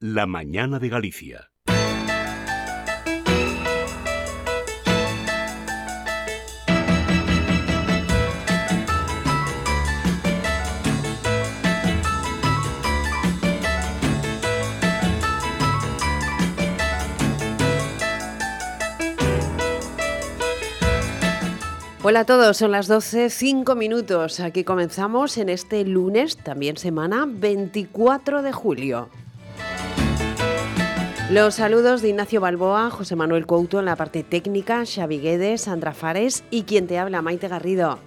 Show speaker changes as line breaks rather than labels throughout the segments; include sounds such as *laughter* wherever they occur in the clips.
La Mañana de Galicia.
Hola a todos, son las 12, 5 minutos. Aquí comenzamos en este lunes, también semana 24 de julio. Los saludos de Ignacio Balboa, José Manuel Couto en la parte técnica, Xavi Guedes, Sandra Fares y quien te habla, Maite Garrido.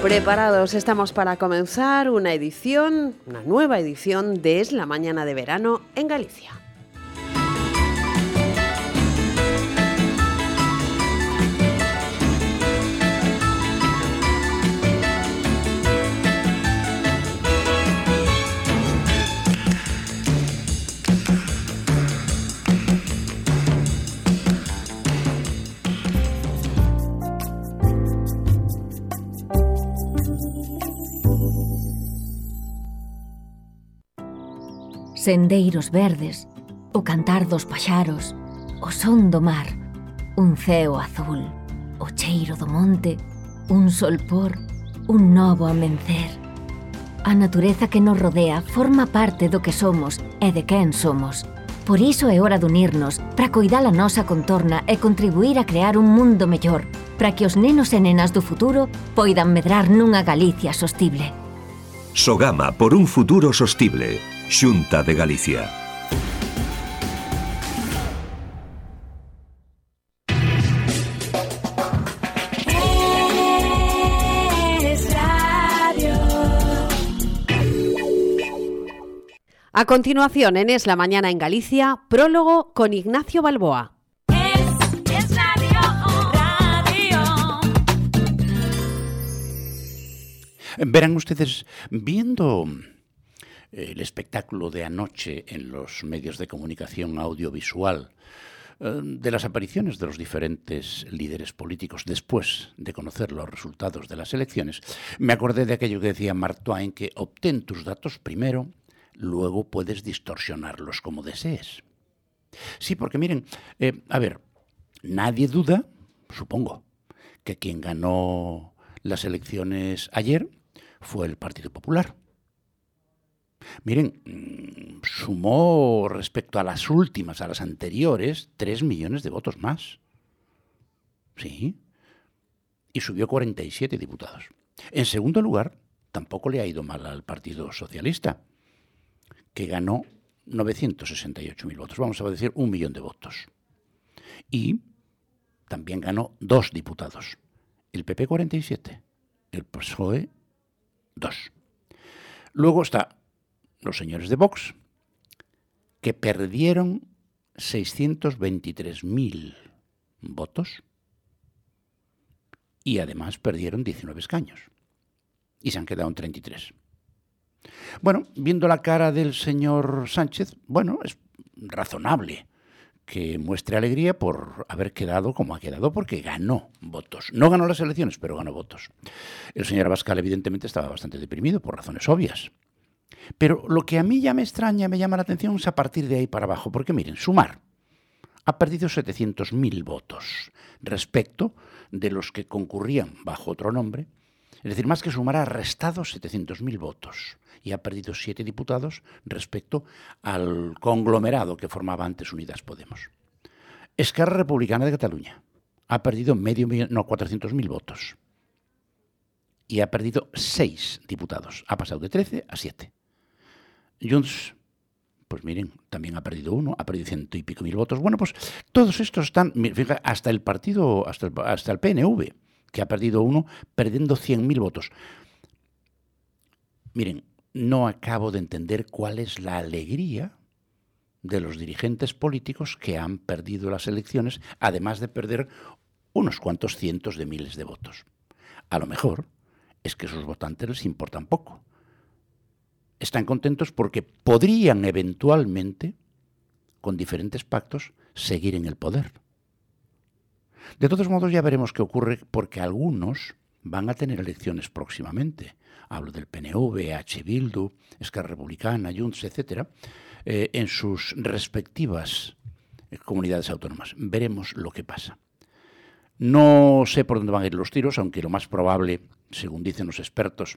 Preparados estamos para comenzar una edición, una nueva edición de Es la Mañana de Verano en Galicia.
sendeiros verdes, o cantar dos paxaros, o son do mar, un ceo azul, o cheiro do monte, un sol por, un novo amencer. A natureza que nos rodea forma parte do que somos e de quen somos. Por iso é hora de unirnos para coidar a nosa contorna e contribuir a crear un mundo mellor para que os nenos e nenas do futuro poidan medrar nunha Galicia sostible.
Sogama por un futuro sostible. Xunta de Galicia.
A continuación, en Es la Mañana en Galicia, prólogo con Ignacio Balboa.
Verán ustedes, viendo el espectáculo de anoche en los medios de comunicación audiovisual eh, de las apariciones de los diferentes líderes políticos después de conocer los resultados de las elecciones, me acordé de aquello que decía Mark Twain, que obtén tus datos primero, luego puedes distorsionarlos como desees. Sí, porque miren, eh, a ver, nadie duda, supongo, que quien ganó las elecciones ayer fue el Partido Popular. Miren, mm, sumó respecto a las últimas, a las anteriores, 3 millones de votos más. Sí. Y subió 47 diputados. En segundo lugar, tampoco le ha ido mal al Partido Socialista, que ganó 968.000 votos, vamos a decir un millón de votos. Y también ganó dos diputados, el PP 47, el PSOE 2. Luego está los señores de Vox, que perdieron 623.000 votos y además perdieron 19 escaños y se han quedado en 33. Bueno, viendo la cara del señor Sánchez, bueno, es razonable que muestre alegría por haber quedado como ha quedado, porque ganó votos. No ganó las elecciones, pero ganó votos. El señor Abascal evidentemente estaba bastante deprimido por razones obvias. Pero lo que a mí ya me extraña, me llama la atención, es a partir de ahí para abajo. Porque miren, Sumar ha perdido 700.000 votos respecto de los que concurrían bajo otro nombre. Es decir, más que Sumar ha restado 700.000 votos y ha perdido siete diputados respecto al conglomerado que formaba antes Unidas Podemos. Esquerra Republicana de Cataluña ha perdido medio millón, no, 400.000 votos y ha perdido seis diputados. Ha pasado de 13 a 7. Junts, pues miren, también ha perdido uno, ha perdido ciento y pico mil votos. Bueno, pues todos estos están, fíjate, hasta el partido, hasta el, hasta el PNV, que ha perdido uno, perdiendo 100.000 votos. Miren, no acabo de entender cuál es la alegría de los dirigentes políticos que han perdido las elecciones, además de perder unos cuantos cientos de miles de votos. A lo mejor es que sus votantes les importan poco. Están contentos porque podrían eventualmente, con diferentes pactos, seguir en el poder. De todos modos, ya veremos qué ocurre porque algunos van a tener elecciones próximamente. Hablo del PNV, H. Bildu, Esquerra Republicana, Junts, etc., eh, en sus respectivas eh, comunidades autónomas. Veremos lo que pasa. No sé por dónde van a ir los tiros, aunque lo más probable, según dicen los expertos,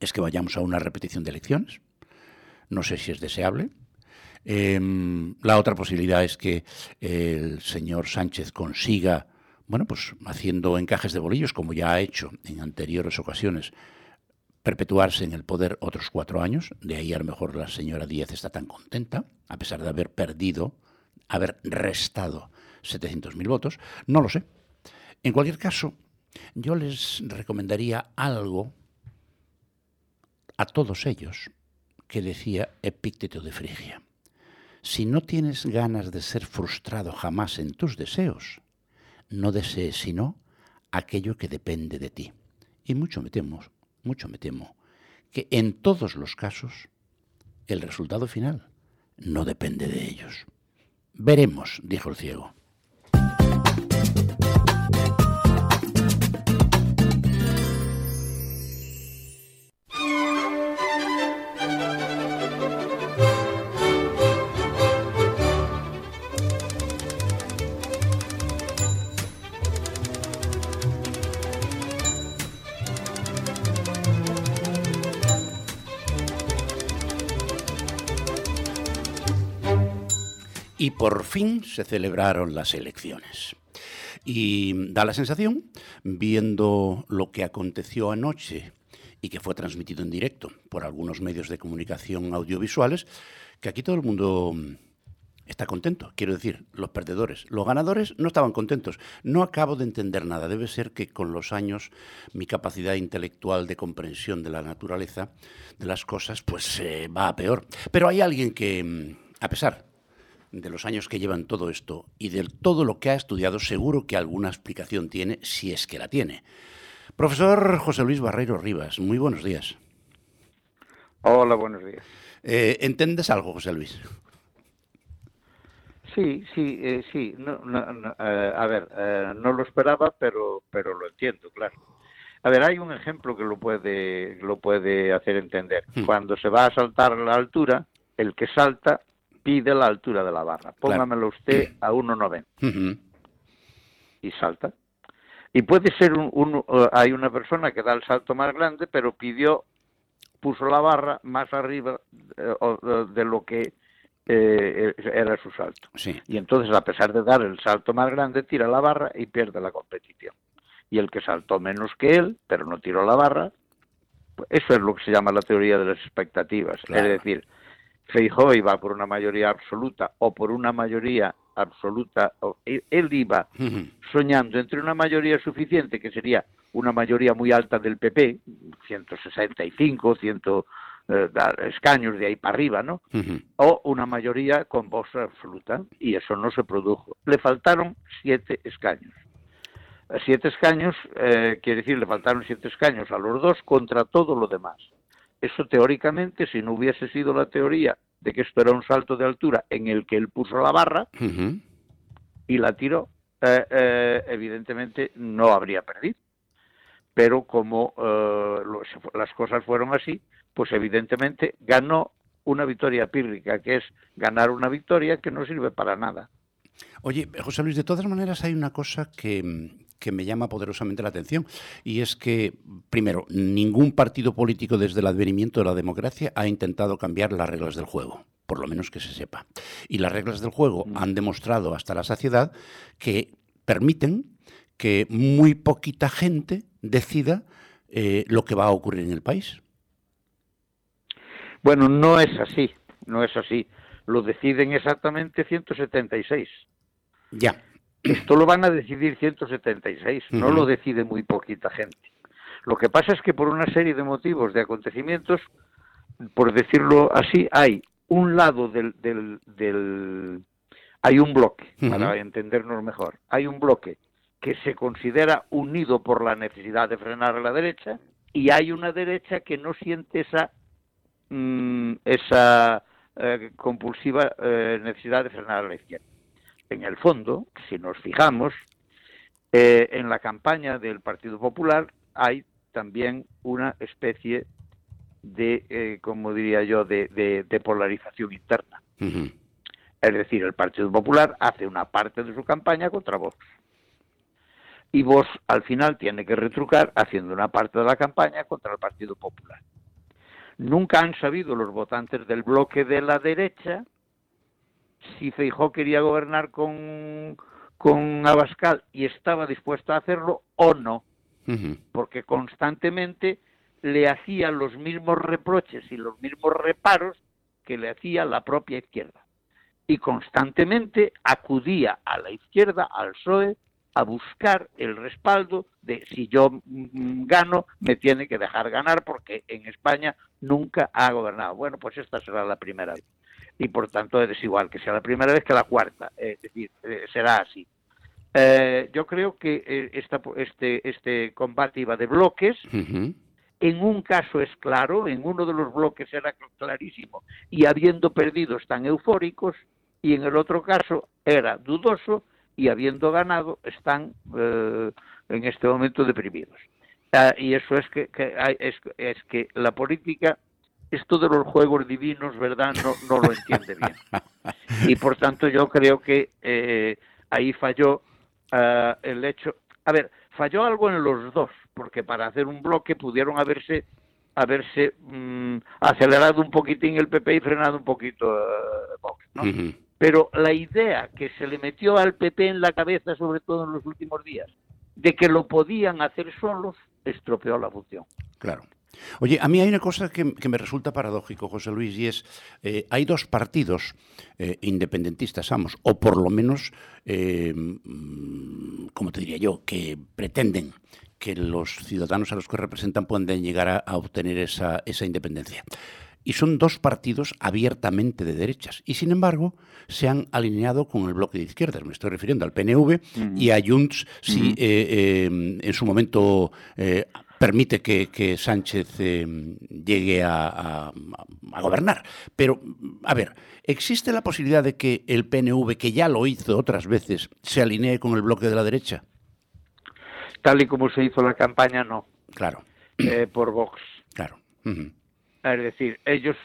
es que vayamos a una repetición de elecciones. No sé si es deseable. Em, la otra posibilidad es que el señor Sánchez consiga, bueno, pues haciendo encajes de bolillos, como ya ha hecho en anteriores ocasiones, perpetuarse en el poder otros cuatro años. De ahí a lo mejor la señora Díaz está tan contenta, a pesar de haber perdido, haber restado 700.000 votos. No lo sé. En cualquier caso, yo les recomendaría algo a todos ellos que decía Epícteto de Frigia. Si no tienes ganas de ser frustrado jamás en tus deseos, no desees sino aquello que depende de ti. Y mucho me temo, mucho me temo, que en todos los casos el resultado final no depende de ellos. Veremos, dijo el ciego. Y por fin se celebraron las elecciones. Y da la sensación, viendo lo que aconteció anoche y que fue transmitido en directo por algunos medios de comunicación audiovisuales, que aquí todo el mundo está contento. Quiero decir, los perdedores. Los ganadores no estaban contentos. No acabo de entender nada. Debe ser que con los años mi capacidad intelectual de comprensión de la naturaleza, de las cosas, pues eh, va a peor. Pero hay alguien que, a pesar de los años que llevan todo esto y de todo lo que ha estudiado, seguro que alguna explicación tiene, si es que la tiene. Profesor José Luis Barreiro Rivas, muy buenos días.
Hola, buenos días.
Eh, ¿Entiendes algo, José Luis?
Sí, sí, eh, sí. Eh, a ver, no lo esperaba, pero, pero lo entiendo, claro. A ver, hay un ejemplo que lo puede, lo puede hacer entender. Hmm. Cuando se va a saltar a la altura, el que salta pide la altura de la barra. Póngamelo usted a 1,90. Y salta. Y puede ser un, eh, hay una persona que da el salto más grande, pero pidió, puso la barra más arriba eh, de lo que eh, era su salto. Y entonces, a pesar de dar el salto más grande, tira la barra y pierde la competición. Y el que saltó menos que él, pero no tiró la barra, pues eso es lo que se llama la teoría de las expectativas. Es decir, Feijóo iba por una mayoría absoluta o por una mayoría absoluta, él iba soñando entre una mayoría suficiente, que sería una mayoría muy alta del PP, 165, 100 eh, escaños de ahí para arriba, ¿no? O una mayoría con voz absoluta, y eso no se produjo. Le faltaron siete escaños. Siete escaños, eh, quiere decir, le faltaron siete escaños a los dos contra todo lo demás. Eso teóricamente, si no hubiese sido la teoría de que esto era un salto de altura en el que él puso la barra y la tiró, eh, eh, evidentemente no habría perdido. Pero como eh, las cosas fueron así, pues evidentemente ganó una victoria pírrica, que es ganar una victoria que no sirve para nada.
Oye, José Luis, de todas maneras hay una cosa que, que me llama poderosamente la atención, y es que, primero, ningún partido político desde el advenimiento de la democracia ha intentado cambiar las reglas del juego por lo menos que se sepa. Y las reglas del juego mm. han demostrado hasta la saciedad que permiten que muy poquita gente decida eh, lo que va a ocurrir en el país.
Bueno, no es así, no es así. Lo deciden exactamente 176.
Ya.
Esto lo van a decidir 176, no lo decide muy poquita gente. Lo que pasa es que por una serie de motivos, de acontecimientos, por decirlo así, hay un lado del, del, del hay un bloque, para entendernos mejor, hay un bloque que se considera unido por la necesidad de frenar a la derecha y hay una derecha que no siente esa mm, esa eh, compulsiva eh, necesidad de frenar a la izquierda. En el fondo, si nos fijamos, eh, en la campaña del Partido Popular hay también una especie de, como diría yo, de, polarización interna. Es decir, el Partido Popular hace una parte de su campaña contra Vox y vos al final tiene que retrucar haciendo una parte de la campaña contra el Partido Popular. Nunca han sabido los votantes del bloque de la derecha si Feijó quería gobernar con, con Abascal y estaba dispuesto a hacerlo o no, porque constantemente le hacía los mismos reproches y los mismos reparos que le hacía la propia izquierda. Y constantemente acudía a la izquierda, al PSOE, a buscar el respaldo de si yo mm, gano, me tiene que dejar ganar porque en España nunca ha gobernado. Bueno, pues esta será la primera vez. Y por tanto es igual que sea la primera vez que la cuarta. Es decir, eh, será así. Eh, yo creo que eh, esta, este, este combate iba de bloques. En un caso es claro, en uno de los bloques era clarísimo, y habiendo perdido están eufóricos, y en el otro caso era dudoso y habiendo ganado están eh, en este momento deprimidos. Ah, y eso es que, es, es, que la política, esto de los juegos divinos, ¿verdad? No, no lo entiende bien. Y por tanto yo creo que eh, ahí falló ah, el hecho... A ver, falló algo en los dos, porque para hacer un bloque pudieron haberse haberse mm, acelerado un poquitín el PP y frenado un poquito uh, Vox, ¿no? pero la idea que se le metió al PP en la cabeza, sobre todo en los últimos días, de que lo podían hacer solos, estropeó la función.
Claro. Oye, a mí hay una cosa que, me resulta paradójico, José Luis, y es, eh, hay dos partidos eh, independentistas, vamos, o por lo menos, eh, mm, como te diría yo, que pretenden que los ciudadanos a los que representan puedan llegar a, obtener esa, esa independencia y son dos partidos abiertamente de derechas. Y sin embargo, se han alineado con el bloque de izquierdas. Me estoy refiriendo al PNV y a Junts, si eh, eh, en su momento eh, permite que, Sánchez llegue a, gobernar. Pero, a ver, ¿existe la posibilidad de que el PNV, que ya lo hizo otras veces, se alinee con el bloque de la derecha?
Tal y como se hizo la campaña, no.
Claro.
por Vox.
Claro.
Es decir, ellos,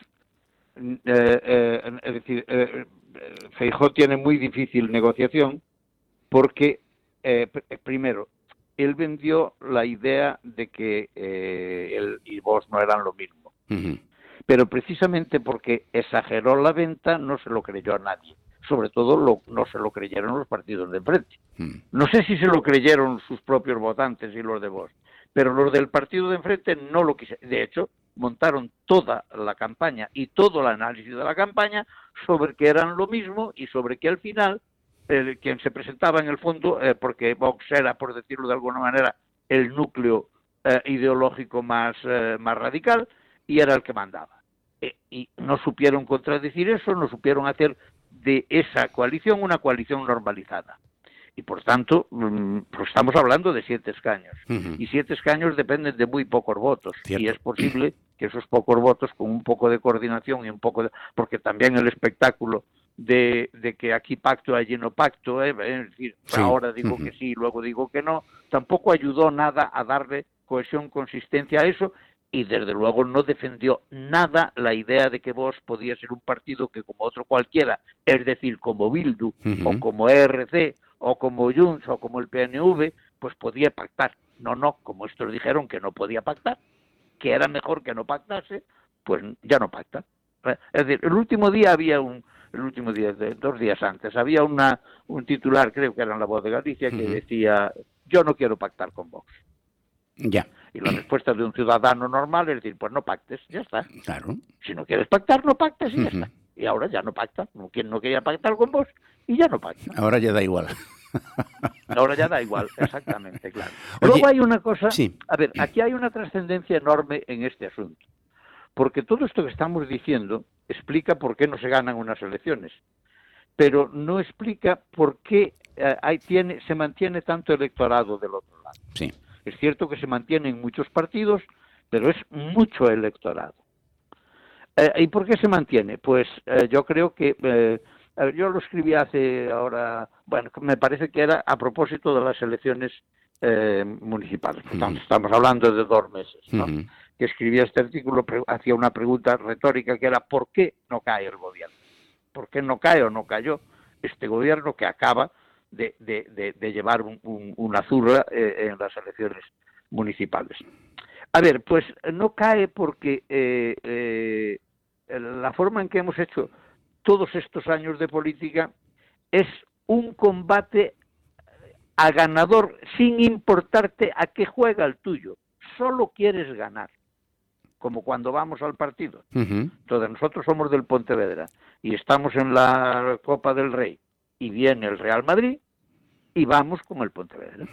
eh, eh, es decir, eh, Feijó tiene muy difícil negociación porque, primero, él vendió la idea de que él y vos no eran lo mismo. Pero precisamente porque exageró la venta, no se lo creyó a nadie. Sobre todo lo, no se lo creyeron los partidos de enfrente. No sé si se lo creyeron sus propios votantes y los de vos, pero los del partido de enfrente no lo quisieron. De hecho, montaron toda la campaña y todo el análisis de la campaña sobre que eran lo mismo y sobre que al final quien se presentaba en el fondo, eh, porque Vox era, por decirlo de alguna manera, el núcleo eh, ideológico más, eh, más radical y era el que mandaba. y no supieron contradecir eso, no supieron hacer de esa coalición una coalición normalizada. Y por tanto mm, pues estamos hablando de siete escaños. Y siete escaños dependen de muy pocos votos. Y es posible que esos pocos votos con un poco de coordinación y un poco de porque también el espectáculo de, de que aquí pacto allí no pacto ¿eh? es decir ahora digo que sí luego digo que no tampoco ayudó nada a darle cohesión consistencia a eso y desde luego no defendió nada la idea de que vos podía ser un partido que como otro cualquiera, es decir, como Bildu o como ERC o como Junts o como el PNV, pues podía pactar. No, no, como estos dijeron que no podía pactar, que era mejor que no pactase, pues ya no pacta. Es decir, el último día había un, el último día, dos días antes, había una, un titular, creo que era en La Voz de Galicia, que decía, yo no quiero pactar con Vox.
Ya.
Y la respuesta de un ciudadano normal es decir, pues no pactes, ya está.
Claro.
Si no quieres pactar, no pactes y ya está. Y ahora ya no pacta. Quien no quería pactar con vos y ya no pacta.
Ahora ya da igual. *laughs*
Ahora ya da igual, exactamente, claro. Luego hay una cosa, a ver, aquí hay una trascendencia enorme en este asunto, porque todo esto que estamos diciendo explica por qué no se ganan unas elecciones, pero no explica por qué eh, hay, tiene, se mantiene tanto electorado del otro lado.
Sí.
Es cierto que se mantienen muchos partidos, pero es mucho electorado. Eh, ¿Y por qué se mantiene? Pues eh, yo creo que yo lo escribí hace ahora, bueno, me parece que era a propósito de las elecciones eh, municipales. Estamos hablando de dos meses, ¿no? Que escribía este artículo, hacía una pregunta retórica que era ¿por qué no cae el gobierno? ¿Por qué no cae o no cayó este gobierno que acaba de llevar un- un- una zurra eh, en las elecciones municipales? A ver, pues no cae porque eh, eh, la forma en que hemos hecho todos estos años de política es un combate a ganador sin importarte a qué juega el tuyo. Solo quieres ganar, como cuando vamos al partido. Entonces nosotros somos del Pontevedra y estamos en la Copa del Rey y viene el Real Madrid y vamos con el Pontevedra.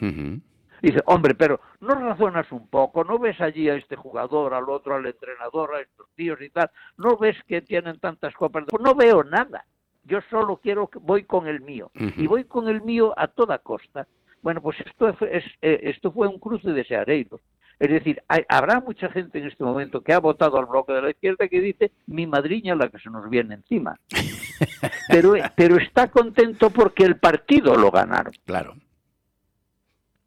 Dice, hombre, pero no razonas un poco, no ves allí a este jugador, al otro, al entrenador, a estos tíos y tal, no ves que tienen tantas copas. Pues no veo nada. Yo solo quiero que voy con el mío y voy con el mío a toda costa. Bueno, pues esto fue, es, eh, esto fue un cruce de seareiros. Es decir, hay- habrá mucha gente en este momento que ha votado al bloque de la izquierda que dice mi madriña la que se nos viene encima. *laughs* Pero, pero está contento porque el partido lo ganaron.
Claro.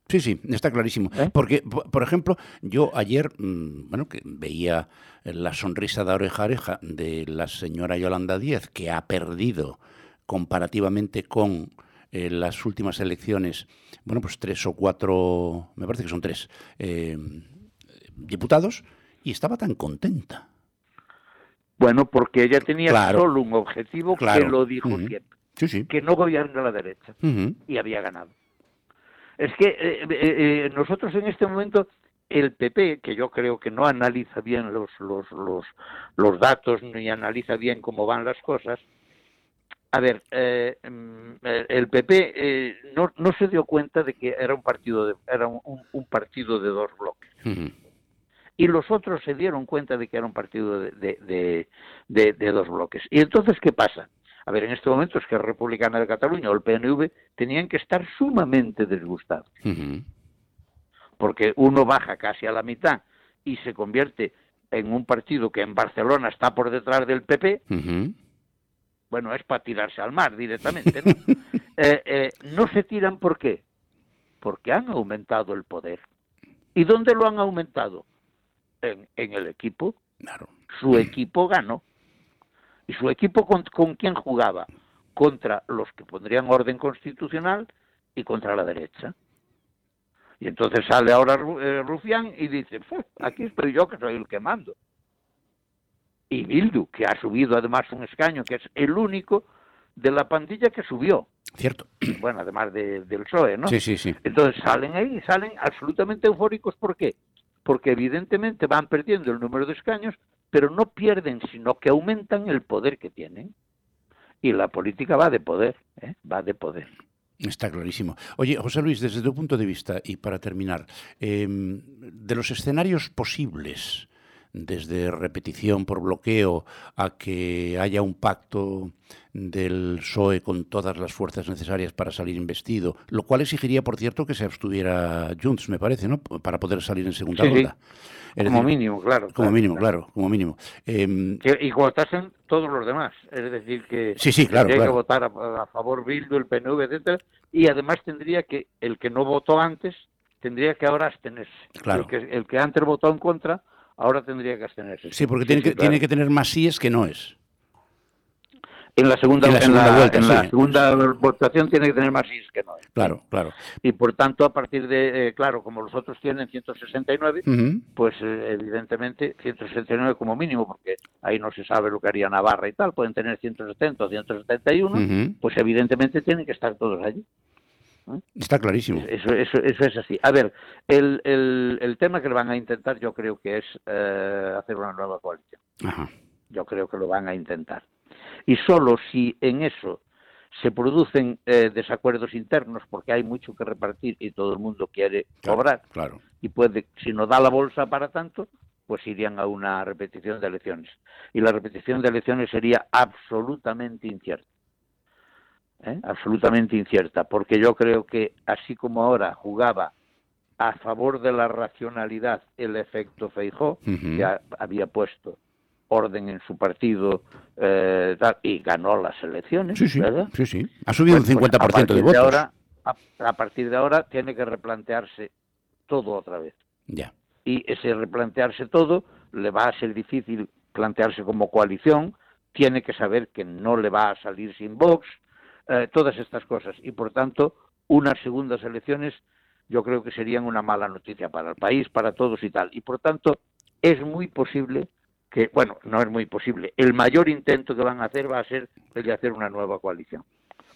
Sí, sí, está clarísimo.
¿Eh?
Porque, po- por ejemplo, yo ayer, mm, bueno, que veía la sonrisa de oreja a oreja de la señora Yolanda Díaz, que ha perdido comparativamente con eh, las últimas elecciones, bueno, pues tres o cuatro, me parece que son tres, eh, diputados, y estaba tan contenta.
Bueno, porque ella tenía
Claro.
solo un objetivo
Claro.
que lo dijo
Ujú.
siempre,
Sí, sí.
que no gobierna la derecha. Y había ganado. Es que eh, eh, eh, nosotros en este momento, el PP, que yo creo que no analiza bien los, los, los, los datos ni analiza bien cómo van las cosas, a ver, eh, mm, el PP eh, no, no se dio cuenta de que era un partido de, era un, partido de dos bloques y los otros se dieron cuenta de que era un partido de, de, dos bloques. ¿Y entonces qué pasa? A ver, en este momento es que Republicana de Cataluña o el PNV tenían que estar sumamente disgustados,
Ujú.
porque uno baja casi a la mitad y se convierte en un partido que en Barcelona está por detrás del PP. Bueno, es para tirarse al mar directamente, ¿no? *laughs* Eh, eh, no se tiran, ¿por qué? Porque han aumentado el poder. ¿Y dónde lo han aumentado? En, en el equipo.
Claro.
Su equipo ganó. ¿Y su equipo con, con quién jugaba? Contra los que pondrían orden constitucional y contra la derecha. Y entonces sale ahora eh, Rufián y dice, "Fu, aquí estoy yo que soy el que mando. Y Bildu, que ha subido además un escaño, que es el único de la pandilla que subió.
Cierto. *clears throat*
Bueno, además de- del PSOE, ¿no?
Sí, sí, sí.
Entonces salen ahí, salen absolutamente eufóricos. ¿Por qué? Porque evidentemente van perdiendo el número de escaños, pero no pierden, sino que aumentan el poder que tienen. Y la política va de poder, ¿eh? va de poder.
Está clarísimo. Oye, José Luis, desde tu punto de vista, y para terminar, em, de los escenarios posibles, desde repetición por bloqueo a que haya un pacto del PSOE con todas las fuerzas necesarias para salir investido, lo cual exigiría, por cierto, que se abstuviera Junts, me parece, ¿no? Para poder salir en segunda
Sí,
ronda.
Como
decir,
mínimo, claro.
Como
claro,
mínimo, claro, como mínimo. Em,
Que- y votasen todos los demás. Es decir, que
Sí, sí, claro,
tendría que votar a, a favor Bildu, el PNV, etcétera, y además tendría que, el que no votó antes, tendría que ahora abstenerse.
Claro.
El que, el que antes votó en contra, ahora tendría que abstenerse.
sí, porque tiene, que,
claro.
tiene que tener más síes que no es.
En la segunda,
En la
en la-
vuelta,
en la
sí.
segunda votación tiene que tener más sí que no.
Claro, claro.
Y por tanto, a partir de, eh, claro, como los otros tienen 169,
Ujú.
pues eh, evidentemente 169 como mínimo, porque ahí no se sabe lo que haría Navarra y tal, pueden tener 170 o 171,
Ujú.
pues evidentemente tienen que estar todos allí.
Está clarísimo.
Eso, eso, eso es así. A ver, el, el, el tema que van a intentar yo creo que es eh, hacer una nueva coalición.
Ajá.
Yo creo que lo van a intentar. Y solo si en eso se producen eh, desacuerdos internos, porque hay mucho que repartir y todo el mundo quiere
Claro,
cobrar,
Claro.
y puede, si no da la bolsa para tanto, pues irían a una repetición de elecciones. Y la repetición de elecciones sería absolutamente incierta. ¿Eh? Absolutamente incierta, porque yo creo que así como ahora jugaba a favor de la racionalidad el efecto Feijó, que había puesto orden en su partido eh, y ganó las elecciones,
sí, sí,
¿verdad?
Sí, sí. Ha subido un 50% pues, de votos.
ahora, a, partir de ahora tiene que replantearse todo otra vez.
Ya.
Y ese replantearse todo le va a ser difícil plantearse como coalición, tiene que saber que no le va a salir sin Vox, eh, todas estas cosas. Y por tanto, unas segundas elecciones yo creo que serían una mala noticia para el país, para todos y tal. Y por tanto, es muy posible que, bueno, no es muy posible, el mayor intento que van a hacer va a ser el de hacer una nueva coalición.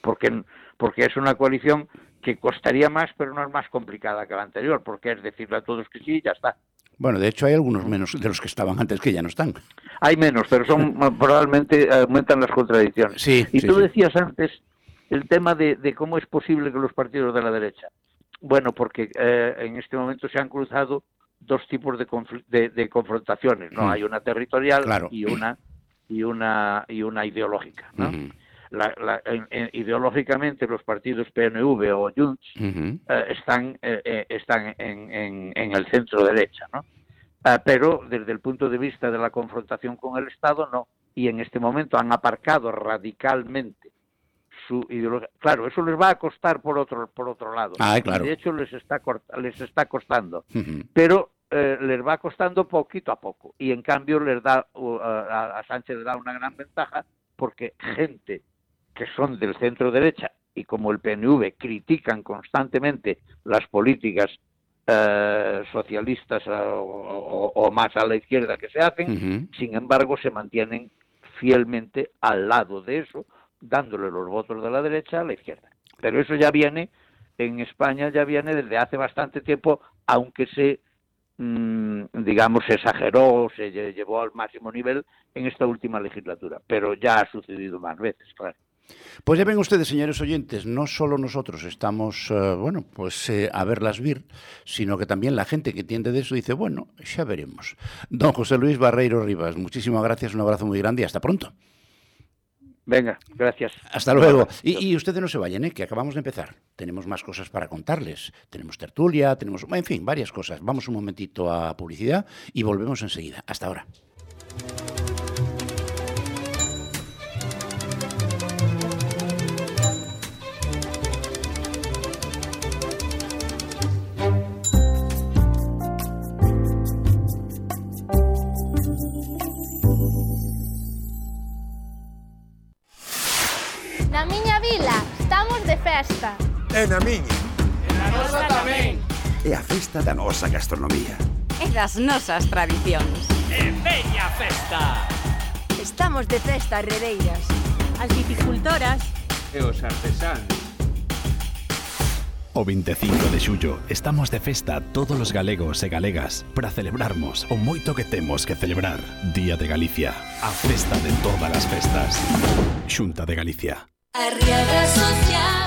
Porque, porque es una coalición que costaría más, pero no es más complicada que la anterior, porque es decirle a todos que sí y ya está.
Bueno, de hecho hay algunos menos de los que estaban antes que ya no están.
Hay menos, pero son *laughs* probablemente aumentan las contradicciones.
Sí,
y tú decías antes el tema de, de, cómo es posible que los partidos de la derecha. Bueno, porque eh, en este momento se han cruzado dos tipos de, de, confrontaciones, ¿no? Mm. Hay una territorial y una y una y una ideológica, ¿no? ideológicamente los partidos PNV o Junts eh, están eh, eh, están en, en, el centro derecha, ¿no? Ah, pero desde el punto de vista de la confrontación con el Estado no y en este momento han aparcado radicalmente su ideología. Claro, eso les va a costar por otro por otro lado.
Ah, claro.
De hecho les está les está costando, pero eh, les va costando poquito a poco y en cambio les da a, Sánchez le da una gran ventaja porque gente que son del centro derecha y como el PNV critican constantemente las políticas eh, socialistas eh, o, más a la izquierda que se hacen, sin embargo se mantienen fielmente al lado de eso dándole los votos de la derecha a la izquierda. Pero eso ya viene, en España ya viene desde hace bastante tiempo, aunque se, mm, digamos, se exageró, se llevó al máximo nivel en esta última legislatura. Pero ya ha sucedido más veces, claro.
Pues ya ven ustedes, señores oyentes, no solo nosotros estamos, eh, bueno, pues eh, a verlas vir, sino que también la gente que entiende de eso dice, bueno, ya veremos. Don José Luis Barreiro Rivas, muchísimas gracias, un abrazo muy grande y hasta pronto.
Venga, gracias.
Hasta luego. Y, ustedes no se vayan, ¿eh? que acabamos de empezar. Tenemos más cosas para contarles. Tenemos tertulia, tenemos, en fin, varias cosas. Vamos un momentito a publicidad y volvemos enseguida. Hasta ahora.
E na miña.
E na nosa tamén.
É a festa da nosa gastronomía.
E das nosas tradicións.
E veña festa.
Estamos de festa, redeiras.
As viticultoras.
E os artesanos.
O 25 de xullo estamos de festa todos os galegos e galegas para celebrarmos o moito que temos que celebrar. Día de Galicia, a festa de todas as festas. Xunta de Galicia. A
Social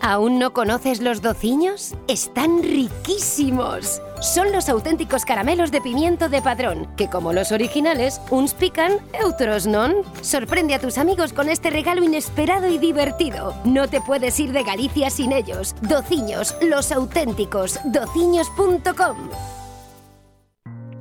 ¿Aún no conoces los dociños? ¡Están riquísimos! Son los auténticos caramelos de pimiento de padrón, que como los originales, uns pican, otros non. Sorprende a tus amigos con este regalo inesperado y divertido. No te puedes ir de Galicia sin ellos. Dociños, los auténticos. dociños.com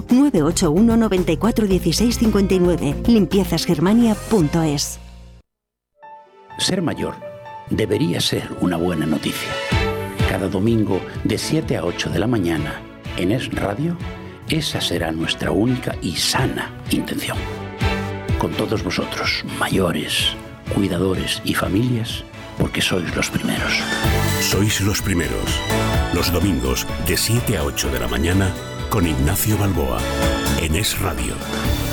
981 94 16 59. Limpiezasgermania.es.
Ser mayor debería ser una buena noticia. cada domingo de 7 a 8 de la mañana en Es Radio, esa será nuestra única y sana intención. Con todos vosotros, mayores, cuidadores y familias, porque sois los primeros.
Sois los primeros. Los domingos de 7 a 8 de la mañana con Ignacio Balboa en Es Radio.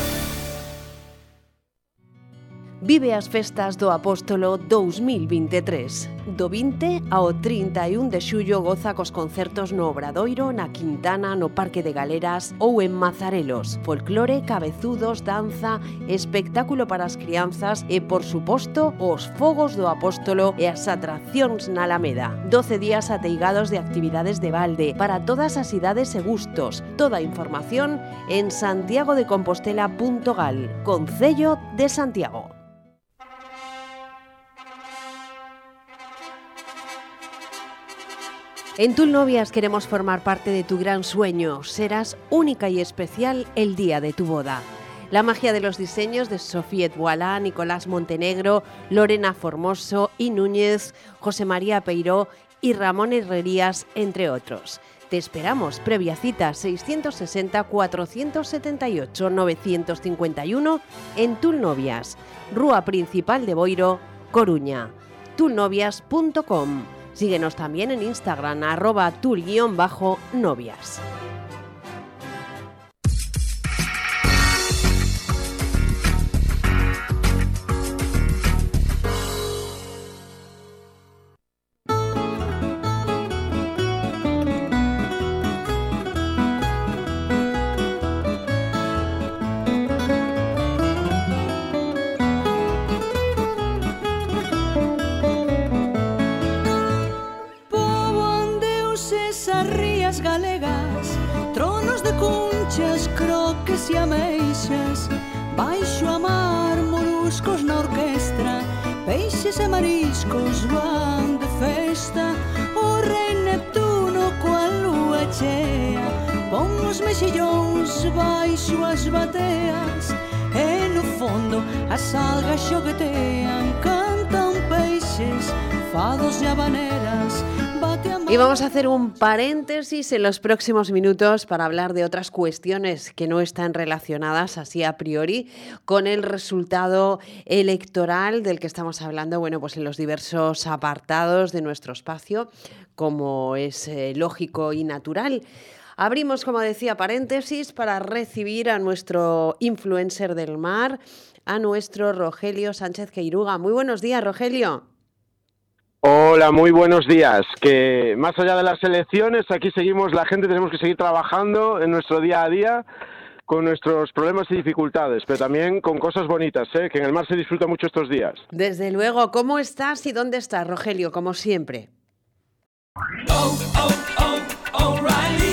vive as festas do Apóstolo 2023. Do 20 ao 31 de xullo goza cos concertos no Obradoiro, na Quintana, no Parque de Galeras ou en Mazarelos. Folclore, cabezudos, danza, espectáculo para as crianzas e, por suposto, os fogos do Apóstolo e as atraccións na Alameda. 12 días ateigados de actividades de balde para todas as idades e gustos. Toda a información en santiagodecompostela.gal, Concello de Santiago. En Tulnovias queremos formar parte de tu gran sueño. Serás única y especial el día de tu boda. La magia de los diseños de Sofía Boalá, Nicolás Montenegro, Lorena Formoso y Núñez, José María Peiró y Ramón Herrerías, entre otros. Te esperamos, previa cita 660-478-951 en Tulnovias, Rúa Principal de Boiro, Coruña. tulnovias.com Síguenos también en Instagram, arroba tul-novias.
e ameixas Baixo a mar, moluscos na orquestra Peixes e mariscos van de festa. O rei Neptuno coa lúa chea Pon os mexillóns baixo as bateas. E no fondo as algas xoguetean Cantan peixes, fados e habaneras
y vamos a hacer un paréntesis en los próximos minutos para hablar de otras cuestiones que no están relacionadas así a priori con el resultado electoral del que estamos hablando, bueno, pues en los diversos apartados de nuestro espacio, como es eh, lógico y natural. Abrimos, como decía, paréntesis para recibir a nuestro influencer del mar, a nuestro Rogelio Sánchez Queiruga. Muy buenos días, Rogelio.
Hola, muy buenos días. Que más allá de las elecciones, aquí seguimos la gente, tenemos que seguir trabajando en nuestro día a día con nuestros problemas y dificultades, pero también con cosas bonitas, ¿eh? que en el mar se disfruta mucho estos días.
Desde luego, ¿cómo estás y dónde estás, Rogelio? Como siempre.
Oh, oh, oh,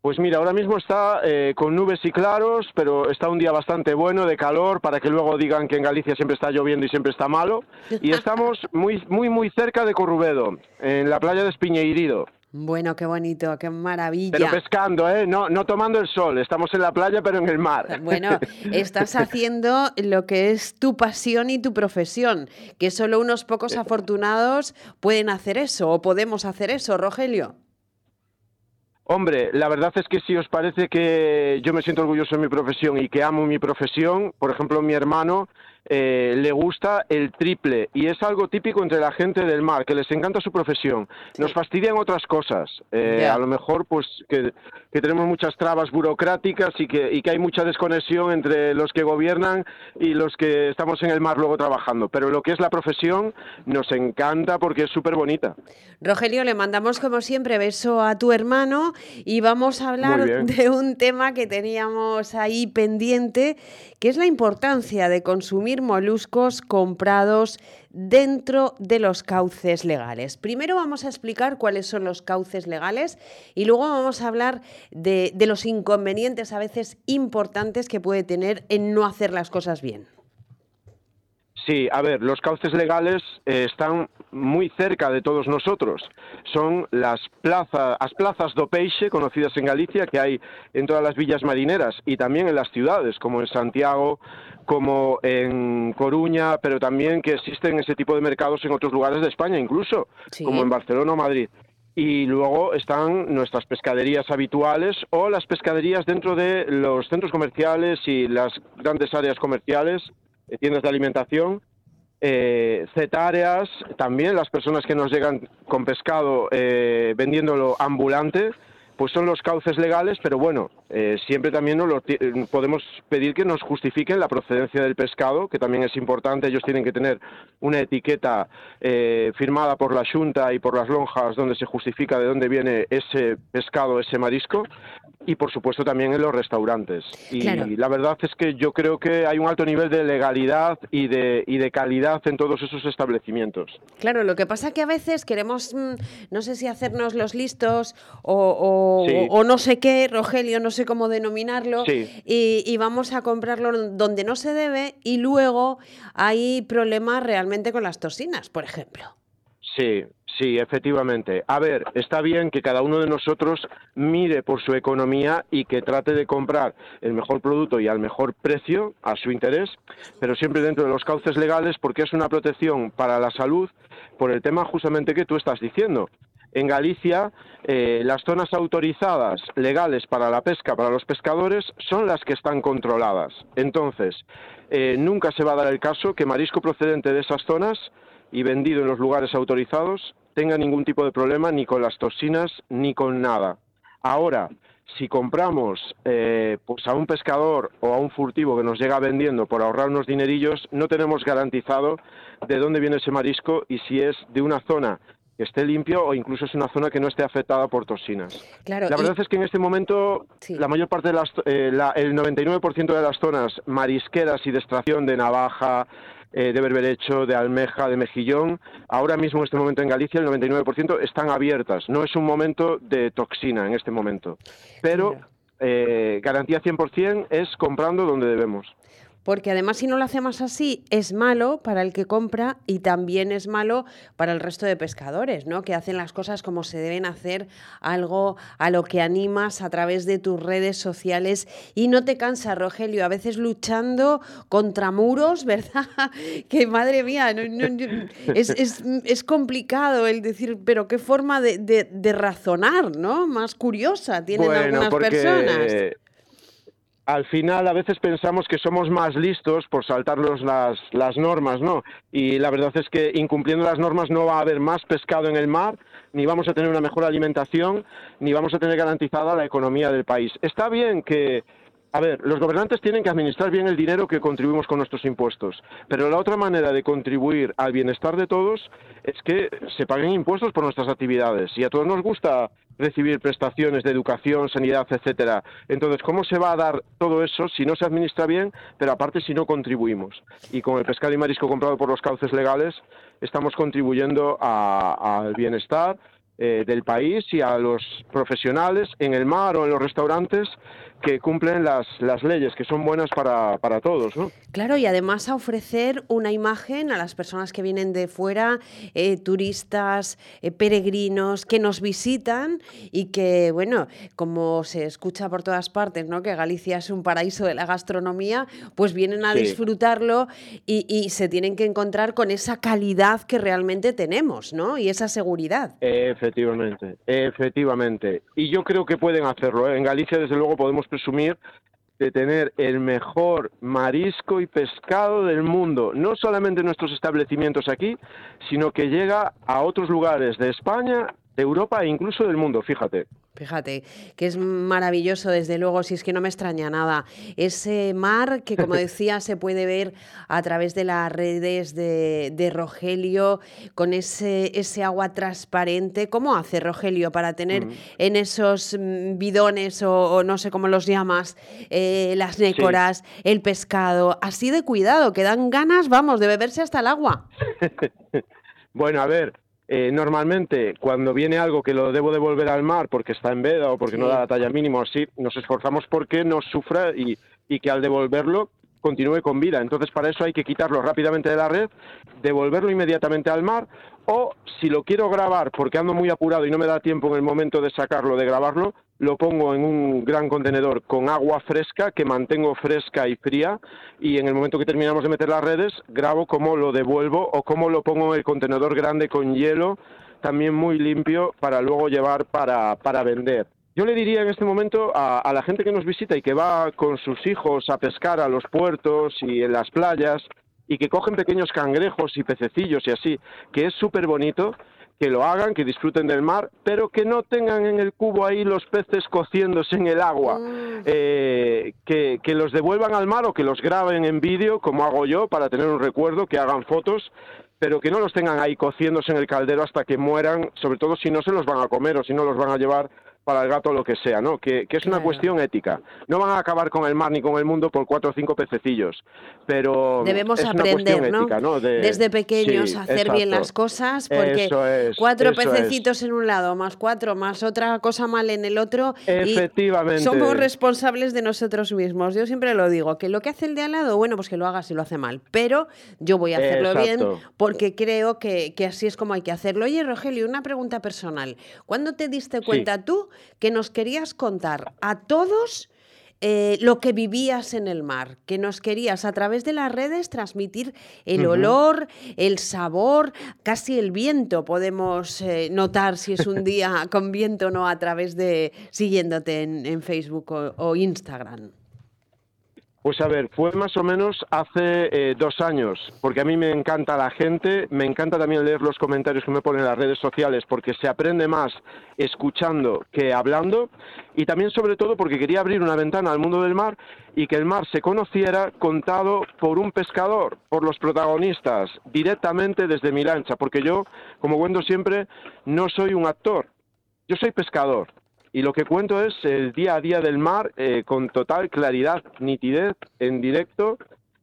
Pues mira, ahora mismo está eh, con nubes y claros, pero está un día bastante bueno de calor para que luego digan que en Galicia siempre está lloviendo y siempre está malo. Y *laughs* estamos muy, muy, muy cerca de Corrubedo, en la playa de Espiñeirido.
Bueno, qué bonito, qué maravilla.
Pero pescando, ¿eh? No, no tomando el sol. Estamos en la playa, pero en el mar. *laughs*
Bueno, estás *laughs* haciendo lo que es tu pasión y tu profesión, que solo unos pocos afortunados pueden hacer eso, o podemos hacer eso, Rogelio.
Hombre, la verdad es que si os parece que yo me siento orgulloso de mi profesión y que amo mi profesión, por ejemplo, mi hermano eh, le gusta el triple y es algo típico entre la gente del mar, que les encanta su profesión. Nos fastidian otras cosas, eh, a lo mejor pues que, tenemos muchas trabas burocráticas y que, y que hay mucha desconexión entre los que gobiernan y los que estamos en el mar luego trabajando, pero lo que es la profesión nos encanta porque es súper bonita.
Rogelio, le mandamos como siempre beso a tu hermano y vamos a hablar de un tema que teníamos ahí pendiente, que es la importancia de consumir moluscos comprados dentro de los cauces legales. Primero vamos a explicar cuáles son los cauces legales y luego vamos a hablar de, de los inconvenientes a veces importantes que puede tener en no hacer las cosas bien.
Sí, a ver, los cauces legales eh, están muy cerca de todos nosotros. Son las plazas, las plazas do peixe conocidas en Galicia que hay en todas las villas marineras y también en las ciudades como en Santiago, como en Coruña, pero también que existen ese tipo de mercados en otros lugares de España, incluso
Sí.
como en Barcelona o Madrid. Y luego están nuestras pescaderías habituales o las pescaderías dentro de los centros comerciales y las grandes áreas comerciales, tiendas de alimentación, eh, cetáreas, también las personas que nos llegan con pescado eh, vendiéndolo ambulante, pues son los cauces legales, pero bueno, eh, siempre también nos lo eh, podemos pedir que nos justifiquen la procedencia del pescado, que también es importante, ellos tienen que tener una etiqueta eh, firmada por la Junta y por las lonjas donde se justifica de dónde viene ese pescado, ese marisco, y por supuesto también en los restaurantes. Y
Claro.
la verdad es que yo creo que hay un alto nivel de legalidad y de, y de calidad en todos esos establecimientos.
Claro, lo que pasa que a veces queremos, mm, no sé si hacernos los listos o, o-
Sí.
o no sé qué, Rogelio, no sé cómo denominarlo,
Sí.
y, y vamos a comprarlo donde no se debe y luego hay problemas realmente con las toxinas, por ejemplo.
Sí, sí, efectivamente. A ver, está bien que cada uno de nosotros mire por su economía y que trate de comprar el mejor producto y al mejor precio a su interés, pero siempre dentro de los cauces legales porque es una protección para la salud por el tema justamente que tú estás diciendo. En Galicia, eh, las zonas autorizadas legales para la pesca, para los pescadores, son las que están controladas. Entonces, eh, nunca se va a dar el caso que marisco procedente de esas zonas y vendido en los lugares autorizados tenga ningún tipo de problema ni con las toxinas ni con nada. Ahora, si compramos eh, pues a un pescador o a un furtivo que nos llega vendiendo por ahorrar unos dinerillos, no tenemos garantizado de dónde viene ese marisco y si es de una zona que esté limpio o incluso es una zona que no esté afectada por toxinas.
Claro,
La
y-
verdad es que en este momento la mayor parte de las, eh, la- el 99% de las zonas marisqueras y de extracción de navaja, eh, de berberecho, de almeja, de mejillón, ahora mismo en este momento en Galicia el 99% están abiertas. No es un momento de toxina en este momento. Pero eh, garantía 100% es comprando donde debemos.
Porque además si no lo hacemos así es malo para el que compra y también es malo para el resto de pescadores, ¿no? Que hacen las cosas como se deben hacer, algo a lo que animas a través de tus redes sociales y no te cansa, Rogelio, a veces luchando contra muros, *laughs* ¿verdad? que madre mía, no- no- no- es, es- es complicado el decir, pero qué forma de, de- de razonar, ¿no? Más curiosa tienen algunas personas.
Al final a veces pensamos que somos más listos por saltarnos las, las normas, ¿no? Y la verdad es que incumpliendo las normas no va a haber más pescado en el mar, ni vamos a tener una mejor alimentación, ni vamos a tener garantizada la economía del país. Está bien que, a ver, los gobernantes tienen que administrar bien el dinero que contribuimos con nuestros impuestos, pero la otra manera de contribuir al bienestar de todos es que se paguen impuestos por nuestras actividades. Y a todos nos gusta recibir prestaciones de educación, sanidad, etcétera. Entonces, ¿cómo se va a dar todo eso si no se administra bien, pero aparte si no contribuimos? Y con el pescado y marisco comprado por los cauces legales estamos contribuyendo al bienestar eh, del país y a los profesionales en el mar o en los restaurantes que cumplen las, las leyes, que son buenas para, para todos, ¿no?
Claro, y además a ofrecer una imagen a las personas que vienen de fuera, eh, turistas, eh, peregrinos, que nos visitan y que, bueno, como se escucha por todas partes, ¿no? Que Galicia es un paraíso de la gastronomía, pues vienen a
Sí.
disfrutarlo y, y se tienen que encontrar con esa calidad que realmente tenemos, ¿no? Y esa seguridad.
Efectivamente, efectivamente. Y yo creo que pueden hacerlo. ¿eh? En Galicia, desde luego, podemos presumir de tener el mejor marisco y pescado del mundo, no solamente en nuestros establecimientos aquí, sino que llega a otros lugares de España, de Europa e incluso del mundo, fíjate.
Fíjate, que es maravilloso, desde luego, si es que no me extraña nada. Ese mar que, como *laughs* decía, se puede ver a través de las redes de, Rogelio, con ese, ese agua transparente. ¿Cómo hace Rogelio para tener mm. en esos mm, bidones o, no sé cómo los llamas, eh, las nécoras, el pescado? Así de cuidado, que dan ganas, vamos, de beberse hasta el agua. *laughs*
bueno, a ver, eh, normalmente cuando viene algo que lo debo devolver al mar porque está en veda o porque no da la talla mínima, así, nos esforzamos porque no sufra y, y que al devolverlo continúe con vida. Entonces, para eso hay que quitarlo rápidamente de la red, devolverlo inmediatamente al mar, o si lo quiero grabar porque ando muy apurado y no me da tiempo en el momento de sacarlo, de grabarlo, lo pongo en un gran contenedor con agua fresca que mantengo fresca y fría y en el momento que terminamos de meter las redes grabo cómo lo devuelvo o cómo lo pongo en el contenedor grande con hielo también muy limpio para luego llevar para, para vender. Yo le diría en este momento a, a, la gente que nos visita y que va con sus hijos a pescar a los puertos y en las playas y que cogen pequeños cangrejos y pececillos y así, que es súper bonito, que lo hagan, que disfruten del mar, pero que no tengan en el cubo ahí los peces cociéndose en el agua, mm. eh, que, que, los devuelvan al mar o que los graben en vídeo, como hago yo, para tener un recuerdo, que hagan fotos, pero que no los tengan ahí cociéndose en el caldero hasta que mueran, sobre todo si no se los van a comer o si no los van a llevar para el gato lo que sea, ¿no? Que, es una cuestión ética. No van a acabar con el mar ni con el mundo por cuatro o cinco pececillos, pero
debemos aprender, ¿no? Desde pequeños a hacer bien las cosas, porque cuatro pececitos en un lado, más cuatro, más otra cosa mal en el otro,
Efectivamente.
somos responsables de nosotros mismos. Yo siempre lo digo, que lo que hace el de al lado, bueno, pues que lo haga si lo hace mal, pero yo voy a hacerlo bien porque creo que, que, así es como hay que hacerlo. Oye, Rogelio, una pregunta personal. ¿Cuándo te diste cuenta tú que nos querías contar a todos eh, lo que vivías en el mar, que nos querías a través de las redes transmitir el olor, el sabor, casi el viento. Podemos eh, notar si es un *laughs* día con viento o no a través de siguiéndote en, Facebook o Instagram.
Pues a ver, fue más o menos hace eh, dos años, porque a mí me encanta la gente, me encanta también leer los comentarios que me ponen en las redes sociales, porque se aprende más escuchando que hablando, y también sobre todo porque quería abrir una ventana al mundo del mar y que el mar se conociera contado por un pescador, por los protagonistas, directamente desde mi lancha, porque yo, como cuento siempre, no soy un actor, yo soy pescador y lo que cuento es el día a día del mar eh, con total claridad, nitidez, en directo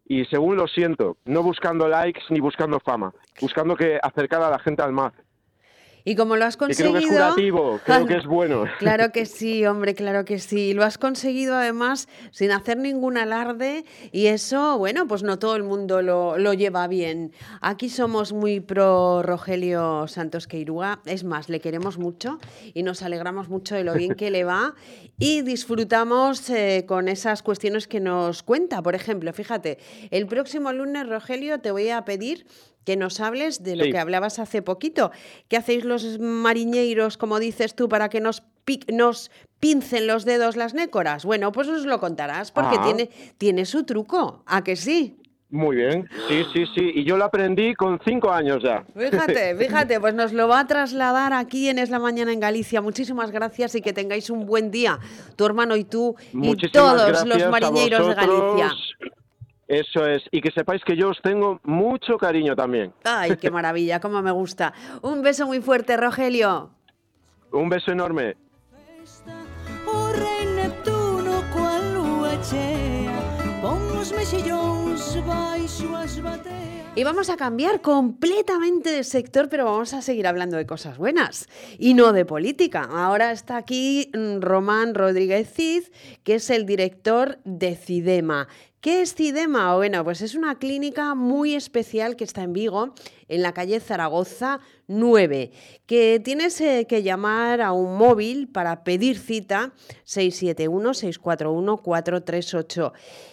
y según lo siento, no buscando likes ni buscando fama, buscando que acercar a la gente al mar.
Y como lo has conseguido...
creo que es curativo, *laughs* creo que es bueno.
Claro que *laughs* sí, hombre, claro que sí. Lo has conseguido además sin hacer ningún alarde y eso, bueno, pues no todo el mundo lo, lo lleva bien. Aquí somos muy pro Rogelio Santos Queirúa, es más, le queremos mucho y nos alegramos mucho de lo bien que le va y disfrutamos eh, con esas cuestiones que nos cuenta. Por ejemplo, fíjate, el próximo lunes, Rogelio, te voy a pedir que nos hables de lo que hablabas hace poquito. ¿Qué hacéis los mariñeiros, como dices tú, para que nos, nos pincen los dedos las nécoras? Bueno, pues os lo contarás, porque tiene, tiene su truco, ¿a que sí?
Muy bien, sí, sí, sí. Y yo lo aprendí con cinco años ya. *laughs*
Fíjate, fíjate, pues nos lo va a trasladar aquí en Es la Mañana en Galicia. Muchísimas gracias y que tengáis un buen día, tu hermano y tú y todos los mariñeros de Galicia.
Eso es, y que sepáis que yo os tengo mucho cariño también.
Ay, qué maravilla, cómo me gusta. Un beso muy fuerte, Rogelio.
Un beso enorme.
Y vamos a cambiar completamente de sector, pero vamos a seguir hablando de cosas buenas y no de política. Ahora está aquí mm, Román Rodríguez Cid, que es el director de Cidema. ¿Qué es Cidema? Bueno, pues es una clínica muy especial que está en Vigo, en la calle Zaragoza 9, que tienes eh, que llamar a un móvil para pedir cita 671-641-438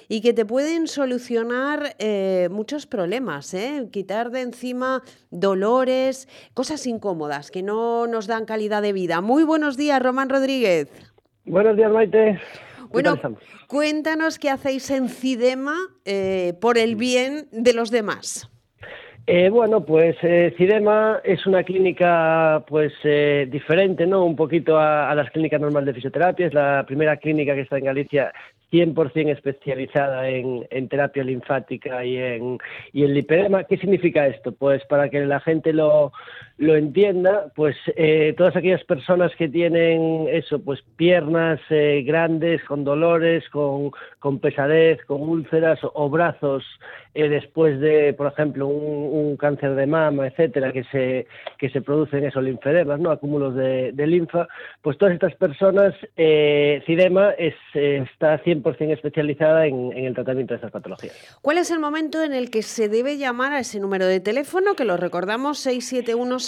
y que te pueden solucionar eh, muchos problemas, ¿eh? quitar de encima dolores, cosas incómodas que no nos dan calidad de vida. Muy buenos días, Román Rodríguez.
Buenos días, Maite.
Bueno, cuéntanos qué hacéis en Cidema eh, por el bien de los demás.
Eh, bueno, pues eh, Cidema es una clínica pues eh, diferente, ¿no? Un poquito a, a, las clínicas normales de fisioterapia. Es la primera clínica que está en Galicia 100% especializada en, en, terapia linfática y en, y en lipedema. ¿Qué significa esto? Pues para que la gente lo, lo entienda, pues eh, todas aquellas personas que tienen eso, pues piernas eh, grandes, con dolores, con, con, pesadez, con úlceras o, brazos eh, después de, por ejemplo, un, un, cáncer de mama, etcétera, que se, que se producen esos linfedemas, ¿no? acúmulos de, linfa, pues todas estas personas, eh, Cidema es, está 100% especializada en, en, el tratamiento de estas patologías.
¿Cuál es el momento en el que se debe llamar a ese número de teléfono, que lo recordamos,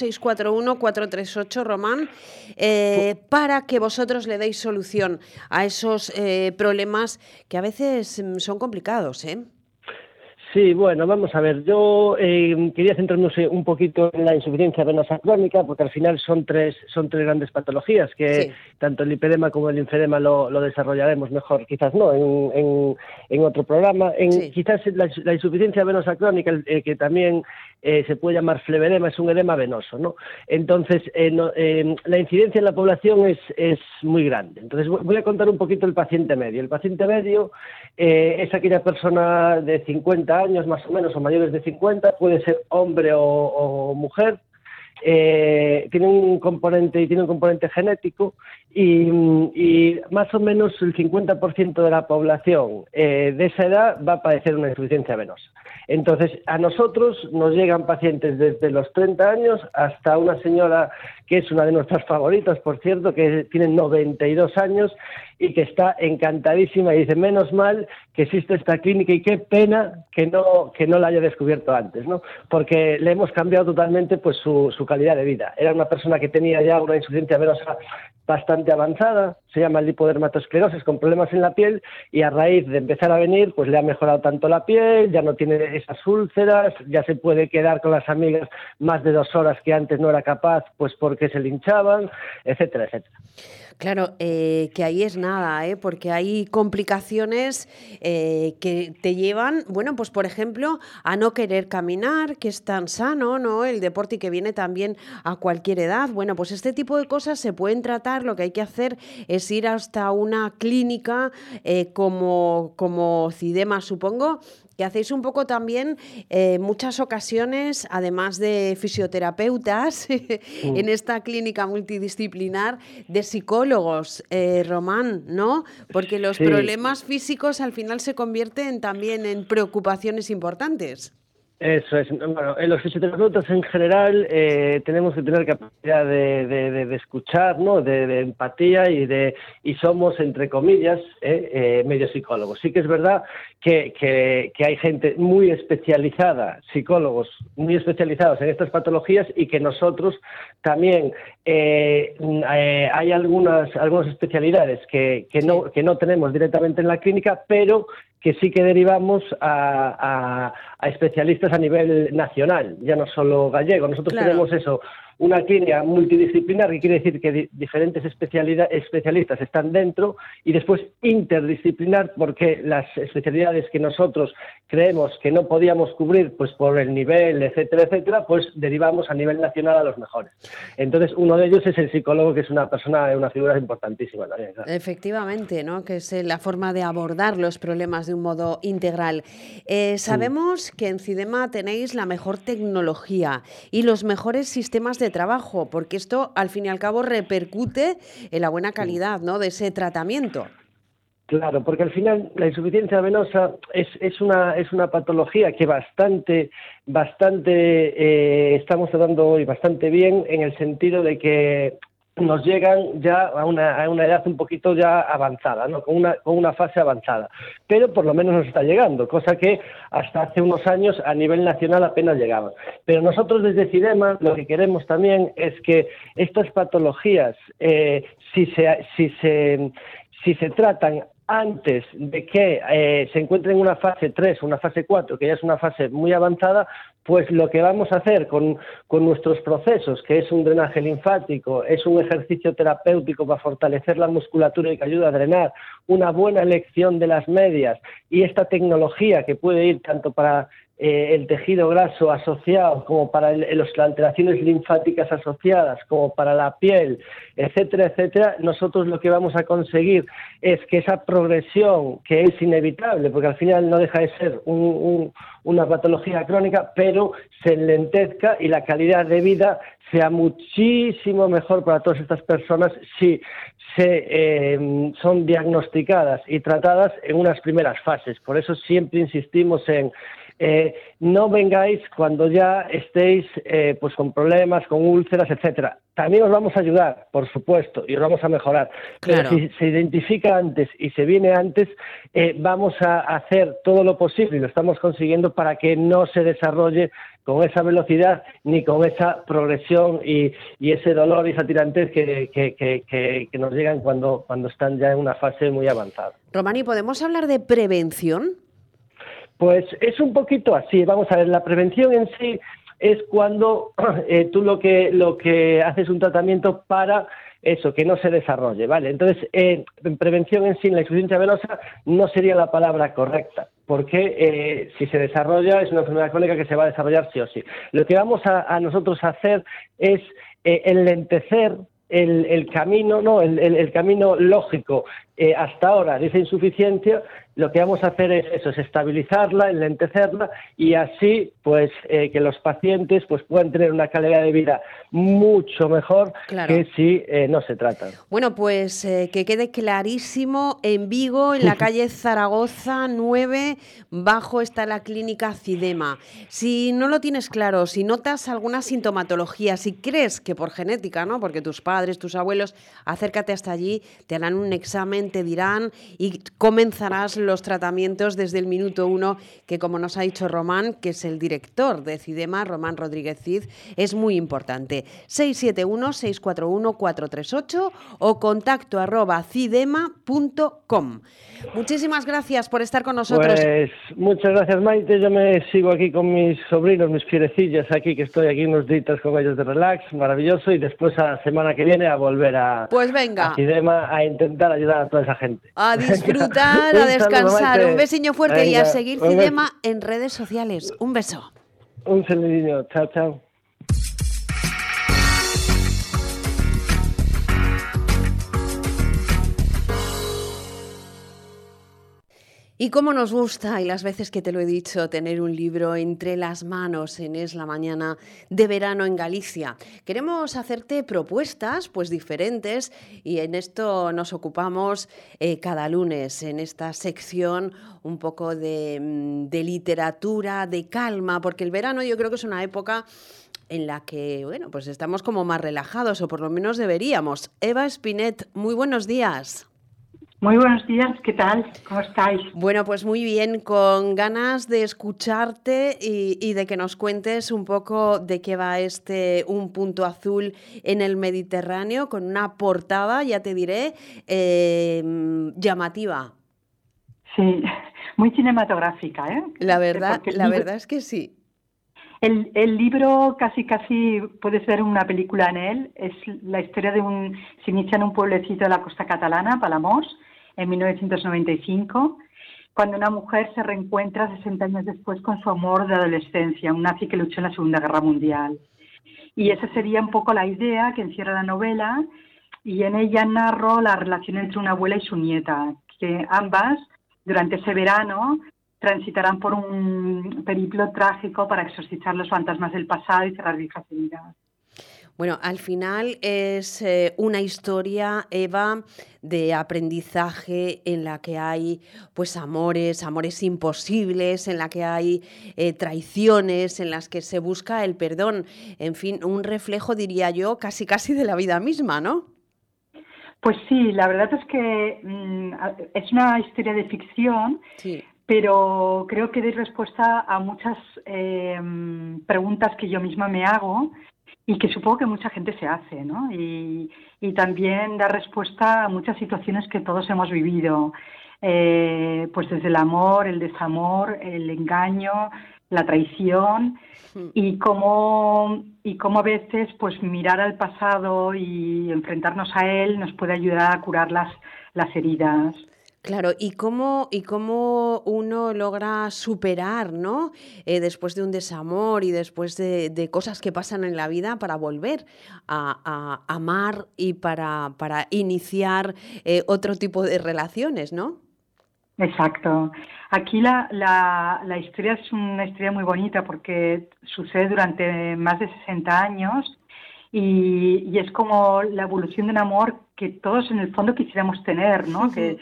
671-641-438, Román, eh, para que vosotros le deis solución a esos eh, problemas que a veces mm, son complicados, ¿eh?
Sí, bueno, vamos a ver. Yo eh, quería centrarme un poquito en la insuficiencia venosa crónica, porque al final son tres, son tres grandes patologías que sí. tanto el lipedema como el linfedema lo, lo desarrollaremos mejor, quizás no, en, en, en otro programa. En, sí. Quizás la, la, insuficiencia venosa crónica, eh, que también eh, se puede llamar flevedema, es un edema venoso, ¿no? Entonces, eh, eh, la incidencia en la población es, es muy grande. Entonces, voy a contar un poquito el paciente medio. El paciente medio es aquella persona de 50 años más o menos o mayores de 50, puede ser hombre o, mujer, tiene un componente tiene un componente genético y, y más o menos el 50% de la población eh, de esa edad va a padecer una insuficiencia venosa. Entonces, a nosotros nos llegan pacientes desde los 30 años hasta una señora que es una de nuestras favoritas, por cierto, que tiene 92 años y que está encantadísima y dice, menos mal que existe esta clínica y qué pena que no, que no la haya descubierto antes, ¿no? Porque le hemos cambiado totalmente pues su, su calidad de vida. Era una persona que tenía ya una insuficiencia venosa bastante avanzada, se llama lipodermatosclerosis, con problemas en la piel, y a raíz de empezar a venir, pues le ha mejorado tanto la piel, ya no tiene esas úlceras, ya se puede quedar con las amigas más de dos horas que antes no era capaz, pues porque se linchaban, etcétera, etcétera.
Claro, eh, que ahí es nada, ¿eh? porque hay complicaciones eh, que te llevan, bueno, pues por ejemplo, a no querer caminar, que es tan sano, ¿no? El deporte y que viene también a cualquier edad. Bueno, pues este tipo de cosas se pueden tratar, lo que hay que hacer es ir hasta una clínica eh, como, como Cidema, supongo, que hacéis un poco también eh, muchas ocasiones, además de fisioterapeutas, *laughs* mm. en esta clínica multidisciplinar de psicólogos, eh, Román, ¿no? Porque los sí. problemas físicos al final se convierten también en preocupaciones importantes.
Eso es. Bueno, en los fisioterapeutas en general eh, tenemos que tener capacidad de, de, de escuchar, ¿no? De, empatía y de y somos entre comillas eh, eh, medio psicólogos. Sí que es verdad que, que, hay gente muy especializada, psicólogos muy especializados en estas patologías y que nosotros también eh, eh, hay algunas algunas especialidades que, que no que no tenemos directamente en la clínica, pero que sí que derivamos a, a, a, especialistas a nivel nacional, ya no solo gallego. Nosotros claro. tenemos eso, una clínica multidisciplinar, que quiere decir que di diferentes especialistas están dentro, y después interdisciplinar, porque las especialidades que nosotros creemos que no podíamos cubrir, pues por el nivel, etcétera, etcétera, pues derivamos a nivel nacional a los mejores. Entonces, uno de ellos es el psicólogo, que es una persona, una figura importantísima también.
Claro. Efectivamente, ¿no? Que es eh, la forma de abordar los problemas de un modo integral. Eh, sabemos mm. que en Cidema tenéis la mejor tecnología y los mejores sistemas de de trabajo, porque esto al fin y al cabo repercute en la buena calidad ¿no? de ese tratamiento.
Claro, porque al final la insuficiencia venosa es, es, una, es una patología que bastante, bastante eh, estamos tratando hoy bastante bien en el sentido de que nos llegan ya a una, a una edad un poquito ya avanzada, ¿no? con, una, con una fase avanzada. Pero por lo menos nos está llegando, cosa que hasta hace unos años a nivel nacional apenas llegaba. Pero nosotros desde Cidema lo que queremos también es que estas patologías, eh, si, se, si, se, si se tratan antes de que eh, se encuentre en una fase 3 o una fase 4, que ya es una fase muy avanzada, pues lo que vamos a hacer con, con, nuestros procesos, que es un drenaje linfático, es un ejercicio terapéutico para fortalecer la musculatura y que ayuda a drenar, una buena elección de las medias y esta tecnología que puede ir tanto para eh, el tejido graso asociado, como para las alteraciones linfáticas asociadas, como para la piel, etcétera, etcétera, nosotros lo que vamos a conseguir es que esa progresión, que es inevitable, porque al final no deja de ser una patología crónica, pero se enlentezca y la calidad de vida sea muchísimo mejor para todas estas personas si se, eh, son diagnosticadas y tratadas en unas primeras fases. Por eso siempre insistimos en eh, no vengáis cuando ya estéis eh, pues con problemas, con úlceras, etcétera. También os vamos a ayudar, por supuesto, y os vamos a mejorar. Pero si se identifica antes y se viene antes, eh, vamos a hacer todo lo posible y lo estamos consiguiendo para que no se desarrolle con esa velocidad ni con esa progresión y, ese dolor y esa tirantez que, que, nos llegan cuando, cuando están ya en una fase muy avanzada.
Romani, ¿podemos hablar de prevención?
Pues es un poquito así. Vamos a ver, la prevención en sí es cuando *clears throat* eh, tú lo que, lo que haces un tratamiento para eso, que no se desarrolle, ¿vale? Entonces, eh, prevención en sí, la insuficiencia venosa no sería la palabra correcta, porque eh, si se desarrolla es una enfermedad crónica que se va a desarrollar sí o sí. Lo que vamos a, nosotros a hacer es eh, enlentecer el, camino, no, el, camino lógico hasta ahora de esa insuficiencia lo que vamos a hacer es eso, es estabilizarla, enlentecerla y así pues eh, que los pacientes pues puedan tener una calidad de vida mucho mejor que si eh, no se trata.
Bueno, pues eh, que quede clarísimo, en Vigo, en la *laughs* calle Zaragoza 9, bajo está la clínica Cidema. Si no lo tienes claro, si notas alguna sintomatología, si crees que por genética, ¿no? Porque tus padres, tus abuelos, acércate hasta allí, te harán un examen, te dirán y comenzarás los tratamientos desde el minuto uno, que como nos ha dicho Román, que es el director de Cidema, Román Rodríguez Cid, es muy importante. 671-641-438 o contacto arroba cidema.com. Muchísimas gracias por estar con nosotros.
Pues muchas gracias Maite, yo me sigo aquí con mis sobrinos, mis fierecillas aquí, que estoy aquí unos días con ellos de relax, maravilloso, y después a la semana que viene a volver a,
pues venga.
Cidema a intentar ayudar a toda esa gente.
A disfrutar, a *laughs* descansar descansar. Un besiño fuerte y a seguir Cidema en redes sociales. Un beso.
Un saludillo. Chao, chao.
Y cómo nos gusta, y las veces que te lo he dicho, tener un libro entre las manos en Es la Mañana de Verano en Galicia. Queremos hacerte propuestas pues diferentes y en esto nos ocupamos eh, cada lunes en esta sección un poco de, mm, de literatura, de calma, porque el verano yo creo que es una época en la que, bueno, pues estamos como más relajados, o por lo menos deberíamos. Eva Spinet, muy buenos días.
Muy buenos días, ¿qué tal? ¿Cómo estáis?
Bueno, pues muy bien, con ganas de escucharte y, de que nos cuentes un poco de qué va este Un punto azul en el Mediterráneo, con una portada, ya te diré, em, llamativa.
Sí, muy cinematográfica, ¿eh?
La verdad, la verdad es que sí.
El, el, libro casi casi puedes ver una película en él. Es la historia de un se inicia en un pueblecito de la costa catalana, Palamós, en 1995, cuando una mujer se reencuentra 60 años después con su amor de adolescencia, un nazi que luchó en la Segunda Guerra Mundial. Y esa sería un poco la idea que encierra la novela y en ella narro la relación entre una abuela y su nieta, que ambas durante ese verano transitarán por un periplo trágico para exorcizar los fantasmas del pasado y cerrar viejas heridas.
Bueno, al final es eh, una historia, Eva, de aprendizaje en la que hay pues amores, amores imposibles, en la que hay eh, traiciones, en las que se busca el perdón. En fin, un reflejo, diría yo, casi casi de la vida misma, ¿no?
Pues sí, la verdad es que mm, es una historia de ficción, pero creo que doy respuesta a muchas eh, preguntas que yo misma me hago y que supongo que mucha gente se hace, ¿no? Y, también da respuesta a muchas situaciones que todos hemos vivido, eh, pues desde el amor, el desamor, el engaño, la traición hmm. y cómo y cómo a veces pues mirar al pasado y enfrentarnos a él nos puede ayudar a curar las las heridas.
Claro, y cómo, y cómo uno logra superar, ¿no? Eh, después de un desamor y después de, cosas que pasan en la vida para volver a, amar y para, para iniciar eh, otro tipo de relaciones, ¿no?
Exacto. Aquí la, la, la, historia es una historia muy bonita porque sucede durante más de 60 años y, y, es como la evolución de un amor que todos en el fondo quisiéramos tener, ¿no? que,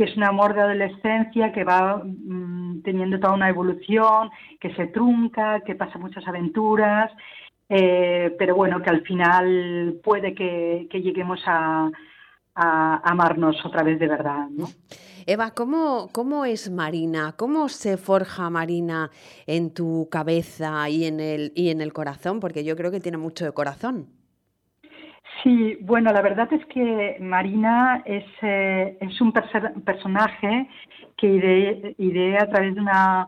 que es un amor de adolescencia que va mm, teniendo toda una evolución, que se trunca, que pasa muchas aventuras, eh, pero bueno, que al final puede que, lleguemos a, amarnos otra vez de verdad. ¿no?
Eva, ¿cómo, ¿cómo es Marina? ¿Cómo se forja Marina en tu cabeza y en, el, y en el corazón? Porque yo creo que tiene mucho de corazón.
Sí, bueno, la verdad es que Marina es, eh, es un personaje que ideé, a través de una,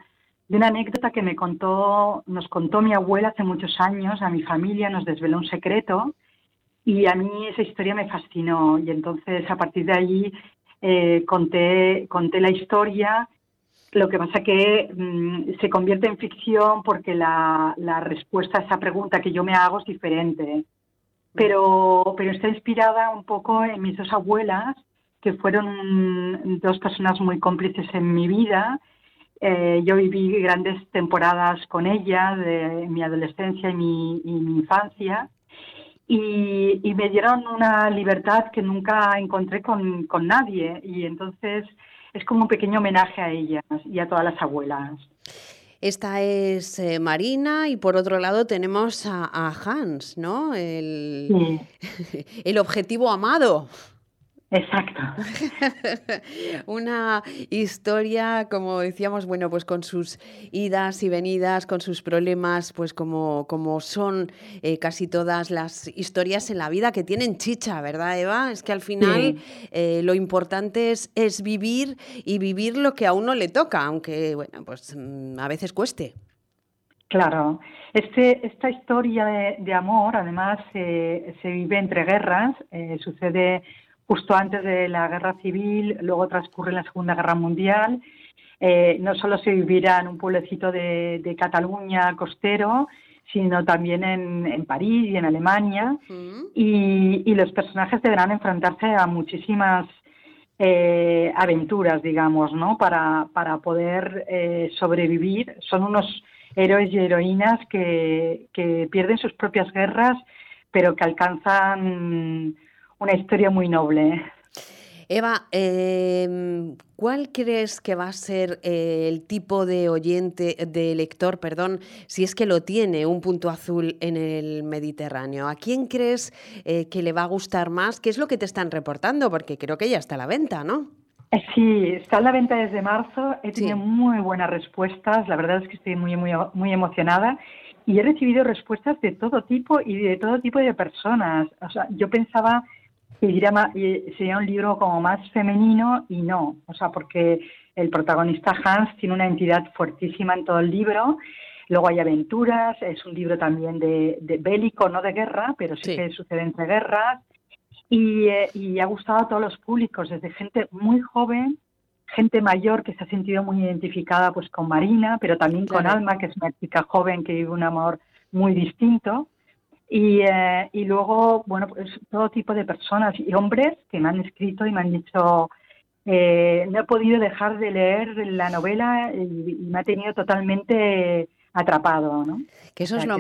de una anécdota que me contó, nos contó mi abuela hace muchos años, a mi familia nos desveló un secreto y a mí esa historia me fascinó. Y entonces a partir de ahí eh, conté, conté la historia. Lo que pasa que mm, se convierte en ficción porque la, la, respuesta a esa pregunta que yo me hago es diferente pero, pero está inspirada un poco en mis dos abuelas, que fueron dos personas muy cómplices en mi vida. Eh, yo viví grandes temporadas con ellas, de mi adolescencia y mi, infancia, y, y, me dieron una libertad que nunca encontré con, con nadie, y entonces es como un pequeño homenaje a ellas y a todas las abuelas.
Esta es eh, Marina y por otro lado tenemos a, Hans, ¿no? El, *laughs* el objetivo amado.
Exacto. *laughs*
Una historia, como decíamos, bueno, pues con sus idas y venidas, con sus problemas, pues como, como son eh, casi todas las historias en la vida que tienen chicha, ¿verdad, Eva? Es que al final eh, lo importante es, es vivir y vivir lo que a uno le toca, aunque, bueno, pues mm, a veces cueste.
Claro. Este, esta historia de, amor, además, se vive entre guerras, eh, sucede justo antes de la guerra civil, luego transcurre la Segunda Guerra Mundial. Eh, no solo se vivirá en un pueblecito de, Cataluña costero, sino también en, París y en Alemania. y, los personajes deberán enfrentarse a muchísimas eh, aventuras, digamos, ¿no? Para, para poder eh, sobrevivir. Son unos héroes y heroínas que, que pierden sus propias guerras, pero que alcanzan una historia muy noble.
Eva, em, ¿cuál crees que va a ser eh, el tipo de oyente, de lector, perdón, si es que lo tiene un punto azul en el Mediterráneo? ¿A quién crees eh, que le va a gustar más? ¿Qué es lo que te están reportando? Porque creo que ya está a la venta, ¿no?
Eh, sí, está a la venta desde marzo. He tenido muy buenas respuestas. La verdad es que estoy muy, muy, muy emocionada y he recibido respuestas de todo tipo y de todo tipo de personas. O sea, yo pensaba y sería un libro como más femenino y no, o sea, porque el protagonista Hans tiene una entidad fuertísima en todo el libro, luego hay aventuras, es un libro también de, bélico, no de guerra, pero sí, que sucede entre guerras, y, eh, y, ha gustado a todos los públicos, desde gente muy joven, gente mayor que se ha sentido muy identificada pues con Marina, pero también con Alma, que es una chica joven que vive un amor muy distinto, y, eh, y luego, bueno, pues todo tipo de personas y hombres que me han escrito y me han dicho, eh, no he podido dejar de leer la novela y, me ha tenido totalmente atrapado, ¿no?
Que eso es lo,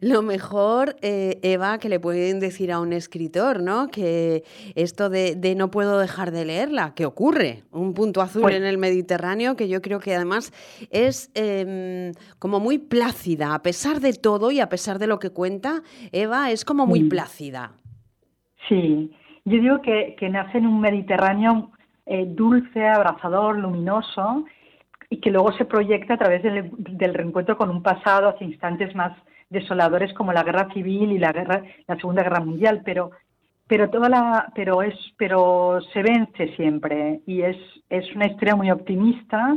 lo, mejor, eh, Eva, que le pueden decir a un escritor, ¿no? Que esto de, no puedo dejar de leerla, que ocurre, un punto azul pues en el Mediterráneo, que yo creo que además es em, como muy plácida, a pesar de todo y a pesar de lo que cuenta, Eva es como muy plácida.
Sí, yo digo que, nace en un Mediterráneo eh, dulce, abrazador, luminoso, y que luego se proyecta a través del, reencuentro con un pasado hacia instantes más desoladores como la guerra civil y la guerra la segunda guerra mundial pero pero toda la pero es pero se vence siempre y es es una historia muy optimista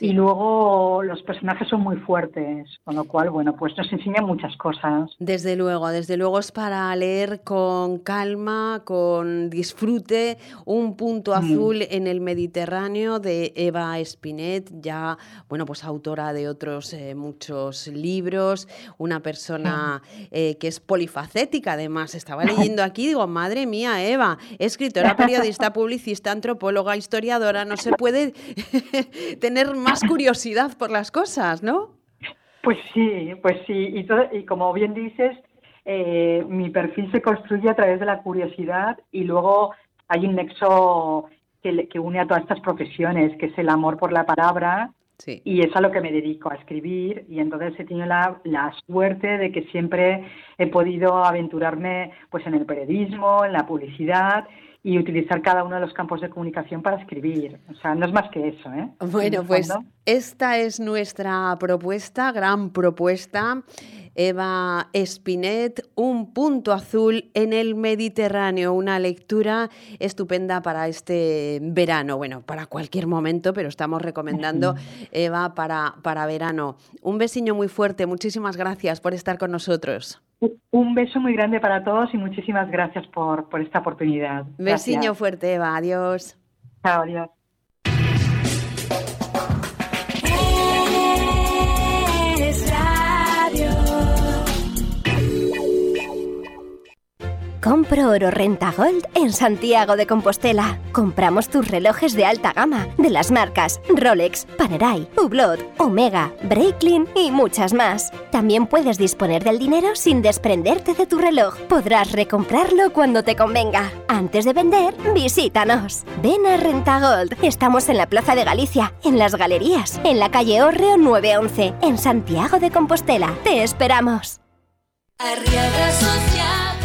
Y luego los personajes son muy fuertes, con lo cual, bueno, pues nos enseñan muchas cosas.
Desde luego, desde luego es para leer con calma, con disfrute, un punto azul en el Mediterráneo de Eva Espinet, ya, bueno, pues autora de otros eh, muchos libros, una persona eh, que es polifacética, además, estaba *laughs* leyendo aquí, digo, madre mía, Eva, escritora, periodista, *laughs* publicista, antropóloga, historiadora, no se puede *laughs* tener más más curiosidad por las cosas, ¿no?
Pues sí, pues sí. Y, y como bien dices, eh, mi perfil se construye a través de la curiosidad y luego hay un nexo que, que une a todas estas profesiones, que es el amor por la palabra. Y es a lo que me dedico, a escribir. Y entonces he tenido la, la, suerte de que siempre he podido aventurarme pues en el periodismo, en la publicidad y utilizar cada uno de los campos de comunicación para escribir. O sea, no es más que eso. ¿eh?
Bueno, pues esta es nuestra propuesta, gran propuesta. Eva Espinet, Un punto azul en el Mediterráneo, una lectura estupenda para este verano, bueno, para cualquier momento, pero estamos recomendando *laughs* Eva para, para verano. Un besiño muy fuerte, muchísimas gracias por estar con nosotros.
Un beso muy grande para todos y muchísimas gracias por, por esta oportunidad.
Besiño fuerte, Eva. Adiós.
Chao, adiós.
Compro oro renta gold en Santiago de Compostela. Compramos tus relojes de alta gama de las marcas Rolex, Panerai, Hublot, Omega, Breitling y muchas más. También puedes disponer del dinero sin desprenderte de tu reloj. Podrás recomprarlo cuando te convenga. Antes de vender, visítanos. Ven a Renta Gold. Estamos en la Plaza de Galicia, en las Galerías, en la calle Orreo 911, en Santiago de Compostela. Te esperamos.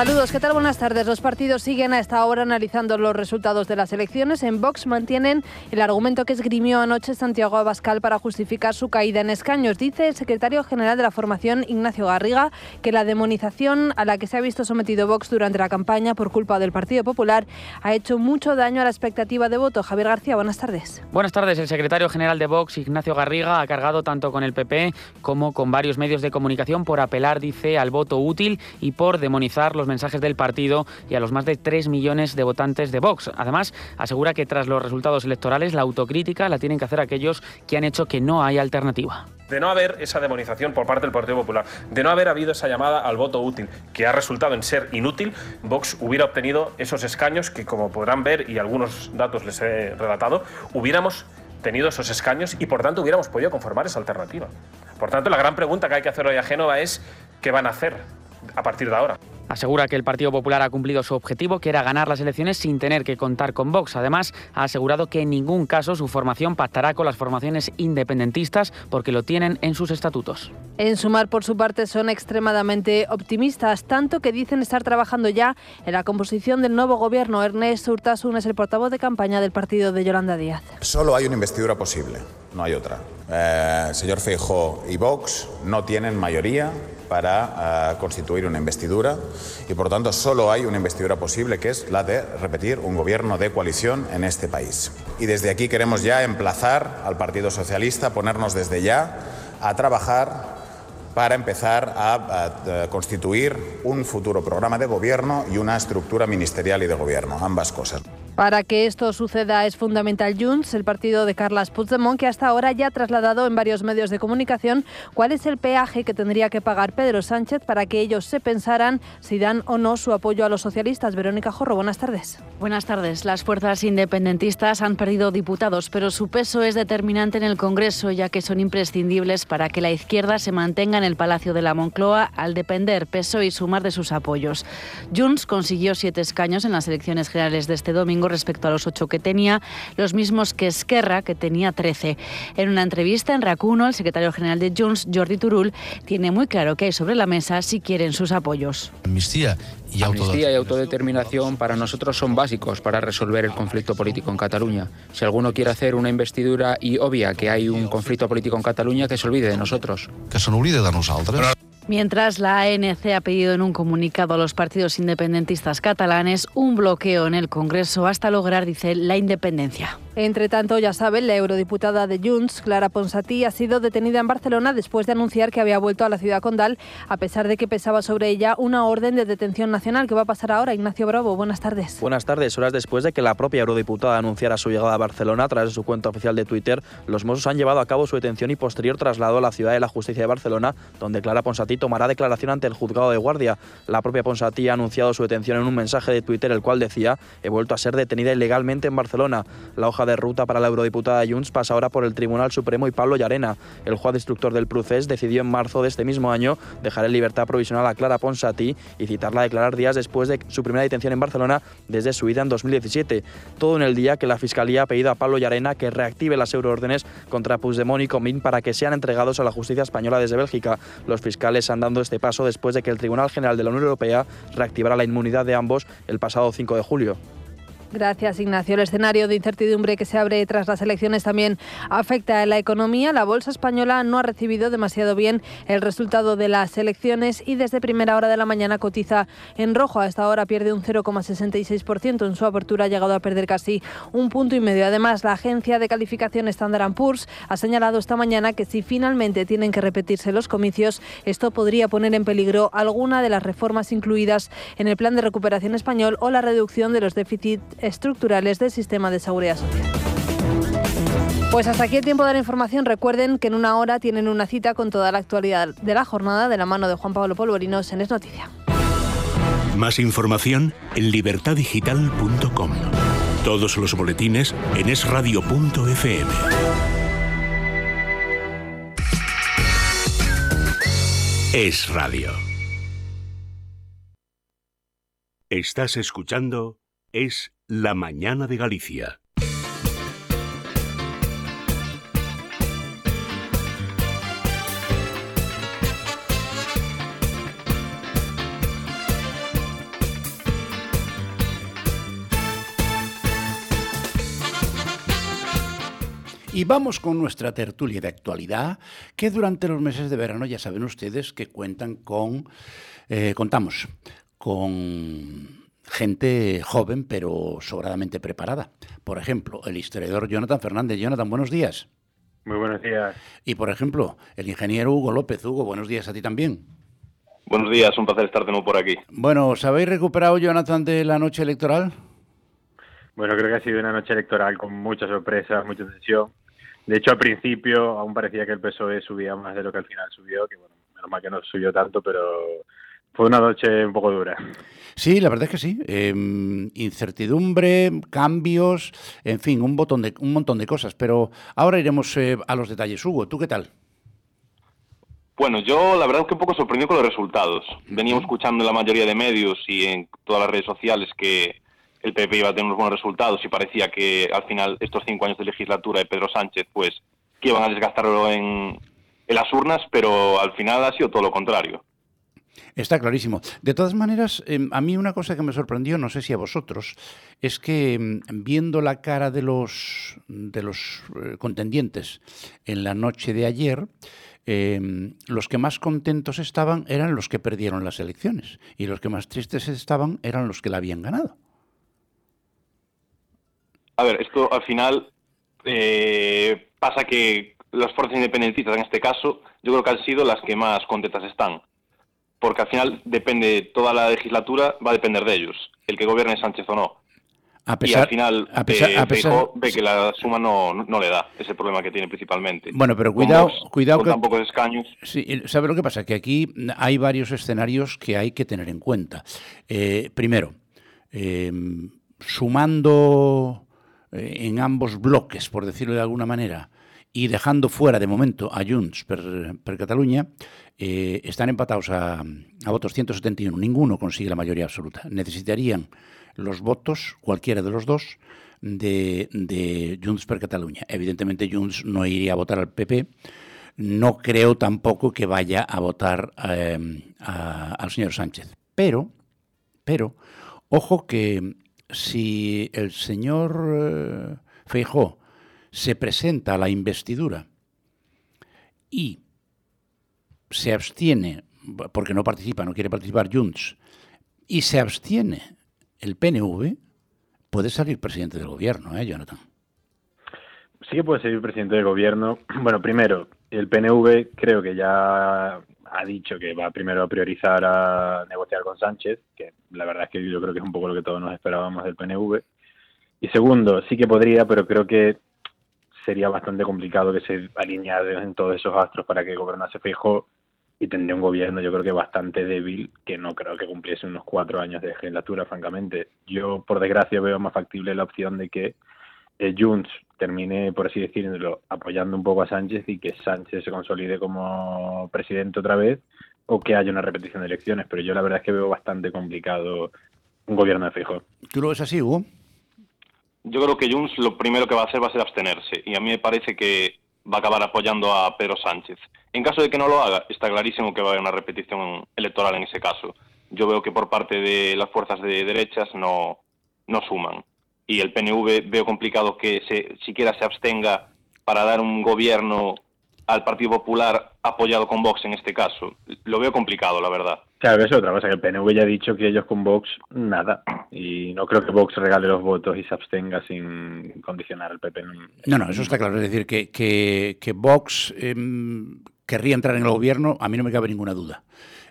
Saludos, ¿qué tal? Buenas tardes. Los partidos siguen a esta hora analizando los resultados de las elecciones. En Vox mantienen el argumento que esgrimió anoche Santiago Abascal para justificar su caída en escaños. Dice el secretario general de la formación, Ignacio Garriga, que la demonización a la que se ha visto sometido Vox durante la campaña por culpa del Partido Popular ha hecho mucho daño a la expectativa de voto. Javier García, buenas tardes.
Buenas tardes. El secretario general de Vox, Ignacio Garriga, ha cargado tanto con el PP como con varios medios de comunicación por apelar, dice, al voto útil y por demonizar los mensajes del partido y a los más de 3 millones de votantes de Vox. Además, asegura que tras los resultados electorales la autocrítica la tienen que hacer aquellos que han hecho que no haya alternativa
de no haber esa demonización por parte del Partido Popular, de no haber habido esa llamada al voto útil, que ha resultado en ser inútil, Vox hubiera obtenido esos escaños que, como podrán ver, y algunos datos les he relatado, hubiéramos tenido esos escaños y, por tanto, hubiéramos podido conformar esa alternativa. Por tanto, la gran pregunta que hay que hacer hoy a Génova es ¿qué van a hacer a partir de ahora?
Asegura que el Partido Popular ha cumplido su objetivo, que era ganar las elecciones sin tener que contar con Vox. Además, ha asegurado que en ningún caso su formación pactará con las formaciones independentistas porque lo tienen en sus estatutos.
En Sumar, por su parte, son extremadamente optimistas, tanto que dicen estar trabajando ya en la composición del nuevo gobierno. Ernest Urtasun es el portavoz de campaña del partido de Yolanda Díaz.
Solo hay una investidura posible, no hay otra. Eh, señor Feijóo y Vox no tienen mayoría para uh, constituir una investidura y por tanto solo hay una investidura posible que es la de repetir un gobierno de coalición en este país. Y desde aquí queremos ya emplazar al Partido Socialista ponernos desde ya a trabajar para empezar a, a, constituir un futuro programa de gobierno y una estructura ministerial y de gobierno, ambas cosas.
Para que esto suceda es fundamental Junts, el partido de Carles Puigdemont, que hasta ahora ya ha trasladado en varios medios de comunicación cuál es el peaje que tendría que pagar Pedro Sánchez para que ellos se pensaran si dan o no su apoyo a los socialistas. Verónica Jorro, buenas tardes.
Buenas tardes. Las fuerzas independentistas han perdido diputados, pero su peso es determinante en el Congreso, ya que son imprescindibles para que la izquierda se mantenga en el Palacio de la Moncloa al depender peso y sumar de sus apoyos. Junts consiguió siete escaños en las elecciones generales de este domingo respecto a los ocho que tenía, los mismos que Esquerra, que tenía trece. En una entrevista en Racuno, el secretario general de Junts, Jordi Turul, tiene muy claro que hay sobre la mesa si quieren sus apoyos.
Amnistía y, Amnistía y autodeterminación para nosotros son básicos para resolver el conflicto político en Cataluña. Si alguno quiere hacer una investidura y obvia que hay un conflicto político en Cataluña, que se olvide de nosotros.
Que se olvide de nosotros.
Mientras la ANC ha pedido en un comunicado a los partidos independentistas catalanes un bloqueo en el Congreso hasta lograr, dice, la independencia.
Entre tanto, ya saben, la eurodiputada de Junts, Clara Ponsatí, ha sido detenida en Barcelona después de anunciar que había vuelto a la ciudad condal, a pesar de que pesaba sobre ella una orden de detención nacional. ¿Qué va a pasar ahora? Ignacio Bravo, buenas tardes.
Buenas tardes. Horas después de que la propia eurodiputada anunciara su llegada a Barcelona de su cuenta oficial de Twitter, los Mossos han llevado a cabo su detención y posterior traslado a la ciudad de la justicia de Barcelona, donde Clara Ponsatí tomará declaración ante el juzgado de guardia. La propia Ponsatí ha anunciado su detención en un mensaje de Twitter, el cual decía: He vuelto a ser detenida ilegalmente en Barcelona. La hoja de ruta para la eurodiputada Junts pasa ahora por el Tribunal Supremo y Pablo Llarena. El juez instructor del procés decidió en marzo de este mismo año dejar en libertad provisional a Clara Ponsatí y citarla a declarar días después de su primera detención en Barcelona desde su ida en 2017. Todo en el día que la Fiscalía ha pedido a Pablo Llarena que reactive las euroórdenes contra Puigdemont y Comín para que sean entregados a la justicia española desde Bélgica. Los fiscales han dado este paso después de que el Tribunal General de la Unión Europea reactivara la inmunidad de ambos el pasado 5 de julio.
Gracias, Ignacio. El escenario de incertidumbre que se abre tras las elecciones también afecta a la economía. La bolsa española no ha recibido demasiado bien el resultado de las elecciones y desde primera hora de la mañana cotiza en rojo. A esta hora pierde un 0,66%. En su apertura ha llegado a perder casi un punto y medio. Además, la agencia de calificación Standard Poor's ha señalado esta mañana que si finalmente tienen que repetirse los comicios, esto podría poner en peligro alguna de las reformas incluidas en el plan de recuperación español o la reducción de los déficits estructurales del sistema de seguridad social. Pues hasta aquí el tiempo de la información. Recuerden que en una hora tienen una cita con toda la actualidad de la jornada de la mano de Juan Pablo Polvorinos en Es Noticia.
Más información en libertadigital.com. Todos los boletines en esradio.fm. Es Radio. Estás escuchando Es la mañana de Galicia.
Y vamos con nuestra tertulia de actualidad, que durante los meses de verano ya saben ustedes que cuentan con, eh, contamos con gente joven pero sobradamente preparada. Por ejemplo, el historiador Jonathan Fernández. Jonathan, buenos días.
Muy buenos días.
Y por ejemplo, el ingeniero Hugo López. Hugo, buenos días a ti también.
Buenos días, un placer estar de nuevo por aquí.
Bueno, ¿os habéis recuperado, Jonathan, de la noche electoral?
Bueno, creo que ha sido una noche electoral con muchas sorpresas, mucha tensión. De hecho, al principio aún parecía que el PSOE subía más de lo que al final subió, que bueno, menos mal que no subió tanto, pero fue una noche un poco dura.
Sí, la verdad es que sí. Em, incertidumbre, cambios, en fin, un, botón de, un montón de cosas. Pero ahora iremos eh, a los detalles. Hugo, ¿tú qué tal?
Bueno, yo la verdad es que un poco sorprendido con los resultados. Veníamos escuchando en la mayoría de medios y en todas las redes sociales que el PP iba a tener unos buenos resultados y parecía que al final estos cinco años de legislatura de Pedro Sánchez, pues que iban a desgastarlo en, en las urnas, pero al final ha sido todo lo contrario.
Está clarísimo. De todas maneras, em, a mí una cosa que me sorprendió, no sé si a vosotros, es que em, viendo la cara de los, de los eh, contendientes en la noche de ayer, em, los que más contentos estaban eran los que perdieron las elecciones y los que más tristes estaban eran los que la habían ganado.
A ver, esto al final eh, pasa que las fuerzas independentistas en este caso yo creo que han sido las que más contentas están porque al final depende, toda la legislatura va a depender de ellos, el que gobierne Sánchez o no. y al final ve que la suma no, no, le da, ese problema que tiene principalmente.
Bueno, pero cuidado, cuidado
con pocos escaños.
Sí, ¿sabe lo que pasa? Que aquí hay varios escenarios que hay que tener en cuenta. Eh, primero, eh, sumando eh, en ambos bloques, por decirlo de alguna manera, y dejando fuera de momento a Junts per, Cataluña, están empatados a, a votos 171. Ninguno consigue la mayoría absoluta. Necesitarían los votos, cualquiera de los dos, de, de Junts per Cataluña. Evidentemente Junts no iría a votar al PP, no creo tampoco que vaya a votar em, al señor Sánchez. Pero, pero, ojo que si el señor eh, Feijó se presenta a la investidura y se abstiene, porque no participa, no quiere participar Junts, y se abstiene el PNV puede salir presidente del gobierno, ¿eh, Jonathan?
Sí que puede salir presidente del gobierno. *clears throat* Bueno, primero, el PNV creo que ya ha dicho que va primero a priorizar a negociar con Sánchez, que la verdad es que yo creo que es un poco lo que todos nos esperábamos del PNV. Y segundo, sí que podría, pero creo que sería bastante complicado que se alinearan todos esos astros para que gobernase Feijóo y tendría un gobierno yo creo que bastante débil que no creo que cumpliese unos cuatro años de legislatura francamente. Yo por desgracia veo más factible la opción de que eh, Junts termine por así decirlo apoyando un poco a Sánchez y que Sánchez se consolide como presidente otra vez o que haya una repetición de elecciones. Pero yo la verdad es que veo bastante complicado un gobierno de
¿Tú lo ves así Hugo?
Yo creo que Junts lo primero que va a hacer va a ser abstenerse y a mí me parece que va a acabar apoyando a Pedro Sánchez. En caso de que no lo haga, está clarísimo que va a haber una repetición electoral en ese caso. Yo veo que por parte de las fuerzas de derechas no, no suman. Y el PNV veo complicado que se, siquiera se abstenga para dar un gobierno al Partido Popular apoyado con Vox en este caso. Lo veo complicado, la verdad.
Claro, es otra cosa, que el PNV ya ha dicho que ellos con Vox nada. Y no creo que Vox regale los votos y se abstenga sin condicionar al PP.
No, no, eso está claro. Es decir, que, que, Vox em, querría entrar en el gobierno, a mí no me cabe ninguna duda.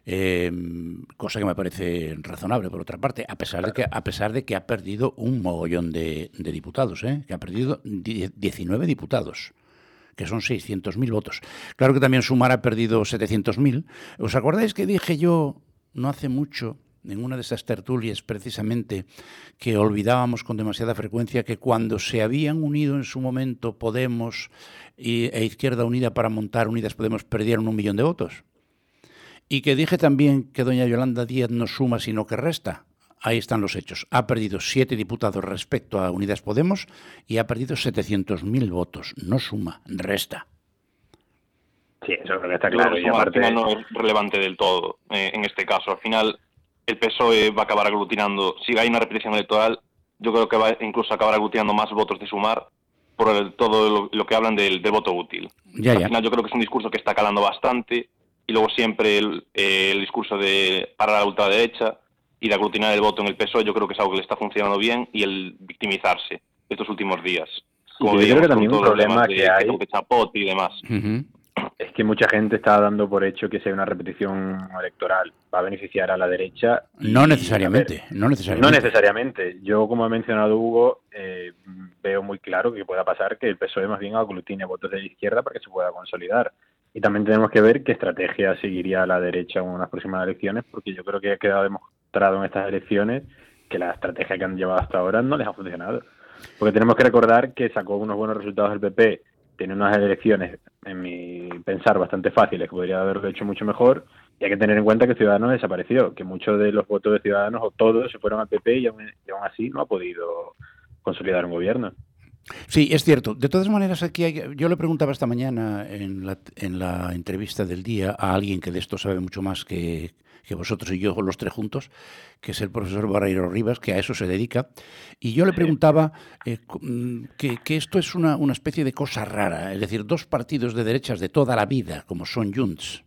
Em, cosa que me parece razonable, por otra parte, a pesar de que, a pesar de que ha perdido un mogollón de, de diputados, ¿eh? que ha perdido 19 diputados que son 600.000 votos. Claro que también Sumar ha perdido 700.000. ¿Os acordáis que dije yo no hace mucho en una de esas tertulias precisamente que olvidábamos con demasiada frecuencia que cuando se habían unido en su momento Podemos e Izquierda Unida para montar Unidas Podemos perdieron un millón de votos? Y que dije también que doña Yolanda Díaz no suma sino que resta ahí están los hechos. Ha perdido siete diputados respecto a Unidas Podemos y ha perdido 700.000 votos. No suma, resta.
Sí, eso creo que está claro.
y aparte... no es relevante del todo eh, en este caso. Al final, el PSOE va a acabar aglutinando. Si hay una repetición electoral, yo creo que va a incluso acabar aglutinando más votos de sumar por todo lo, que hablan del, voto útil. Al final, yo creo que es un discurso que está calando bastante. Y luego siempre el, el discurso de para la ultraderecha y de aglutinar el voto en el PSOE yo creo que es algo que le está funcionando bien y el victimizarse estos últimos días.
Como yo creo que también un problema que hay
y demás.
Es que mucha gente está dando por hecho que sea una repetición electoral va a beneficiar a la derecha.
No necesariamente, no necesariamente.
No necesariamente. Yo, como ha mencionado Hugo, eh, veo muy claro que pueda pasar que el PSOE más bien aglutine votos de la izquierda para que se pueda consolidar. Y también tenemos que ver qué estrategia seguiría la derecha en unas próximas elecciones, porque yo creo que ha quedado demostrado en estas elecciones que la estrategia que han llevado hasta ahora no les ha funcionado. Porque tenemos que recordar que sacó unos buenos resultados el PP, tiene unas elecciones, en mi pensar, bastante fáciles, que podría haberlo hecho mucho mejor, y hay que tener en cuenta que Ciudadanos desapareció, que muchos de los votos de Ciudadanos, o todos, se fueron al PP y aún, y aún así no ha podido consolidar un gobierno.
Sí, es cierto. De todas maneras, aquí hay, yo le preguntaba esta mañana en la, en la entrevista del día a alguien que de esto sabe mucho más que, que vosotros y yo los tres juntos, que es el profesor Barreiro Rivas, que a eso se dedica. Y yo le preguntaba eh, mm, que, esto es una, una, especie de cosa rara, es decir, dos partidos de derechas de toda la vida, como son Junts,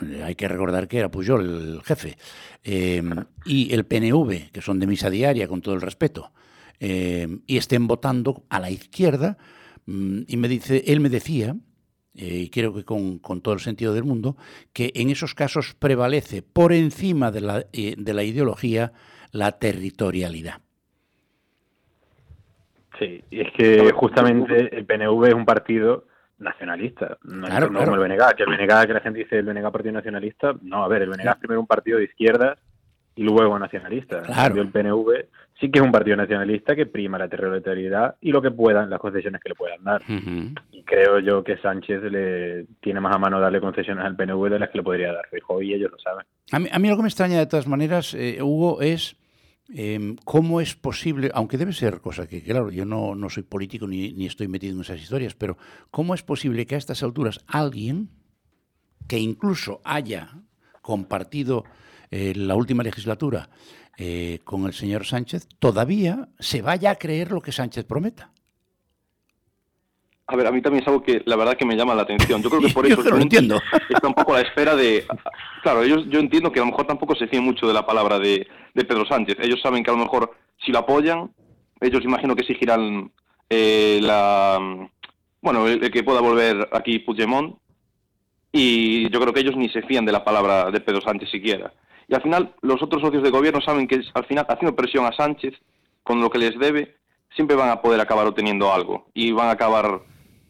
eh, hay que recordar que era Pujol el jefe, eh, y el PNV, que son de misa diaria, con todo el respeto, y estén votando a la izquierda. Mm, y me dice, él me decía, eh, y creo que con, con, todo el sentido del mundo, que en esos casos prevalece por encima de la, eh, de la ideología la territorialidad.
Sí, y es que justamente el PNV es un partido nacionalista, no
Claro,
como
claro.
el BNG, que el BNG, que la gente dice el BNG Partido Nacionalista, no, a ver, el BNG es primero un partido de izquierdas y luego nacionalista.
Claro.
el PNV sí que es un partido nacionalista que prima la territorialidad y lo que puedan, las concesiones que le puedan dar. Y creo yo que Sánchez le tiene más a mano darle concesiones al PNV de las que le podría dar Feijóo y ellos lo saben.
A mí, a mí lo que me extraña de todas maneras, eh, Hugo, es eh, cómo es posible, aunque debe ser cosa que, claro, yo no, no soy político ni, ni estoy metido en esas historias, pero cómo es posible que a estas alturas alguien que incluso haya compartido eh, la última legislatura eh, con el señor Sánchez, todavía se vaya a creer lo que Sánchez prometa.
A ver, a mí también es algo que la verdad que me llama la atención. Yo creo que *laughs* por
Yo
eso
que lo entiendo. *laughs*
está un poco a la espera de... Claro, ellos, yo entiendo que a lo mejor tampoco se fíen mucho de la palabra de, de Pedro Sánchez. Ellos saben que a lo mejor si lo apoyan, ellos imagino que exigirán eh, la... Bueno, el, el que pueda volver aquí Puigdemont. Y yo creo que ellos ni se fían de la palabra de Pedro Sánchez siquiera. Y al final, los otros socios de gobierno saben que al final, haciendo presión a Sánchez, con lo que les debe, siempre van a poder acabar obteniendo algo. Y van a acabar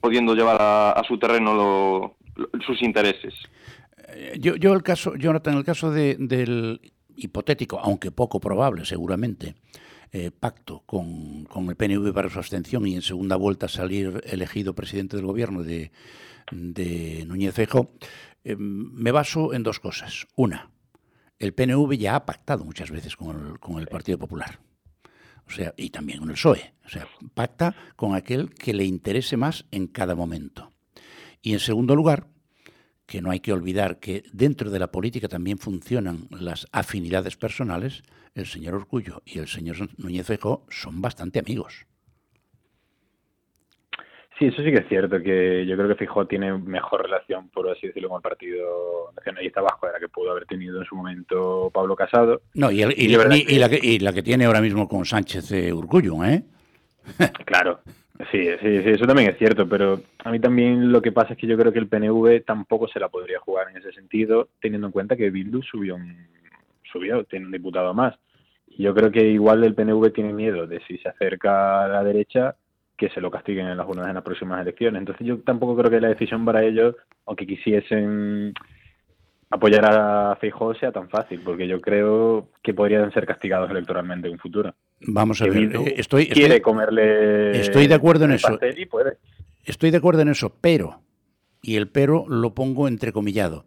pudiendo llevar a, su terreno lo- sus intereses.
Eh, Yo, yo el caso, Jonathan, el caso de- del hipotético, aunque poco probable seguramente, eh, pacto con, con el PNV para su abstención y en segunda vuelta salir elegido presidente del gobierno de, de Núñez Feijóo, eh, me baso en dos cosas. Una, el PNV ya ha pactado muchas veces con el, con el Partido Popular. O sea, y también con el PSOE. O sea, pacta con aquel que le interese más en cada momento. Y en segundo lugar, que no hay que olvidar que dentro de la política también funcionan las afinidades personales, el señor Orcullo y el señor Núñez Feijóo son bastante amigos.
Sí, eso sí que es cierto, que yo creo que Feijóo tiene mejor relación, por así decirlo, con el Partido Nacionalista Vasco de la que pudo haber tenido en su momento Pablo Casado.
No, y, el- y-
de
y- la, que, y la que tiene ahora mismo con Sánchez Urcullo, ¿eh? *laughs*
Claro, sí, sí, sí, eso también es cierto, pero a mí también lo que pasa es que yo creo que el PNV tampoco se la podría jugar en ese sentido, teniendo en cuenta que Bildu subió, un, subió tiene un diputado más. Yo creo que igual el PNV tiene miedo de si se acerca a la derecha que se lo castiguen en las urnas en las próximas elecciones. Entonces yo tampoco creo que la decisión para ellos, aunque quisiesen apoyar a Feijóo, sea tan fácil, porque yo creo que podrían ser castigados electoralmente en un futuro.
Vamos a
Que
ver, eh, estoy,
quiere
estoy-
comerle
estoy de acuerdo en eso.
y puede.
Estoy de acuerdo en eso, pero, y el pero lo pongo entrecomillado,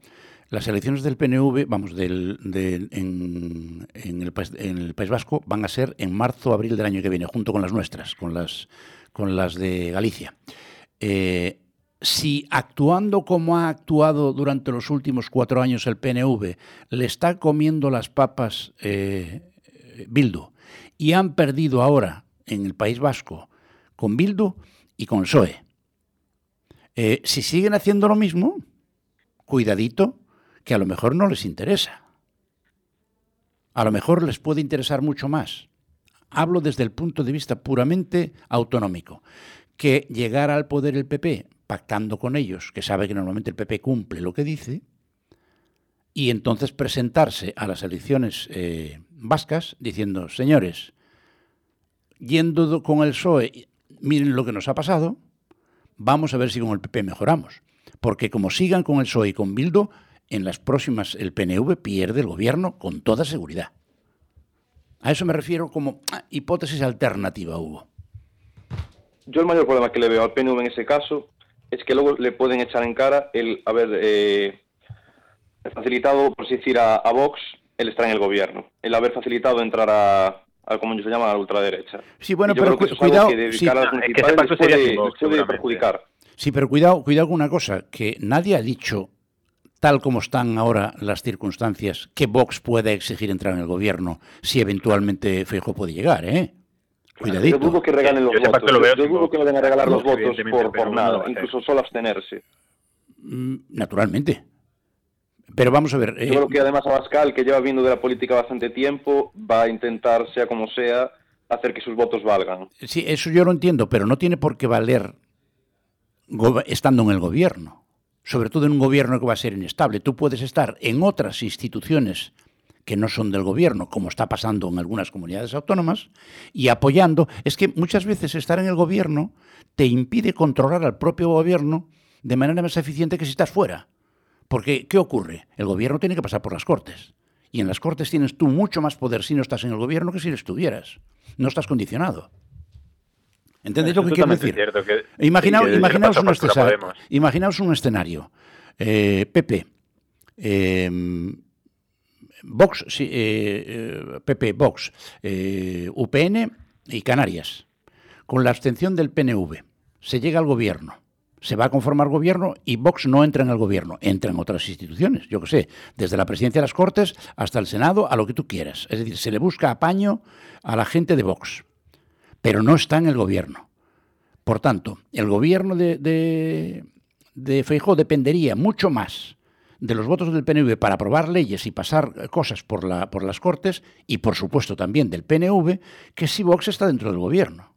las elecciones del PNV, vamos, del, del- en, en el, en el País Vasco van a ser en marzo, abril del año que viene, junto con las nuestras, con las, con las de Galicia. Eh, si actuando como ha actuado durante los últimos cuatro años el PNV, le está comiendo las papas eh, Bildu y han perdido ahora en el País Vasco con Bildu y con PSOE. Eh, si siguen haciendo lo mismo, cuidadito, que a lo mejor no les interesa. A lo mejor les puede interesar mucho más. Hablo desde el punto de vista puramente autonómico. Que llegar al poder el PP pactando con ellos, que sabe que normalmente el PP cumple lo que dice, y entonces presentarse a las elecciones eh, vascas diciendo, señores, yendo do- con el PSOE, miren lo que nos ha pasado, vamos a ver si con el PP mejoramos. Porque como sigan con el PSOE y con Bildu, en las próximas el PNV pierde el gobierno con toda seguridad. A eso me refiero como ah, hipótesis alternativa, Hugo.
Yo el mayor problema que le veo al PNV en ese caso es que luego le pueden echar en cara el haber eh, facilitado, por así decir, a, a Vox el estar en el gobierno, el haber facilitado entrar a, a como ellos se llama, a la ultraderecha.
Sí, bueno, pero cu- cuidado,
que de
sí.
cara a las
Es que
municipales
ese pacto
les
sería
puede-
sin Vox,
les puede
seguramente.
perjudicar.
Sí, pero cuidado, cuidado con una cosa, que nadie ha dicho, tal como están ahora las circunstancias, que Vox pueda exigir entrar en el gobierno si eventualmente Feijóo puede llegar, ¿eh? Cuidadito.
Yo dudo que regalen los
Yo
votos.
pacto lo veo
Yo dudo que vayan a regalar
No,
los votos por,
no
nada, incluso solo abstenerse.
Mm, Naturalmente. Pero vamos a ver.
Yo
eh,
creo que además Abascal, que lleva viendo de la política bastante tiempo, va a intentar, sea como sea, hacer que sus votos valgan.
Sí, eso yo lo entiendo, pero no tiene por qué valer estando en el gobierno. Sobre todo en un gobierno que va a ser inestable. Tú puedes estar en otras instituciones que no son del gobierno, como está pasando en algunas comunidades autónomas, y apoyando. Es que muchas veces estar en el gobierno te impide controlar al propio gobierno de manera más eficiente que si estás fuera. Porque, ¿qué ocurre? El gobierno tiene que pasar por las Cortes. Y en las Cortes tienes tú mucho más poder si no estás en el gobierno que si lo estuvieras. No estás condicionado. ¿Entendéis lo que quiero decir? imaginaos, un escenario, imaginaos, un escenario. Pepe, em, Vox, PP, eh, Vox, eh, UPN y Canarias. Con la abstención del PNV, se llega al gobierno se va a conformar gobierno y Vox no entra en el gobierno, entra en otras instituciones, yo que sé, desde la presidencia de las Cortes hasta el Senado, a lo que tú quieras. Es decir, se le busca apaño a la gente de Vox, pero no está en el gobierno. Por tanto, el gobierno de, de, dependería mucho más de los votos del PNV para aprobar leyes y pasar cosas por, la, por las Cortes y, por supuesto, también del PNV, que si Vox está dentro del gobierno.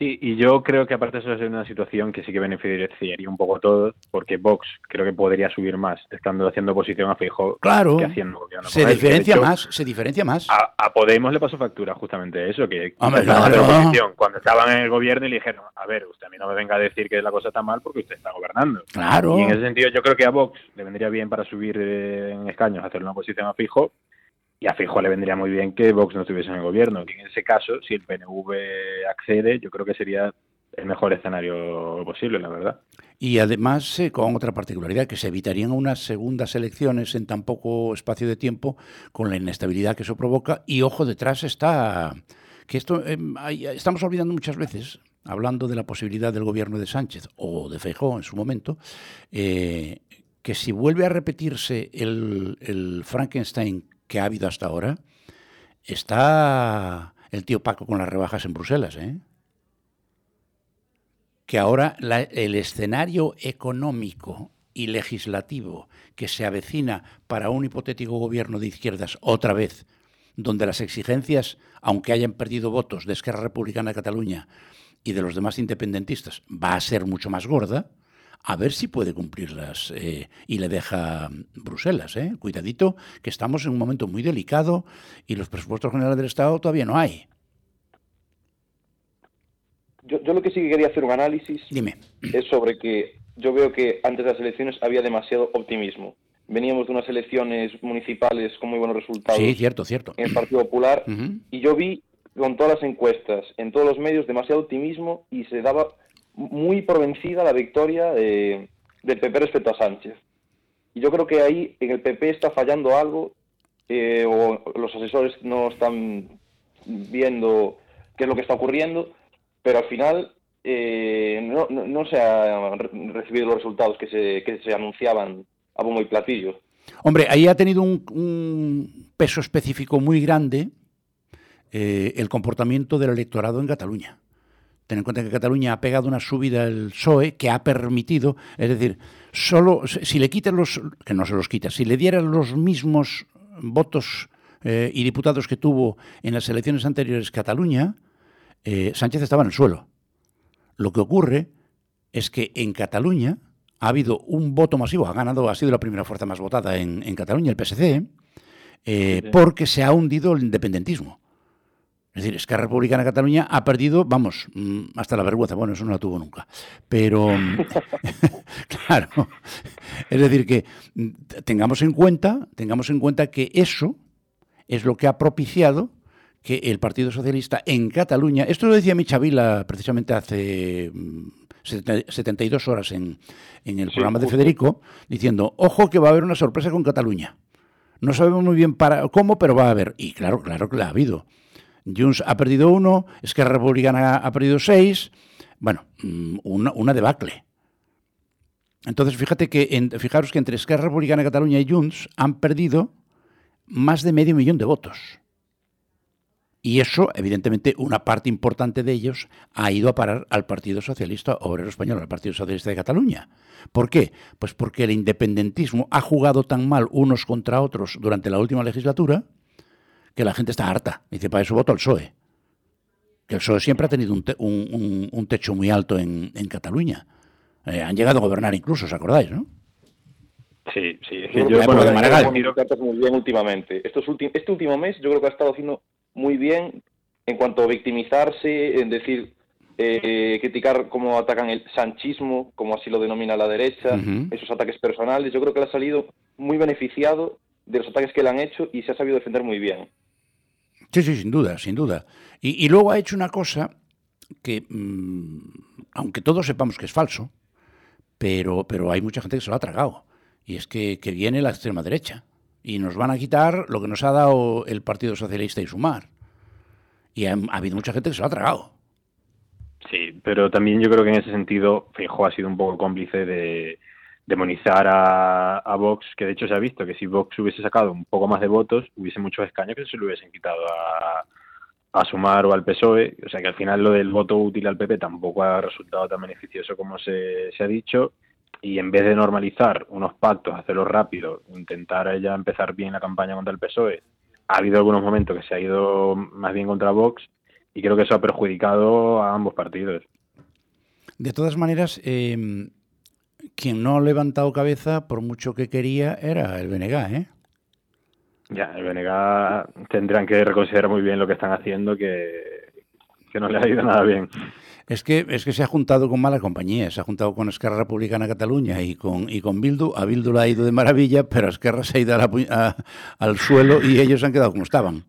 Sí, y yo creo que aparte eso es una situación que sí que beneficiaría un poco a todos, porque Vox creo que podría subir más estando haciendo oposición a Feijóo
claro, que haciendo gobierno. Se diferencia más, se diferencia más.
A, Podemos le pasó factura justamente eso, que oposición, cuando estaban en el gobierno y le dijeron, a ver, usted a mí no me venga a decir que la cosa está mal porque usted está gobernando.
Claro.
Y en ese sentido yo creo que a Vox le vendría bien para subir eh, en escaños, hacer una oposición a Fijo, y a Fijo le vendría muy bien que Vox no estuviese en el gobierno. En ese caso, si el PNV accede, yo creo que sería el mejor escenario posible, la verdad.
Y además, eh, con otra particularidad, que se evitarían unas segundas elecciones en tan poco espacio de tiempo, con la inestabilidad que eso provoca. Y ojo, detrás está que esto em, estamos olvidando muchas veces, hablando de la posibilidad del gobierno de Sánchez o de Feijóo en su momento, eh, que si vuelve a repetirse el Frankenstein que ha habido hasta ahora, está el tío Paco con las rebajas en Bruselas, ¿eh? que ahora el escenario económico y legislativo que se avecina para un hipotético gobierno de izquierdas otra vez, donde las exigencias, aunque hayan perdido votos de Esquerra Republicana de Cataluña y de los demás independentistas, va a ser mucho más gorda, a ver si puede cumplirlas eh, y le deja Bruselas. Eh. Cuidadito, que estamos en un momento muy delicado y los presupuestos generales del Estado todavía no hay.
Yo, yo lo que sí que quería hacer un análisis
Dime.
es sobre que yo veo que antes de las elecciones había demasiado optimismo. Veníamos de unas elecciones municipales con muy buenos resultados
sí, cierto, cierto.
en el Partido Popular y yo vi con todas las encuestas, en todos los medios, demasiado optimismo y se daba muy por vencida la victoria de, del PP respecto a Sánchez. Y yo creo que ahí en el PP está fallando algo, o los asesores no están viendo qué es lo que está ocurriendo, pero al final eh, no, no, se han recibido los resultados que se, que se anunciaban a bombo y platillo.
Hombre, ahí ha tenido un, peso específico muy grande eh, el comportamiento del electorado en Cataluña. Ten en cuenta que Cataluña ha pegado una subida el PSOE que ha permitido, es decir, solo si le quitan los, que no se los quita, si le dieran los mismos votos eh, y diputados que tuvo en las elecciones anteriores Cataluña, eh, Sánchez estaba en el suelo. Lo que ocurre es que en Cataluña ha habido un voto masivo, ha ganado, ha sido la primera fuerza más votada en, Cataluña, el PSC, eh, porque se ha hundido el independentismo. Es decir, es que la Republicana de Cataluña ha perdido, vamos, mm, hasta la vergüenza. Bueno, eso no la tuvo nunca. Pero, mm, *laughs* *laughs* claro, es decir, que mm, tengamos en cuenta, tengamos en cuenta que eso es lo que ha propiciado que el Partido Socialista en Cataluña, esto lo decía Michavila precisamente hace 72 horas en, el programa de Federico, diciendo, ojo que va a haber una sorpresa con Cataluña. No sabemos muy bien para cómo, pero va a haber. Y claro, claro que la ha habido. Junts ha perdido uno, Esquerra Republicana ha perdido seis. Bueno, mm, una, debacle. Entonces, fíjate que, fijaros que entre Esquerra Republicana de Cataluña y Junts han perdido más de medio millón de votos. Y eso, evidentemente, una parte importante de ellos ha ido a parar al Partido Socialista Obrero Español, al Partido Socialista de Cataluña. ¿Por qué? Pues porque el independentismo ha jugado tan mal unos contra otros durante la última legislatura que la gente está harta. Dice, para eso voto al PSOE. Que el PSOE siempre ha tenido un, techo muy alto en, Cataluña. Eh, han llegado a gobernar incluso, ¿os acordáis, no?
Sí, sí, es
que yo, bueno, de Maragall. cartas muy bien últimamente. Estos este último mes yo creo que ha estado haciendo muy bien en cuanto a victimizarse, en decir, eh, criticar cómo atacan el sanchismo, como así lo denomina la derecha, esos ataques personales. Yo creo que le ha salido muy beneficiado de los ataques que le han hecho y se ha sabido defender muy bien.
Sí, sí, sin duda, sin duda. Y, luego ha hecho una cosa que, mm, aunque todos sepamos que es falso, pero, pero hay mucha gente que se lo ha tragado. Y es que, viene la extrema derecha. Y nos van a quitar lo que nos ha dado el Partido Socialista y Sumar. Y ha, habido mucha gente que se lo ha tragado.
Sí, pero también yo creo que en ese sentido Feijóo ha sido un poco cómplice de demonizar a, Vox, que de hecho se ha visto que si Vox hubiese sacado un poco más de votos, hubiese muchos escaños que se lo hubiesen quitado a, Sumar o al PSOE. O sea que al final lo del voto útil al PP tampoco ha resultado tan beneficioso como se, se ha dicho y en vez de normalizar unos pactos, hacerlo rápido, intentar ya empezar bien la campaña contra el PSOE, ha habido algunos momentos que se ha ido más bien contra Vox y creo que eso ha perjudicado a ambos partidos.
De todas maneras, em, quien no ha levantado cabeza, por mucho que quería, era el BNG, ¿eh?
Ya, el BNG tendrán que reconsiderar muy bien lo que están haciendo, que, que no le ha ido nada bien.
Es que, es que se ha juntado con mala compañía, se ha juntado con Esquerra Republicana Cataluña y con, y con Bildu. A Bildu le ha ido de maravilla, pero a Esquerra se ha ido al suelo y ellos han quedado como estaban.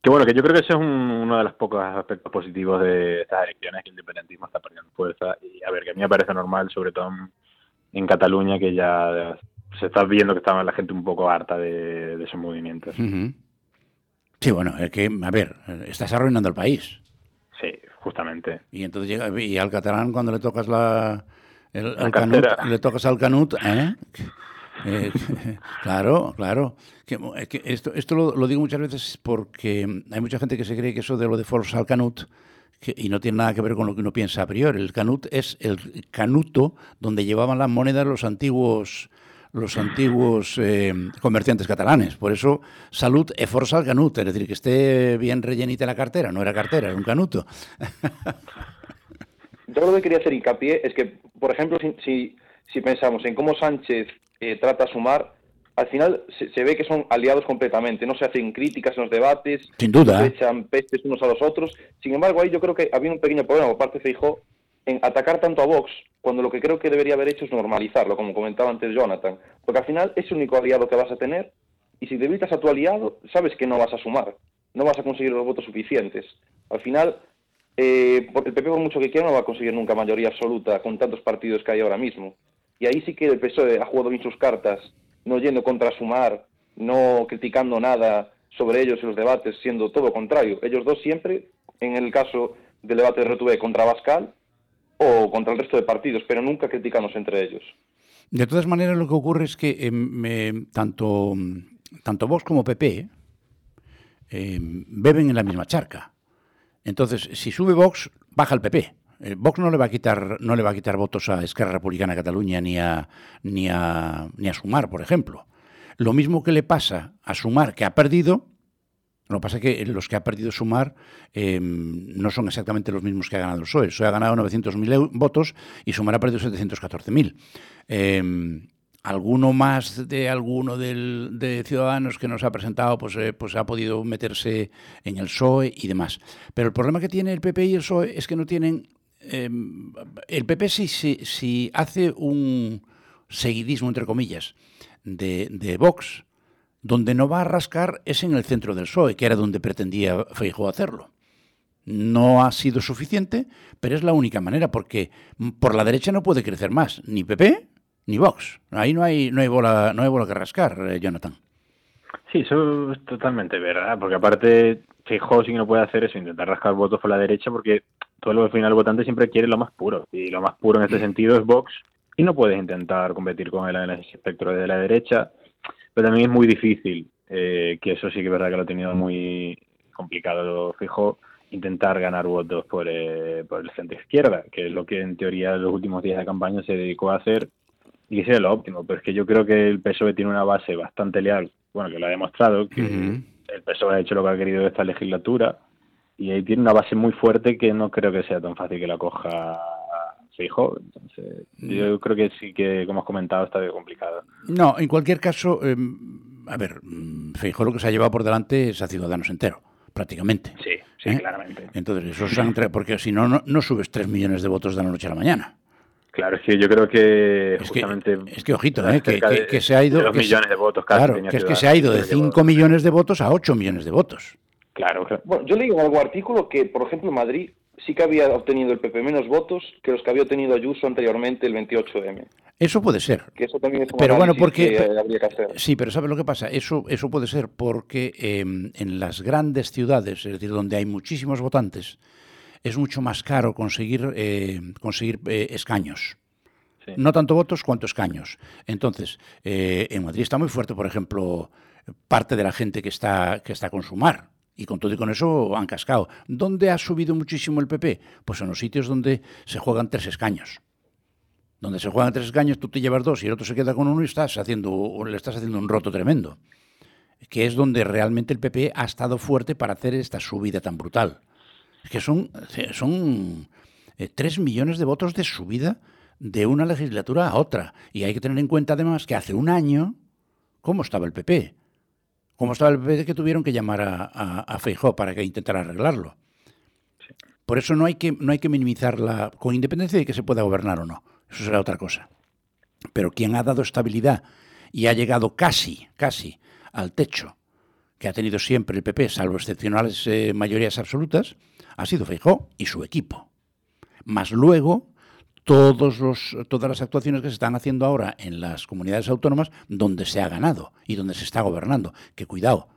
Que bueno, que yo creo que ese es uno de los pocos aspectos positivos de estas elecciones, que el independentismo está perdiendo fuerza. Y a ver, que a mí me parece normal, sobre todo en, Cataluña, que ya se está viendo que estaba la gente un poco harta de, esos movimientos.
Sí, bueno, es que, a ver, estás arruinando el país.
Sí, justamente.
Y entonces llega, y al catalán cuando le tocas la, el, canut, le tocas al canut, ¿eh? Eh, *laughs* claro, claro. Que, esto esto lo, digo muchas veces porque hay mucha gente que se cree que eso de lo de Force al Canut y no tiene nada que ver con lo que uno piensa a priori. El Canut es el canuto donde llevaban las monedas los antiguos los antiguos eh, comerciantes catalanes. Por eso, salud e forza al canut, es decir, que esté bien rellenita la cartera. No era cartera, era un canuto.
Yo lo que quería hacer hincapié es que, por ejemplo, si, si pensamos en cómo Sánchez eh, trata a sumar, al final se, ve que son aliados completamente, no se hacen críticas en los debates,
Sin duda.
se echan pestes unos a los otros. Sin embargo, ahí yo creo que había un pequeño problema por parte de en atacar tanto a Vox, cuando lo que creo que debería haber hecho es normalizarlo, como comentaba antes Jonathan, porque al final es el único aliado que vas a tener, y si debilitas a tu aliado, sabes que no vas a sumar, no vas a conseguir los votos suficientes. Al final, eh, el PP por mucho que quiera no va a conseguir nunca mayoría absoluta con tantos partidos que hay ahora mismo. Y ahí sí que el PSOE ha jugado bien sus cartas, no yendo contra Sumar, no criticando nada sobre ellos en los debates, siendo todo contrario. Ellos dos siempre, en el caso del debate de RTV contra Bascal o contra el resto de partidos, pero nunca criticamos entre ellos.
De todas maneras, lo que ocurre es que em, tanto, tanto Vox como PP em, beben en la misma charca. Entonces, si sube Vox, baja el PP. Eh, Vox no le va a quitar no le va a quitar votos a Esquerra Republicana Cataluña ni a ni a ni a Sumar, por ejemplo. Lo mismo que le pasa a Sumar que ha perdido, lo que pasa es que los que ha perdido Sumar em, no son exactamente los mismos que ha ganado el PSOE. El ha ganado 900.000 votos y Sumar ha perdido 714.000. Eh, alguno más de alguno de Ciudadanos que nos ha presentado, pues, eh, pues ha podido meterse en el PSOE y demás. Pero el problema que tiene el PP y el PSOE es que no tienen Em, el PP si, hace un seguidismo, entre comillas, de, de, Vox, donde no va a rascar es en el centro del PSOE, que era donde pretendía Feijóo hacerlo. No ha sido suficiente, pero es la única manera, porque por la derecha no puede crecer más, ni PP ni Vox. Ahí no hay, no hay, bola, no hay bola que rascar, eh, Jonathan.
Sí, eso es totalmente verdad, porque aparte Feijóo sí que no puede hacer eso, intentar rascar votos por la derecha, porque todo el final votante siempre quiere lo más puro, y lo más puro en este sentido es Vox, y no puedes intentar competir con él en ese espectro de la derecha, pero también es muy difícil, eh, que eso sí que es verdad que lo ha tenido muy complicado fijo, intentar ganar votos por, eh, por el centro izquierda, que es lo que en teoría en los últimos días de campaña se dedicó a hacer y sería lo óptimo, pero es que yo creo que el PSOE tiene una base bastante leal, bueno, que lo ha demostrado, que el PSOE ha hecho lo que ha querido esta legislatura, y ahí tiene una base muy fuerte que no creo que sea tan fácil que la coja Feijóo. Entonces, yo mm. creo que sí que, como has comentado, está complicado.
No, en cualquier caso, em, a ver, mm, Feijóo lo que se ha llevado por delante es a Ciudadanos entero, prácticamente.
Sí, sí, ¿Eh? claramente.
Entonces, eso es porque si no, no subes tres millones de votos de la noche a la mañana.
Claro, es que yo creo que
es justamente... Que, es que, ojito, ¿eh? que, se ha ido...
De millones de votos
Claro, que es que se ha ido de 5 millones de votos a 8 millones de votos.
Claro,
Bueno, yo leí en algún artículo que, por ejemplo, en Madrid sí que había obtenido el PP menos votos que los que había obtenido Ayuso anteriormente el 28M.
Eso puede ser.
Que eso también es
pero bueno, porque
que habría que hacer.
Sí, pero ¿sabes lo que pasa? Eso, eso puede ser porque em, en las grandes ciudades, es decir, donde hay muchísimos votantes, es mucho más caro conseguir, eh, conseguir eh, escaños. No tanto votos cuanto escaños. Entonces, eh, en Madrid está muy fuerte, por ejemplo, parte de la gente que está, que está con Sumar. Y con todo y con eso han cascado. ¿Dónde ha subido muchísimo el PP? Pues en los sitios donde se juegan tres escaños. Donde se juegan tres escaños, tú te llevas dos y el otro se queda con uno y estás haciendo, le estás haciendo un roto tremendo. Que es donde realmente el PP ha estado fuerte para hacer esta subida tan brutal. Es que son, son eh, tres millones de votos de subida de una legislatura a otra. Y hay que tener en cuenta además que hace un año, ¿cómo estaba el PP? ¿Cómo estaba el PP que tuvieron que llamar a, a, Feijó para que intentara arreglarlo? Por eso no hay que, no hay que minimizarla, con independencia de que se pueda gobernar o no. Eso será otra cosa. Pero quien ha dado estabilidad y ha llegado casi, casi al techo que ha tenido siempre el PP, salvo excepcionales eh, mayorías absolutas, ha sido Feijó y su equipo. Más luego todos los, todas las actuaciones que se están haciendo ahora en las comunidades autónomas donde se ha ganado y donde se está gobernando. Que cuidado,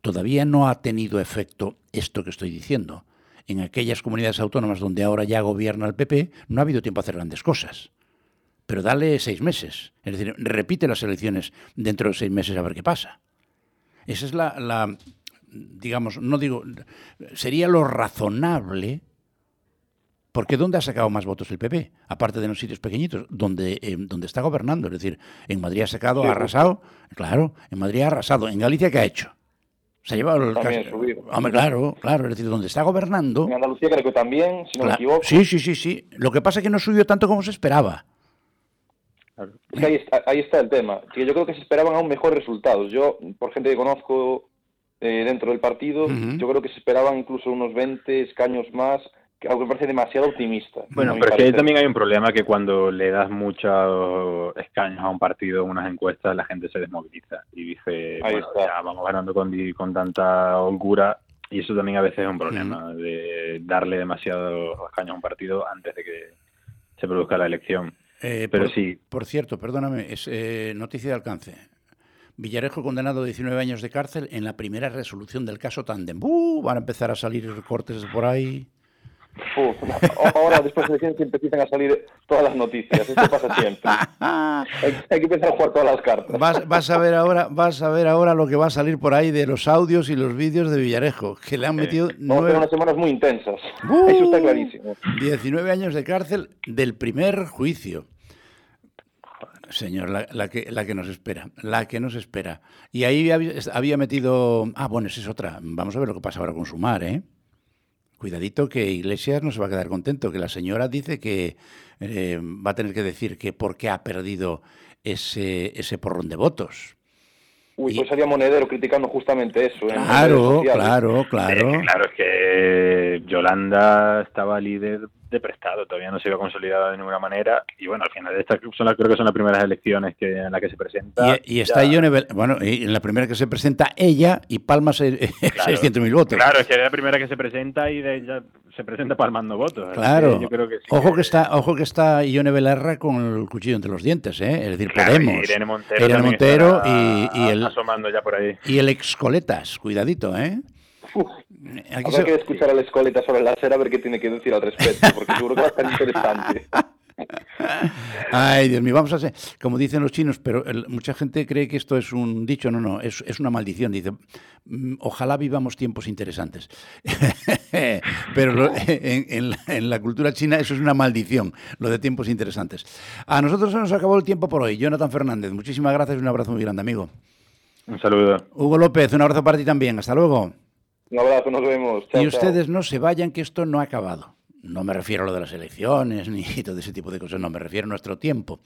todavía no ha tenido efecto esto que estoy diciendo. En aquellas comunidades autónomas donde ahora ya gobierna el PP, no ha habido tiempo a hacer grandes cosas. Pero dale seis meses. Es decir, repite las elecciones dentro de seis meses a ver qué pasa. Esa es la, la digamos, no digo, sería lo razonable porque ¿dónde ha sacado más votos el PP? Aparte de los sitios pequeñitos, donde, eh, donde está gobernando. Es decir, en Madrid ha sacado, ha arrasado. Claro, en Madrid ha arrasado. ¿En Galicia qué ha hecho? Se ha llevado el
también
Hombre, claro, claro. Es decir, donde está gobernando.
En Andalucía creo que también, si no me equivoco.
Sí, sí, sí, sí. Lo que pasa es que no subió tanto como se esperaba.
ahí, está, el tema. Que yo creo que se esperaban aún mejores resultados. Yo, por gente que conozco eh, dentro del partido, yo creo que se esperaban incluso unos 20 escaños más algo me parece demasiado optimista.
Bueno, pero es que también hay un problema que cuando le das muchos escaños a un partido en unas encuestas, la gente se desmoviliza y dice, bueno, ya vamos ganando con, con tanta holgura y eso también a veces es un problema, de darle demasiados escaños a un partido antes de que se produzca la elección.
Eh,
pero
por,
sí.
Por cierto, perdóname, es eh, noticia de alcance. Villarejo condenado a 19 años de cárcel en la primera resolución del caso Tandem. ¡Uh! Van a empezar a salir cortes por ahí
ahora, después de que empiezan a salir todas las noticias. Esto pasa siempre. Hay, que empezar a jugar todas las cartas.
Vas, a ver ahora, vas a ver ahora lo que va a salir por ahí de los audios y los vídeos de Villarejo, que le han metido
nueve... unas semanas muy intensas. Eso está clarísimo.
19 años de cárcel del primer juicio. Señor, la, que, la que nos espera, la que nos espera. Y ahí había, había metido... Ah, bueno, esa es otra. Vamos a ver lo que pasa ahora con Sumar, ¿eh? Cuidadito que Iglesias no se va a quedar contento, que la señora dice que eh, va a tener que decir que por qué ha perdido ese, ese porrón de votos.
Uy, pues sería Monedero criticando justamente eso.
Claro, claro, claro.
claro, es que Yolanda estaba líder de prestado, todavía no se había consolidado de ninguna manera y bueno, al final estas son creo que son las primeras elecciones que, en las que se presenta.
Y, está Ione, bueno, en la primera que se presenta ella y palma 600.000 *laughs* votos.
Claro, es que es la primera que se presenta y de ella se presenta palmando votos.
Claro. ojo que... está, ojo que está Ione Belarra con el cuchillo entre los dientes, ¿eh? Es decir, Podemos.
Irene Montero,
Irene Montero y, el
asomando ya por ahí.
Y el excoletas, cuidadito, ¿eh?
Habrá que escuchar a la escoleta sobre la a ver qué tiene que decir al respecto, porque *laughs* seguro que va a estar interesante. *laughs*
Ay, Dios mío, vamos a hacer, como dicen los chinos, pero mucha gente cree que esto es un dicho, no, no, es, es una maldición. Dice, mm, ojalá vivamos tiempos interesantes. *laughs* pero en, en, la, cultura china eso es una maldición, lo de tiempos interesantes. A nosotros se nos acabó el tiempo por hoy. Jonathan Fernández, muchísimas gracias y un abrazo muy grande, amigo.
Un saludo.
Hugo López, un abrazo para ti también. Hasta luego.
Un abrazo, nos vemos.
y ustedes no se vayan, que esto no ha acabado. no me refiero a lo de las elecciones *laughs* ni todo ese tipo de cosas, no, me refiero a nuestro tiempo,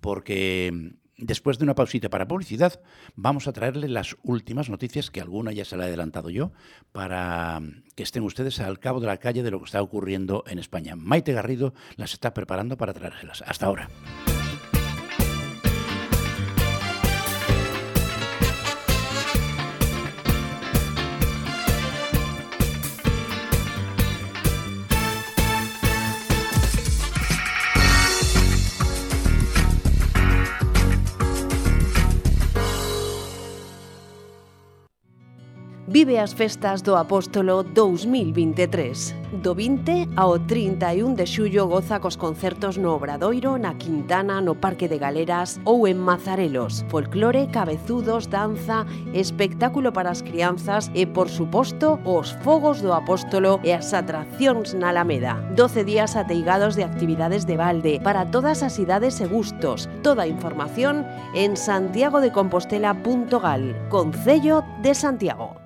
porque después de una pausita para publicidad, vamos a traerle las últimas noticias, que alguna ya se la he adelantado yo, para que estén ustedes al cabo de la calle de lo que está ocurriendo en España. Maite Garrido las está preparando para traérselas. Hasta ahora.
Vive as festas do Apóstolo 2023. Do 20 ao 31 de xullo goza cos concertos no Obradoiro, na Quintana, no Parque de Galeras ou en Mazarelos. Folclore, cabezudos, danza, espectáculo para as crianzas e, por suposto, os fogos do Apóstolo e as atraccións na Alameda. 12 días ateigados de actividades de balde para todas as idades e gustos. Toda a información en santiagodecompostela.gal, Concello de Santiago.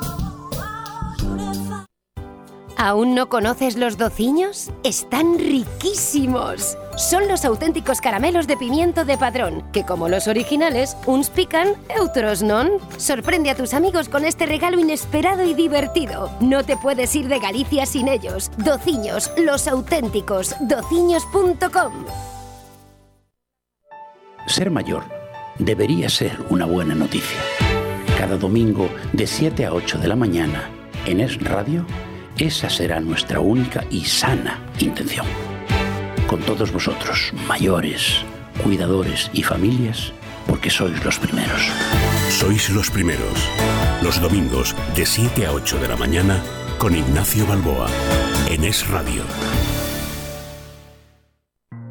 ¿Aún no conoces los dociños? ¡Están riquísimos! Son los auténticos caramelos de pimiento de padrón, que como los originales, uns pican, otros non. Sorprende a tus amigos con este regalo inesperado y divertido. No te puedes ir de Galicia sin ellos. Dociños, los auténticos, dociños.com.
Ser mayor debería ser una buena noticia. Cada domingo de 7 a 8 de la mañana en Es Radio esa será nuestra única y sana intención. Con todos vosotros, mayores, cuidadores y familias, porque sois los primeros.
Sois los primeros. Los domingos de 7 a 8 de la mañana con Ignacio Balboa en Es Radio.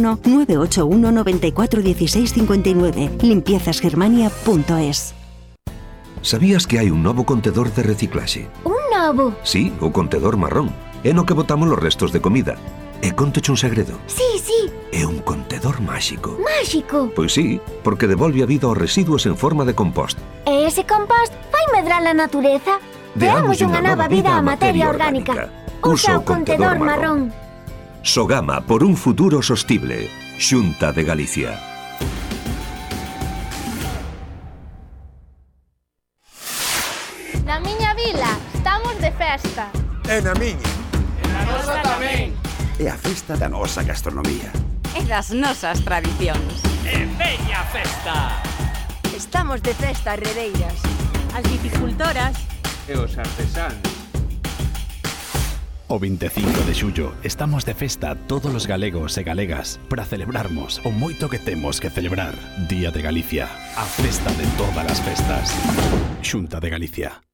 981 94 16 59. Limpiezasgermania.es.
Sabías que hai un novo contedor de reciclaxe?
Un novo?
Sí, o contedor marrón. É no que botamos los restos de comida. E contoche un segredo.
Sí, sí.
É un contedor máxico.
Máxico?
Pois sí, porque devolve a vida aos residuos en forma de compost.
E ese compost fai medrar a natureza? Deamos unha nova vida á materia orgánica. Usa o contedor marrón.
Sogama por un futuro sostible. Xunta de Galicia.
Na miña vila estamos de festa.
E na miña.
E na nosa tamén.
É a festa da nosa gastronomía.
E das nosas tradicións.
E veña festa.
Estamos de festa, redeiras. As viticultoras.
E os artesanos
O 25 de xullo estamos de festa todos os galegos e galegas para celebrarmos o moito que temos que celebrar Día de Galicia, a festa de todas as festas. Xunta de Galicia.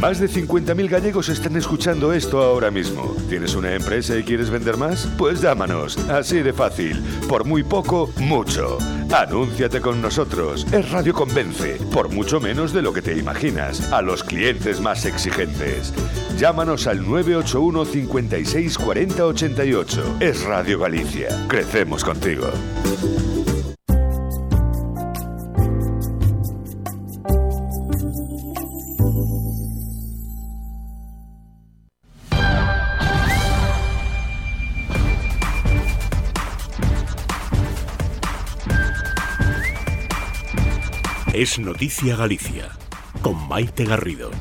Más de 50.000 gallegos están escuchando esto ahora mismo. ¿Tienes una empresa y quieres vender más? Pues llámanos, así de fácil. Por muy poco, mucho. Anúnciate con nosotros. Es Radio Convence, por mucho menos de lo que te imaginas, a los clientes más exigentes. Llámanos al 981 56 40 88. Es Radio Galicia. Crecemos contigo.
Es Noticia Galicia, con Maite Garrido.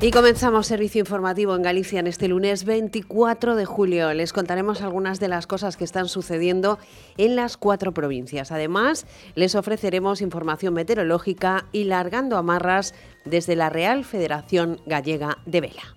Y comenzamos servicio informativo en Galicia en este lunes 24 de julio. Les contaremos algunas de las cosas que están sucediendo en las cuatro provincias. Además, les ofreceremos información meteorológica y largando amarras desde la Real Federación Gallega de Vela.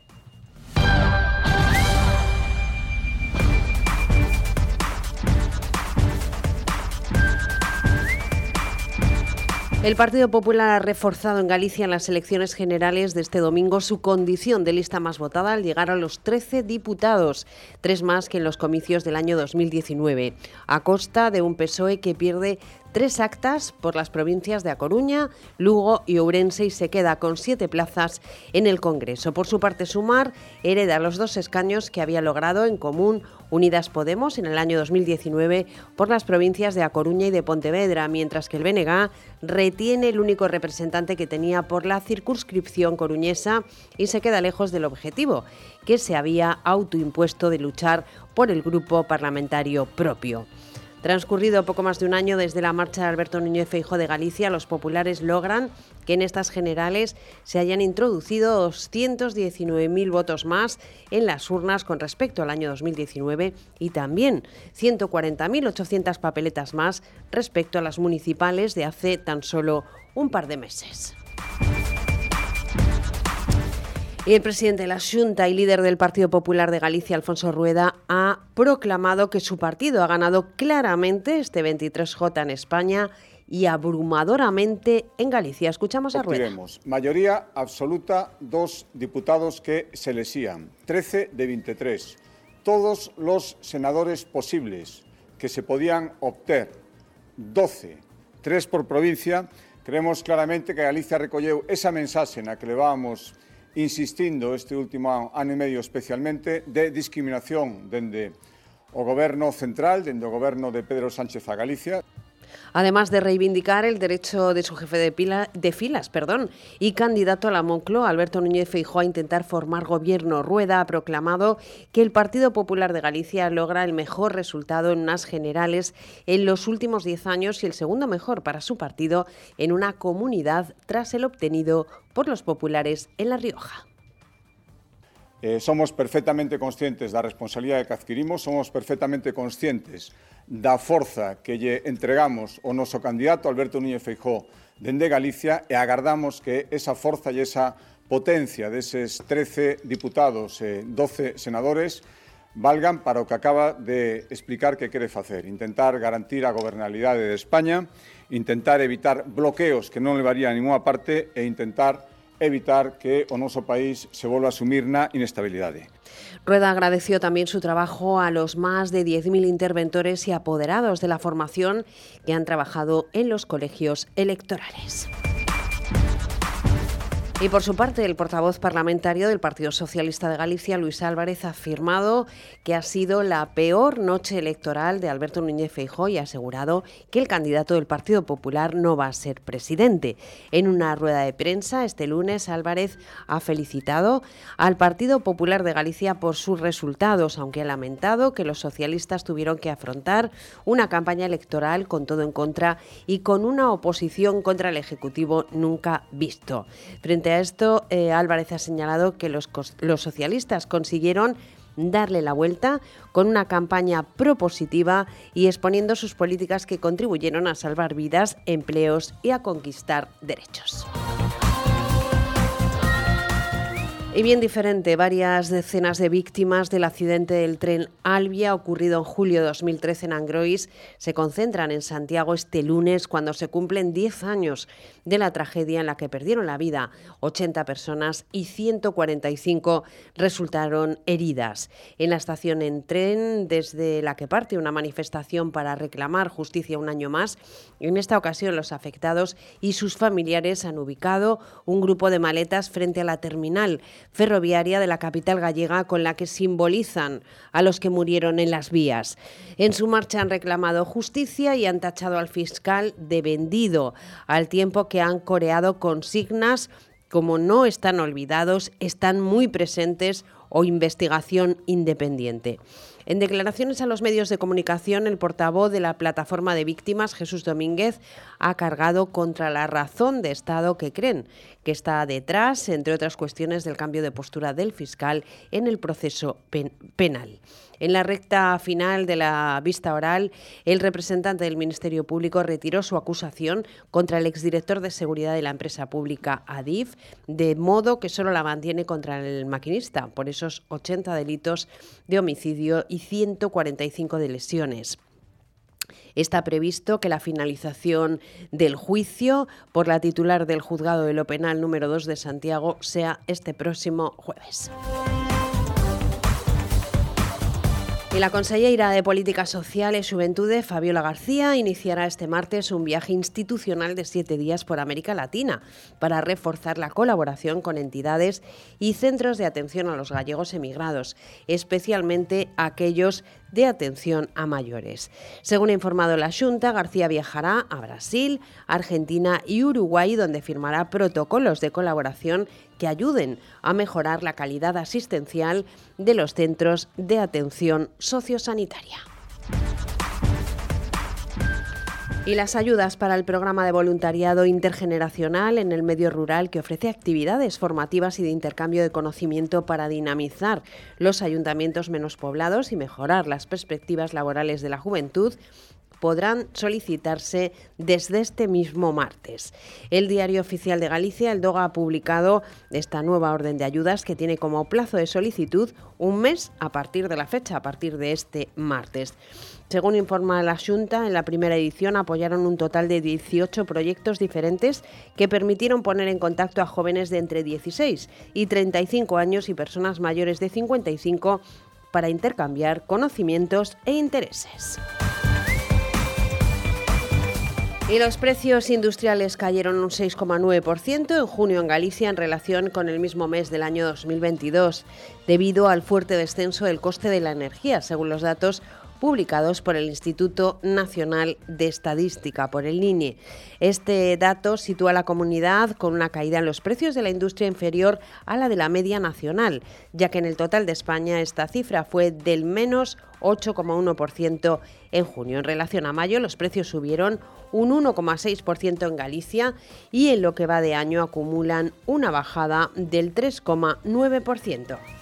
El Partido Popular ha reforzado en Galicia en las elecciones generales de este domingo su condición de lista más votada al llegar a los 13 diputados, tres más que en los comicios del año 2019, a costa de un PSOE que pierde tres actas por las provincias de A Coruña, Lugo y Ourense y se queda con siete plazas en el Congreso. Por su parte, Sumar hereda los dos escaños que había logrado en común Unidas Podemos en el año 2019 por las provincias de A Coruña y de Pontevedra, mientras que el BNG retiene el único representante que tenía por la circunscripción coruñesa y se queda lejos del objetivo que se había autoimpuesto de luchar por el grupo parlamentario propio. Transcurrido poco más de un año desde la marcha de Alberto Núñez Feijo de Galicia, los populares logran que en estas generales se hayan introducido 219.000 votos más en las urnas con respecto al año 2019 y también 140.800 papeletas más respecto a las municipales de hace tan solo un par de meses. El presidente de la Junta y líder del Partido Popular de Galicia, Alfonso Rueda, ha proclamado que su partido ha ganado claramente este 23J en España y abrumadoramente en Galicia. Escuchamos a Rueda.
mayoría absoluta, dos diputados que se lesían, 13 de 23. Todos los senadores posibles que se podían obter, 12, tres por provincia, creemos claramente que Galicia recolleu esa mensaxe na que levábamos insistindo este último ano e medio especialmente de discriminación dende o goberno central, dende o goberno de Pedro Sánchez a Galicia.
Además de reivindicar el derecho de su jefe de, pila, de filas perdón, y candidato a la Moncloa, Alberto Núñez Feijóo, a intentar formar gobierno. Rueda ha proclamado que el Partido Popular de Galicia logra el mejor resultado en unas generales en los últimos diez años y el segundo mejor para su partido en una comunidad tras el obtenido por los populares en La Rioja.
Eh, somos perfectamente conscientes da responsabilidade que adquirimos, somos perfectamente conscientes da forza que lle entregamos o noso candidato Alberto Núñez Feijó dende Galicia e agardamos que esa forza e esa potencia deses 13 diputados e 12 senadores valgan para o que acaba de explicar que quere facer, intentar garantir a gobernabilidade de España, intentar evitar bloqueos que non levaría a ninguna parte e intentar evitar que o noso país se vuelva a sumir na inestabilidade.
Rueda agradeció también su trabajo a los más de 10.000 interventores y apoderados de la formación que han trabajado en los colegios electorales. Y por su parte, el portavoz parlamentario del Partido Socialista de Galicia, Luis Álvarez, ha afirmado que ha sido la peor noche electoral de Alberto Núñez Feijóo y ha asegurado que el candidato del Partido Popular no va a ser presidente. En una rueda de prensa este lunes, Álvarez ha felicitado al Partido Popular de Galicia por sus resultados, aunque ha lamentado que los socialistas tuvieron que afrontar una campaña electoral con todo en contra y con una oposición contra el Ejecutivo nunca visto. Frente a esto, eh, Álvarez ha señalado que los, los socialistas consiguieron darle la vuelta con una campaña propositiva y exponiendo sus políticas que contribuyeron a salvar vidas, empleos y a conquistar derechos. Y bien diferente, varias decenas de víctimas del accidente del tren Albia ocurrido en julio de 2013 en Angrois se concentran en Santiago este lunes cuando se cumplen 10 años de la tragedia en la que perdieron la vida 80 personas y 145 resultaron heridas. En la estación en tren, desde la que parte una manifestación para reclamar justicia un año más, en esta ocasión los afectados y sus familiares han ubicado un grupo de maletas frente a la terminal ferroviaria de la capital gallega con la que simbolizan a los que murieron en las vías. En su marcha han reclamado justicia y han tachado al fiscal de vendido, al tiempo que han coreado consignas como no están olvidados, están muy presentes o investigación independiente. En declaraciones a los medios de comunicación, el portavoz de la plataforma de víctimas, Jesús Domínguez, ha cargado contra la razón de Estado que creen que está detrás, entre otras cuestiones, del cambio de postura del fiscal en el proceso penal. En la recta final de la vista oral, el representante del Ministerio Público retiró su acusación contra el exdirector de seguridad de la empresa pública Adif, de modo que solo la mantiene contra el maquinista por esos 80 delitos de homicidio y 145 de lesiones. Está previsto que la finalización del juicio por la titular del juzgado de lo penal número 2 de Santiago sea este próximo jueves. Y la consellera de Políticas Sociales y Juventudes, Fabiola García, iniciará este martes un viaje institucional de siete días por América Latina para reforzar la colaboración con entidades y centros de atención a los gallegos emigrados, especialmente aquellos de atención a mayores. Según ha informado la Junta, García viajará a Brasil, Argentina y Uruguay, donde firmará protocolos de colaboración que ayuden a mejorar la calidad asistencial de los centros de atención sociosanitaria. Y las ayudas para el programa de voluntariado intergeneracional en el medio rural que ofrece actividades formativas y de intercambio de conocimiento para dinamizar los ayuntamientos menos poblados y mejorar las perspectivas laborales de la juventud podrán solicitarse desde este mismo martes. El Diario Oficial de Galicia, el DOGA, ha publicado esta nueva orden de ayudas que tiene como plazo de solicitud un mes a partir de la fecha, a partir de este martes. Según informa la Junta, en la primera edición apoyaron un total de 18 proyectos diferentes que permitieron poner en contacto a jóvenes de entre 16 y 35 años y personas mayores de 55 para intercambiar conocimientos e intereses. Y los precios industriales cayeron un 6,9% en junio en Galicia en relación con el mismo mes del año 2022, debido al fuerte descenso del coste de la energía, según los datos publicados por el Instituto Nacional de Estadística, por el INE. Este dato sitúa a la comunidad con una caída en los precios de la industria inferior a la de la media nacional, ya que en el total de España esta cifra fue del menos 8,1% en junio. En relación a mayo, los precios subieron un 1,6% en Galicia y en lo que va de año acumulan una bajada del 3,9%.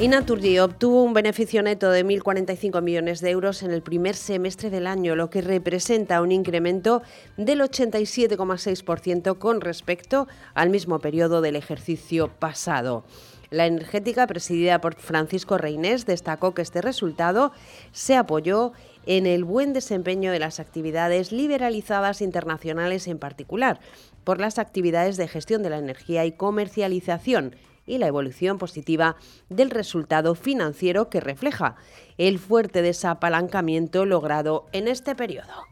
Inaturgi obtuvo un beneficio neto de 1.045 millones de euros en el primer semestre del año, lo que representa un incremento del 87,6% con respecto al mismo periodo del ejercicio pasado. La energética, presidida por Francisco Reinés, destacó que este resultado se apoyó en el buen desempeño de las actividades liberalizadas internacionales en particular, por las actividades de gestión de la energía y comercialización y la evolución positiva del resultado financiero que refleja el fuerte desapalancamiento logrado en este periodo.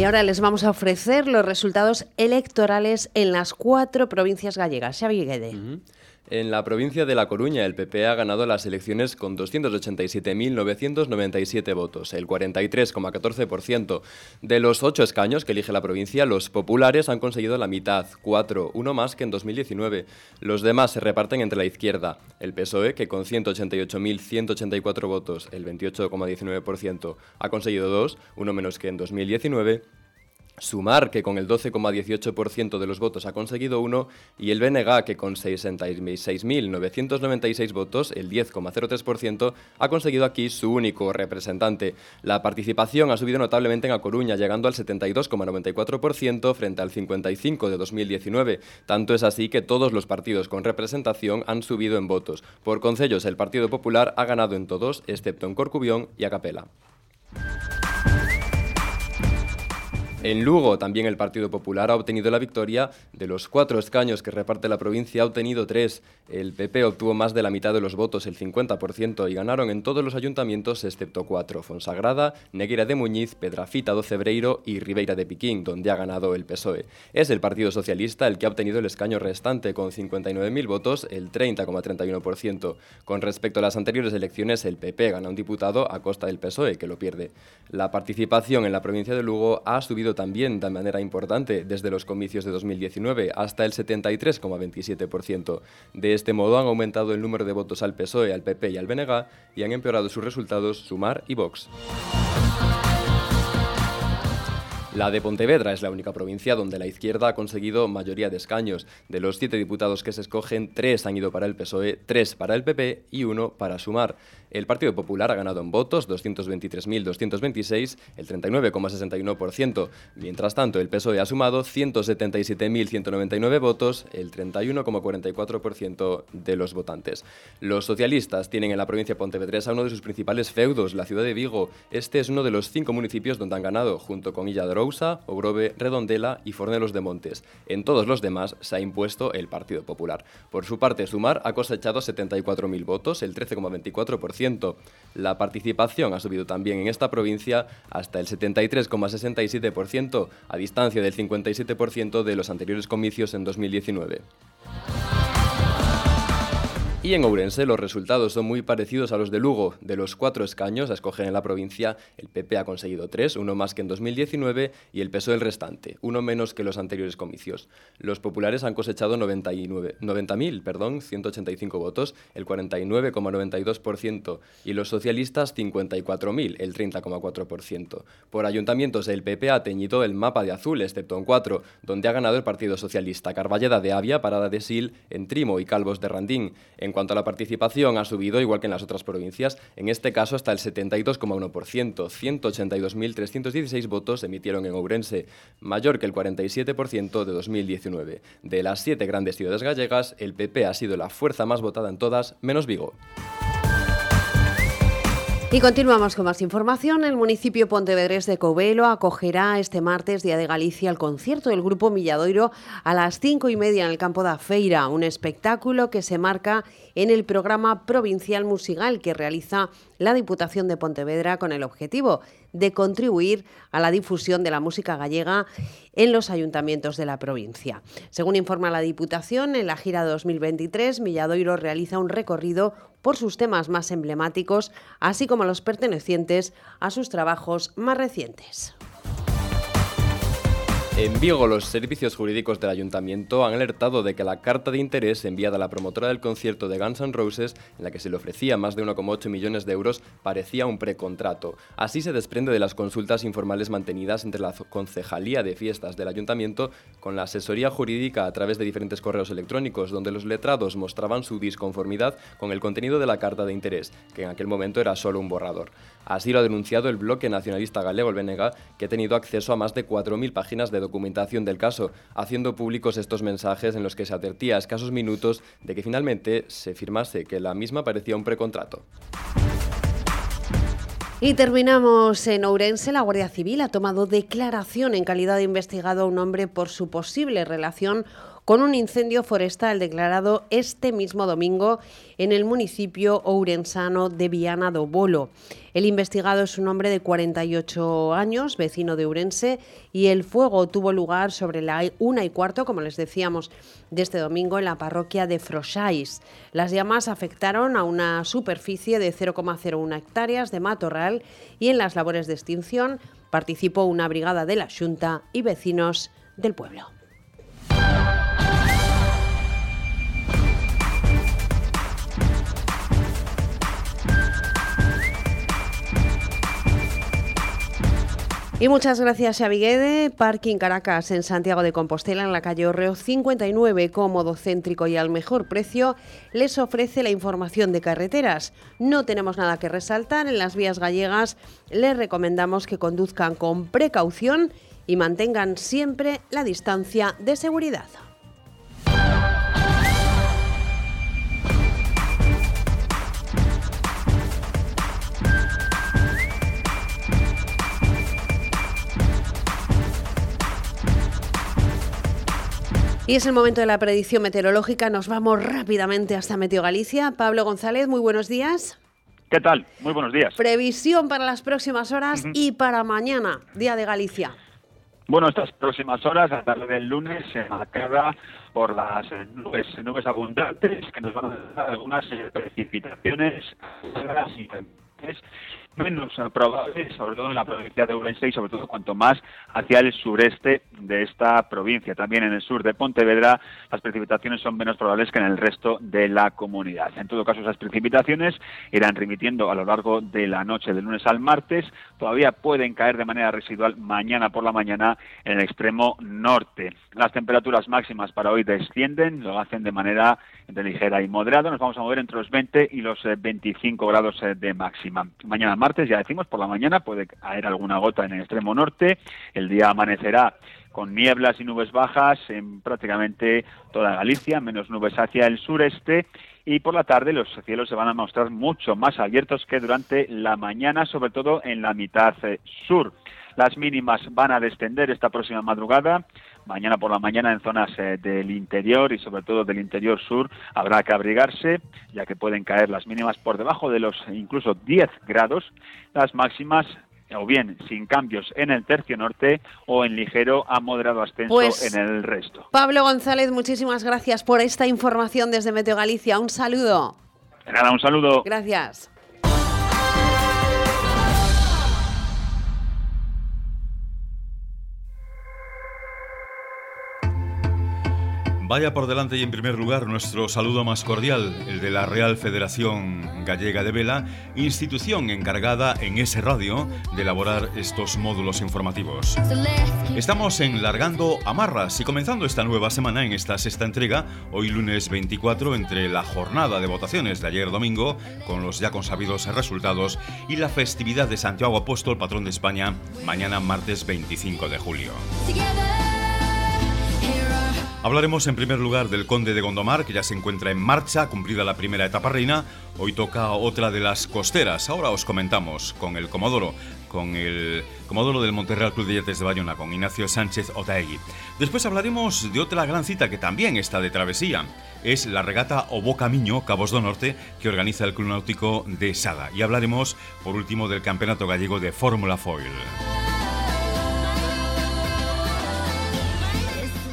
Y ahora les vamos a ofrecer los resultados electorales en las cuatro provincias gallegas. Xavi Guede.
En la provincia de La Coruña, el PP ha ganado las elecciones con 287.997 votos, el 43,14%. De los ocho escaños que elige la provincia, los populares han conseguido la mitad, cuatro, uno más que en 2019. Los demás se reparten entre la izquierda. El PSOE, que con 188.184 votos, el 28,19%, ha conseguido dos, uno menos que en 2019 Sumar, que con el 12,18% de los votos ha conseguido uno, y el BNG, que con 66.996 votos, el 10,03%, ha conseguido aquí su único representante. La participación ha subido notablemente en A Coruña, llegando al 72,94% frente al 55% de 2019. Tanto es así que todos los partidos con representación han subido en votos. Por concellos, el Partido Popular ha ganado en todos, excepto en Corcubión y Acapela. En Lugo también el Partido Popular ha obtenido la victoria. De los cuatro escaños que reparte la provincia ha obtenido tres. El PP obtuvo más de la mitad de los votos, el 50%, y ganaron en todos los ayuntamientos excepto cuatro. Fonsagrada, Neguera de Muñiz, Pedrafita do Cebreiro y Ribeira de Piquín, donde ha ganado el PSOE. Es el Partido Socialista el que ha obtenido el escaño restante con 59.000 votos, el 30,31%. Con respecto a las anteriores elecciones, el PP gana un diputado a costa del PSOE, que lo pierde. La participación en la provincia de Lugo ha subido también de manera importante desde los comicios de 2019 hasta el 73,27%. De este modo han aumentado el número de votos al PSOE, al PP y al BNG y han empeorado sus resultados Sumar y Vox. La de Pontevedra es la única provincia donde la izquierda ha conseguido mayoría de escaños. De los siete diputados que se escogen, tres han ido para el PSOE, tres para el PP y uno para Sumar. El Partido Popular ha ganado en votos 223.226, el 39,61%. Mientras tanto, el PSOE ha sumado 177.199 votos, el 31,44% de los votantes. Los socialistas tienen en la provincia pontevedresa uno de sus principales feudos, la ciudad de Vigo. Este es uno de los cinco municipios donde han ganado, junto con Illa de Rousa, Ogrove, Redondela y Fornelos de Montes. En todos los demás se ha impuesto el Partido Popular. Por su parte, Sumar ha cosechado 74.000 votos, el 13,24%, la participación ha subido también en esta provincia hasta el 73,67%, a distancia del 57% de los anteriores comicios en 2019. Y en Ourense los resultados son muy parecidos a los de Lugo. De los cuatro escaños a escoger en la provincia, el PP ha conseguido tres, uno más que en 2019, y el PSOE el restante, uno menos que los anteriores comicios. Los populares han cosechado 90.000, perdón, 185 votos, el 49,92%, y los socialistas 54.000, el 30,4%. Por ayuntamientos, el PP ha teñido el mapa de azul, excepto en cuatro, donde ha ganado el Partido Socialista Carballeda de Avia, Parada de Sil, en Trimo y Calvos de Randín. En cuanto a la participación, ha subido igual que en las otras provincias, en este caso hasta el 72,1%. 182.316 votos emitieron en Ourense, mayor que el 47% de 2019. De las siete grandes ciudades gallegas, el PP ha sido la fuerza más votada en todas, menos Vigo.
Y continuamos con más información. El municipio pontevedrés de Covelo acogerá este martes, Día de Galicia, el concierto del grupo Milladoiro a las cinco y media en el campo da Feira, un espectáculo que se marca en el programa provincial musical que realiza la Diputación de Pontevedra con el objetivo de contribuir a la difusión de la música gallega en los ayuntamientos de la provincia. Según informa la Diputación, en la gira 2023, Milladoiro realiza un recorrido por sus temas más emblemáticos, así como los pertenecientes a sus trabajos más recientes.
En Vigo, los servicios jurídicos del ayuntamiento han alertado de que la carta de interés enviada a la promotora del concierto de Guns N' Roses, en la que se le ofrecía más de 1,8 millones de euros, parecía un precontrato. Así se desprende de las consultas informales mantenidas entre la Concejalía de Fiestas del ayuntamiento con la asesoría jurídica a través de diferentes correos electrónicos, donde los letrados mostraban su disconformidad con el contenido de la carta de interés, que en aquel momento era solo un borrador. Así lo ha denunciado el bloque nacionalista galego, el BNG, que ha tenido acceso a más de 4.000 páginas de documentación del caso, haciendo públicos estos mensajes en los que se advertía a escasos minutos de que finalmente se firmase que la misma parecía un precontrato.
Y terminamos en Ourense. La Guardia Civil ha tomado declaración en calidad de investigado a un hombre por su posible relación con un incendio forestal declarado este mismo domingo en el municipio ourensano de Viana do Bolo. El investigado es un hombre de 48 años, vecino de Ourense, y el fuego tuvo lugar sobre la una y cuarto, como les decíamos, de este domingo en la parroquia de Froxáis. Las llamas afectaron a una superficie de 0,01 hectáreas de matorral y en las labores de extinción participó una brigada de la Junta y vecinos del pueblo. Y muchas gracias a Parking Caracas en Santiago de Compostela, en la calle Orreo 59, cómodo, céntrico y al mejor precio, les ofrece la información de carreteras. No tenemos nada que resaltar, en las vías gallegas les recomendamos que conduzcan con precaución y mantengan siempre la distancia de seguridad. Y es el momento de la predicción meteorológica. Nos vamos rápidamente hasta Meteo Galicia. Pablo González, muy buenos días.
¿Qué tal? Muy buenos días.
Previsión para las próximas horas y para mañana, Día de Galicia.
Bueno, estas próximas horas, a tarde del lunes, se marcada por las nubes, nubes abundantes que nos van a dar algunas precipitaciones y menos probable, sobre todo en la provincia de Urense y sobre todo cuanto más hacia el sureste de esta provincia. También en el sur de Pontevedra las precipitaciones son menos probables que en el resto de la comunidad. En todo caso, esas precipitaciones irán remitiendo a lo largo de la noche del lunes al martes. Todavía pueden caer de manera residual mañana por la mañana en el extremo norte. Las temperaturas máximas para hoy descienden, lo hacen de manera ligera y moderada. Nos vamos a mover entre los 20 y los 25 eh, grados eh, de máxima. Mañana martes, ya decimos, por la mañana puede caer alguna gota en el extremo norte. El día amanecerá con nieblas y nubes bajas en prácticamente toda Galicia, menos nubes hacia el sureste. Y por la tarde los cielos se van a mostrar mucho más abiertos que durante la mañana, sobre todo en la mitad eh, sur. Las mínimas van a descender esta próxima madrugada. Mañana por la mañana en zonas eh, del interior y sobre todo del interior sur habrá que abrigarse, ya que pueden caer las mínimas por debajo de los incluso 10 grados. Las máximas o bien sin cambios en el tercio norte o en ligero a moderado ascenso
Pues,
en el resto.
Pablo González, muchísimas gracias por esta información desde Meteo Galicia. Un saludo.
Nada, un saludo.
Gracias.
Vaya por delante y en primer lugar nuestro saludo más cordial, el de la Real Federación Gallega de Vela, institución encargada en ese radio de elaborar estos módulos informativos. Estamos enlargando amarras y comenzando esta nueva semana en esta sexta entrega, hoy lunes 24, entre la jornada de votaciones de ayer domingo, con los ya consabidos resultados, y la festividad de Santiago Apóstol, patrón de España, mañana martes 25 de julio. Hablaremos en primer lugar del Conde de Gondomar, que ya se encuentra en marcha, cumplida la primera etapa reina. Hoy toca otra de las costeras. Ahora os comentamos con el Comodoro, con el Comodoro del Monterreal Club de Yates de Bayona, con Ignacio Sánchez Otaegui. Después hablaremos de otra gran cita que también está de travesía. Es la regata Obo Camiño, Cabos do Norte, que organiza el Club Náutico de Sada. Y hablaremos, por último, del Campeonato Gallego de Fórmula Foil.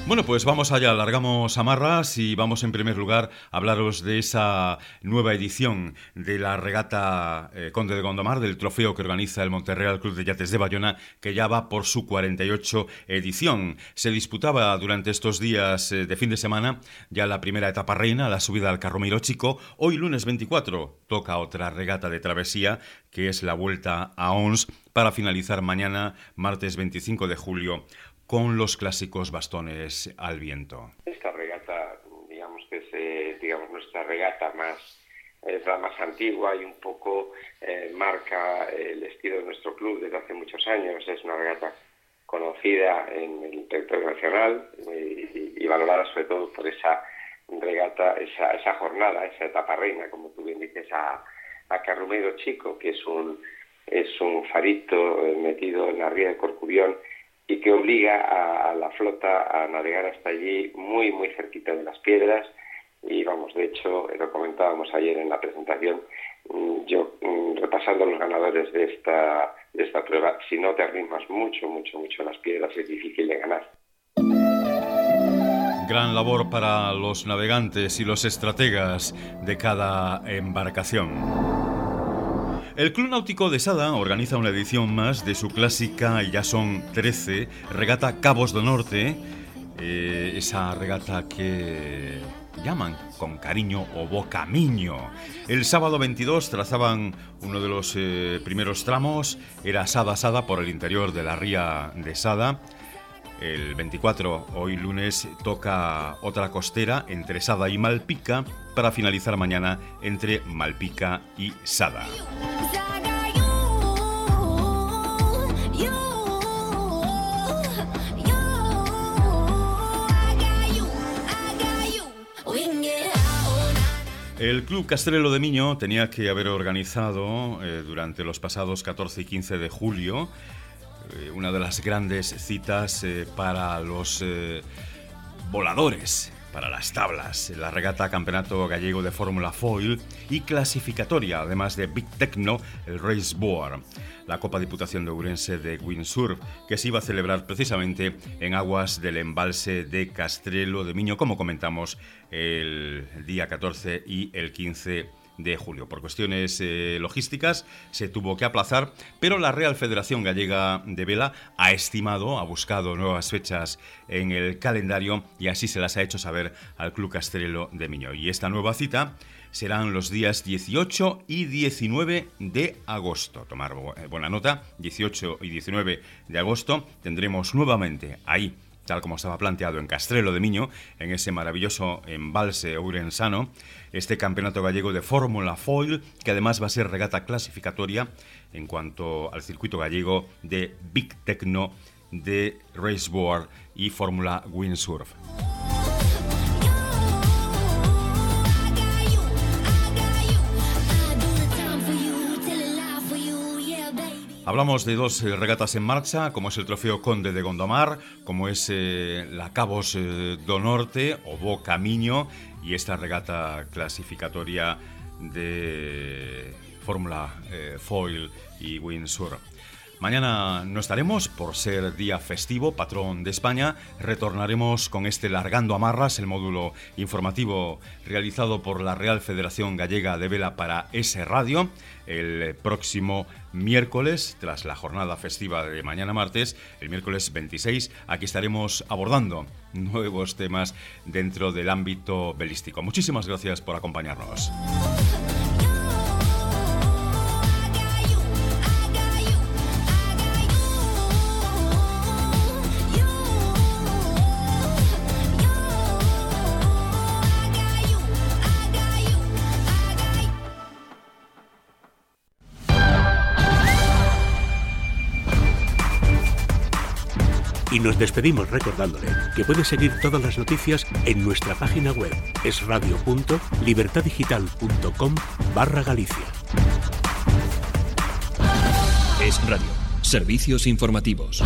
Bueno, pues vamos allá, largamos amarras y vamos en primer lugar a hablaros de esa nueva edición de la regata eh, Conde de Gondomar, del trofeo que organiza el Monterreal Club de Yates de Bayona, que ya va por su 48 edición. Se disputaba durante estos días eh, de fin de semana ya la primera etapa reina, la subida al Carromiro Chico. Hoy, lunes 24, toca otra regata de travesía, que es la vuelta a Ons, para finalizar mañana, martes 25 de julio, con los clásicos bastones al viento.
Esta regata, digamos que es eh, digamos nuestra regata más es la más antigua y un poco eh, marca el estilo de nuestro club desde hace muchos años. Es una regata conocida en el territorio nacional y, valorada sobre todo por esa regata, esa, esa jornada, esa etapa reina, como tú bien dices, a, a Carrumero Chico, que es un, es un farito eh, metido en la ría de Corcubión y que obliga a, a, la flota a navegar hasta allí muy, muy cerquita de las piedras. Y vamos, de hecho, lo comentábamos ayer en la presentación, mm, yo mm, repasando los ganadores de esta, de esta prueba, si no te arrimas mucho, mucho, mucho a las piedras es difícil de ganar.
Gran labor para los navegantes y los estrategas de cada embarcación. El Club Náutico de Sada organiza una edición más de su clásica, ya son 13, regata Cabos do Norte, eh, esa regata que llaman con cariño o Bocamiño. El sábado 22 trazaban uno de los eh, primeros tramos, era Sada Sada por el interior de la ría de Sada. El 24, hoy lunes, toca otra costera entre Sada y Malpica para finalizar mañana entre Malpica y Sada. El Club Castrelo de Miño tenía que haber organizado eh, durante los pasados 14 y 15 de julio eh, una de las grandes citas eh, para los voladores para las tablas, la regata Campeonato Gallego de Fórmula Foil y clasificatoria, además de Big Techno, el Race Board, la Copa Diputación de Ourense de Windsurf, que se iba a celebrar precisamente en aguas del embalse de Castrelo de Miño, como comentamos el día 14 y el 15 de julio. Por cuestiones eh, logísticas se tuvo que aplazar, pero la Real Federación Gallega de Vela ha estimado, ha buscado nuevas fechas en el calendario y así se las ha hecho saber al Club Castrelo de Miño. Y esta nueva cita serán los días 18 y 19 de agosto. Tomar eh, buena nota, 18 y 19 de agosto tendremos nuevamente ahí tal como estaba planteado en Castrelo de Miño, en ese maravilloso embalse ourensano, este campeonato gallego de Fórmula Foil, que además va a ser regata clasificatoria en cuanto al circuito gallego de Big Techno, de Raceboard y Fórmula Windsurf. Hablamos de dos eh, regatas en marcha, como es el Trofeo Conde de Gondomar, como es eh, la Cabos eh, do Norte o Bo Camiño y esta regata clasificatoria de Fórmula Foil y Windsurf. Mañana no estaremos por ser día festivo, patrón de España. Retornaremos con este Largando Amarras, el módulo informativo realizado por la Real Federación Gallega de Vela para ese radio, el próximo miércoles, tras la jornada festiva de mañana martes, el miércoles 26. Aquí estaremos abordando nuevos temas dentro del ámbito belístico. Muchísimas gracias por acompañarnos.
Y nos despedimos recordándole que puede seguir todas las noticias en nuestra página web esradio.libertadigital.com barra Galicia.
Es Radio. Servicios informativos.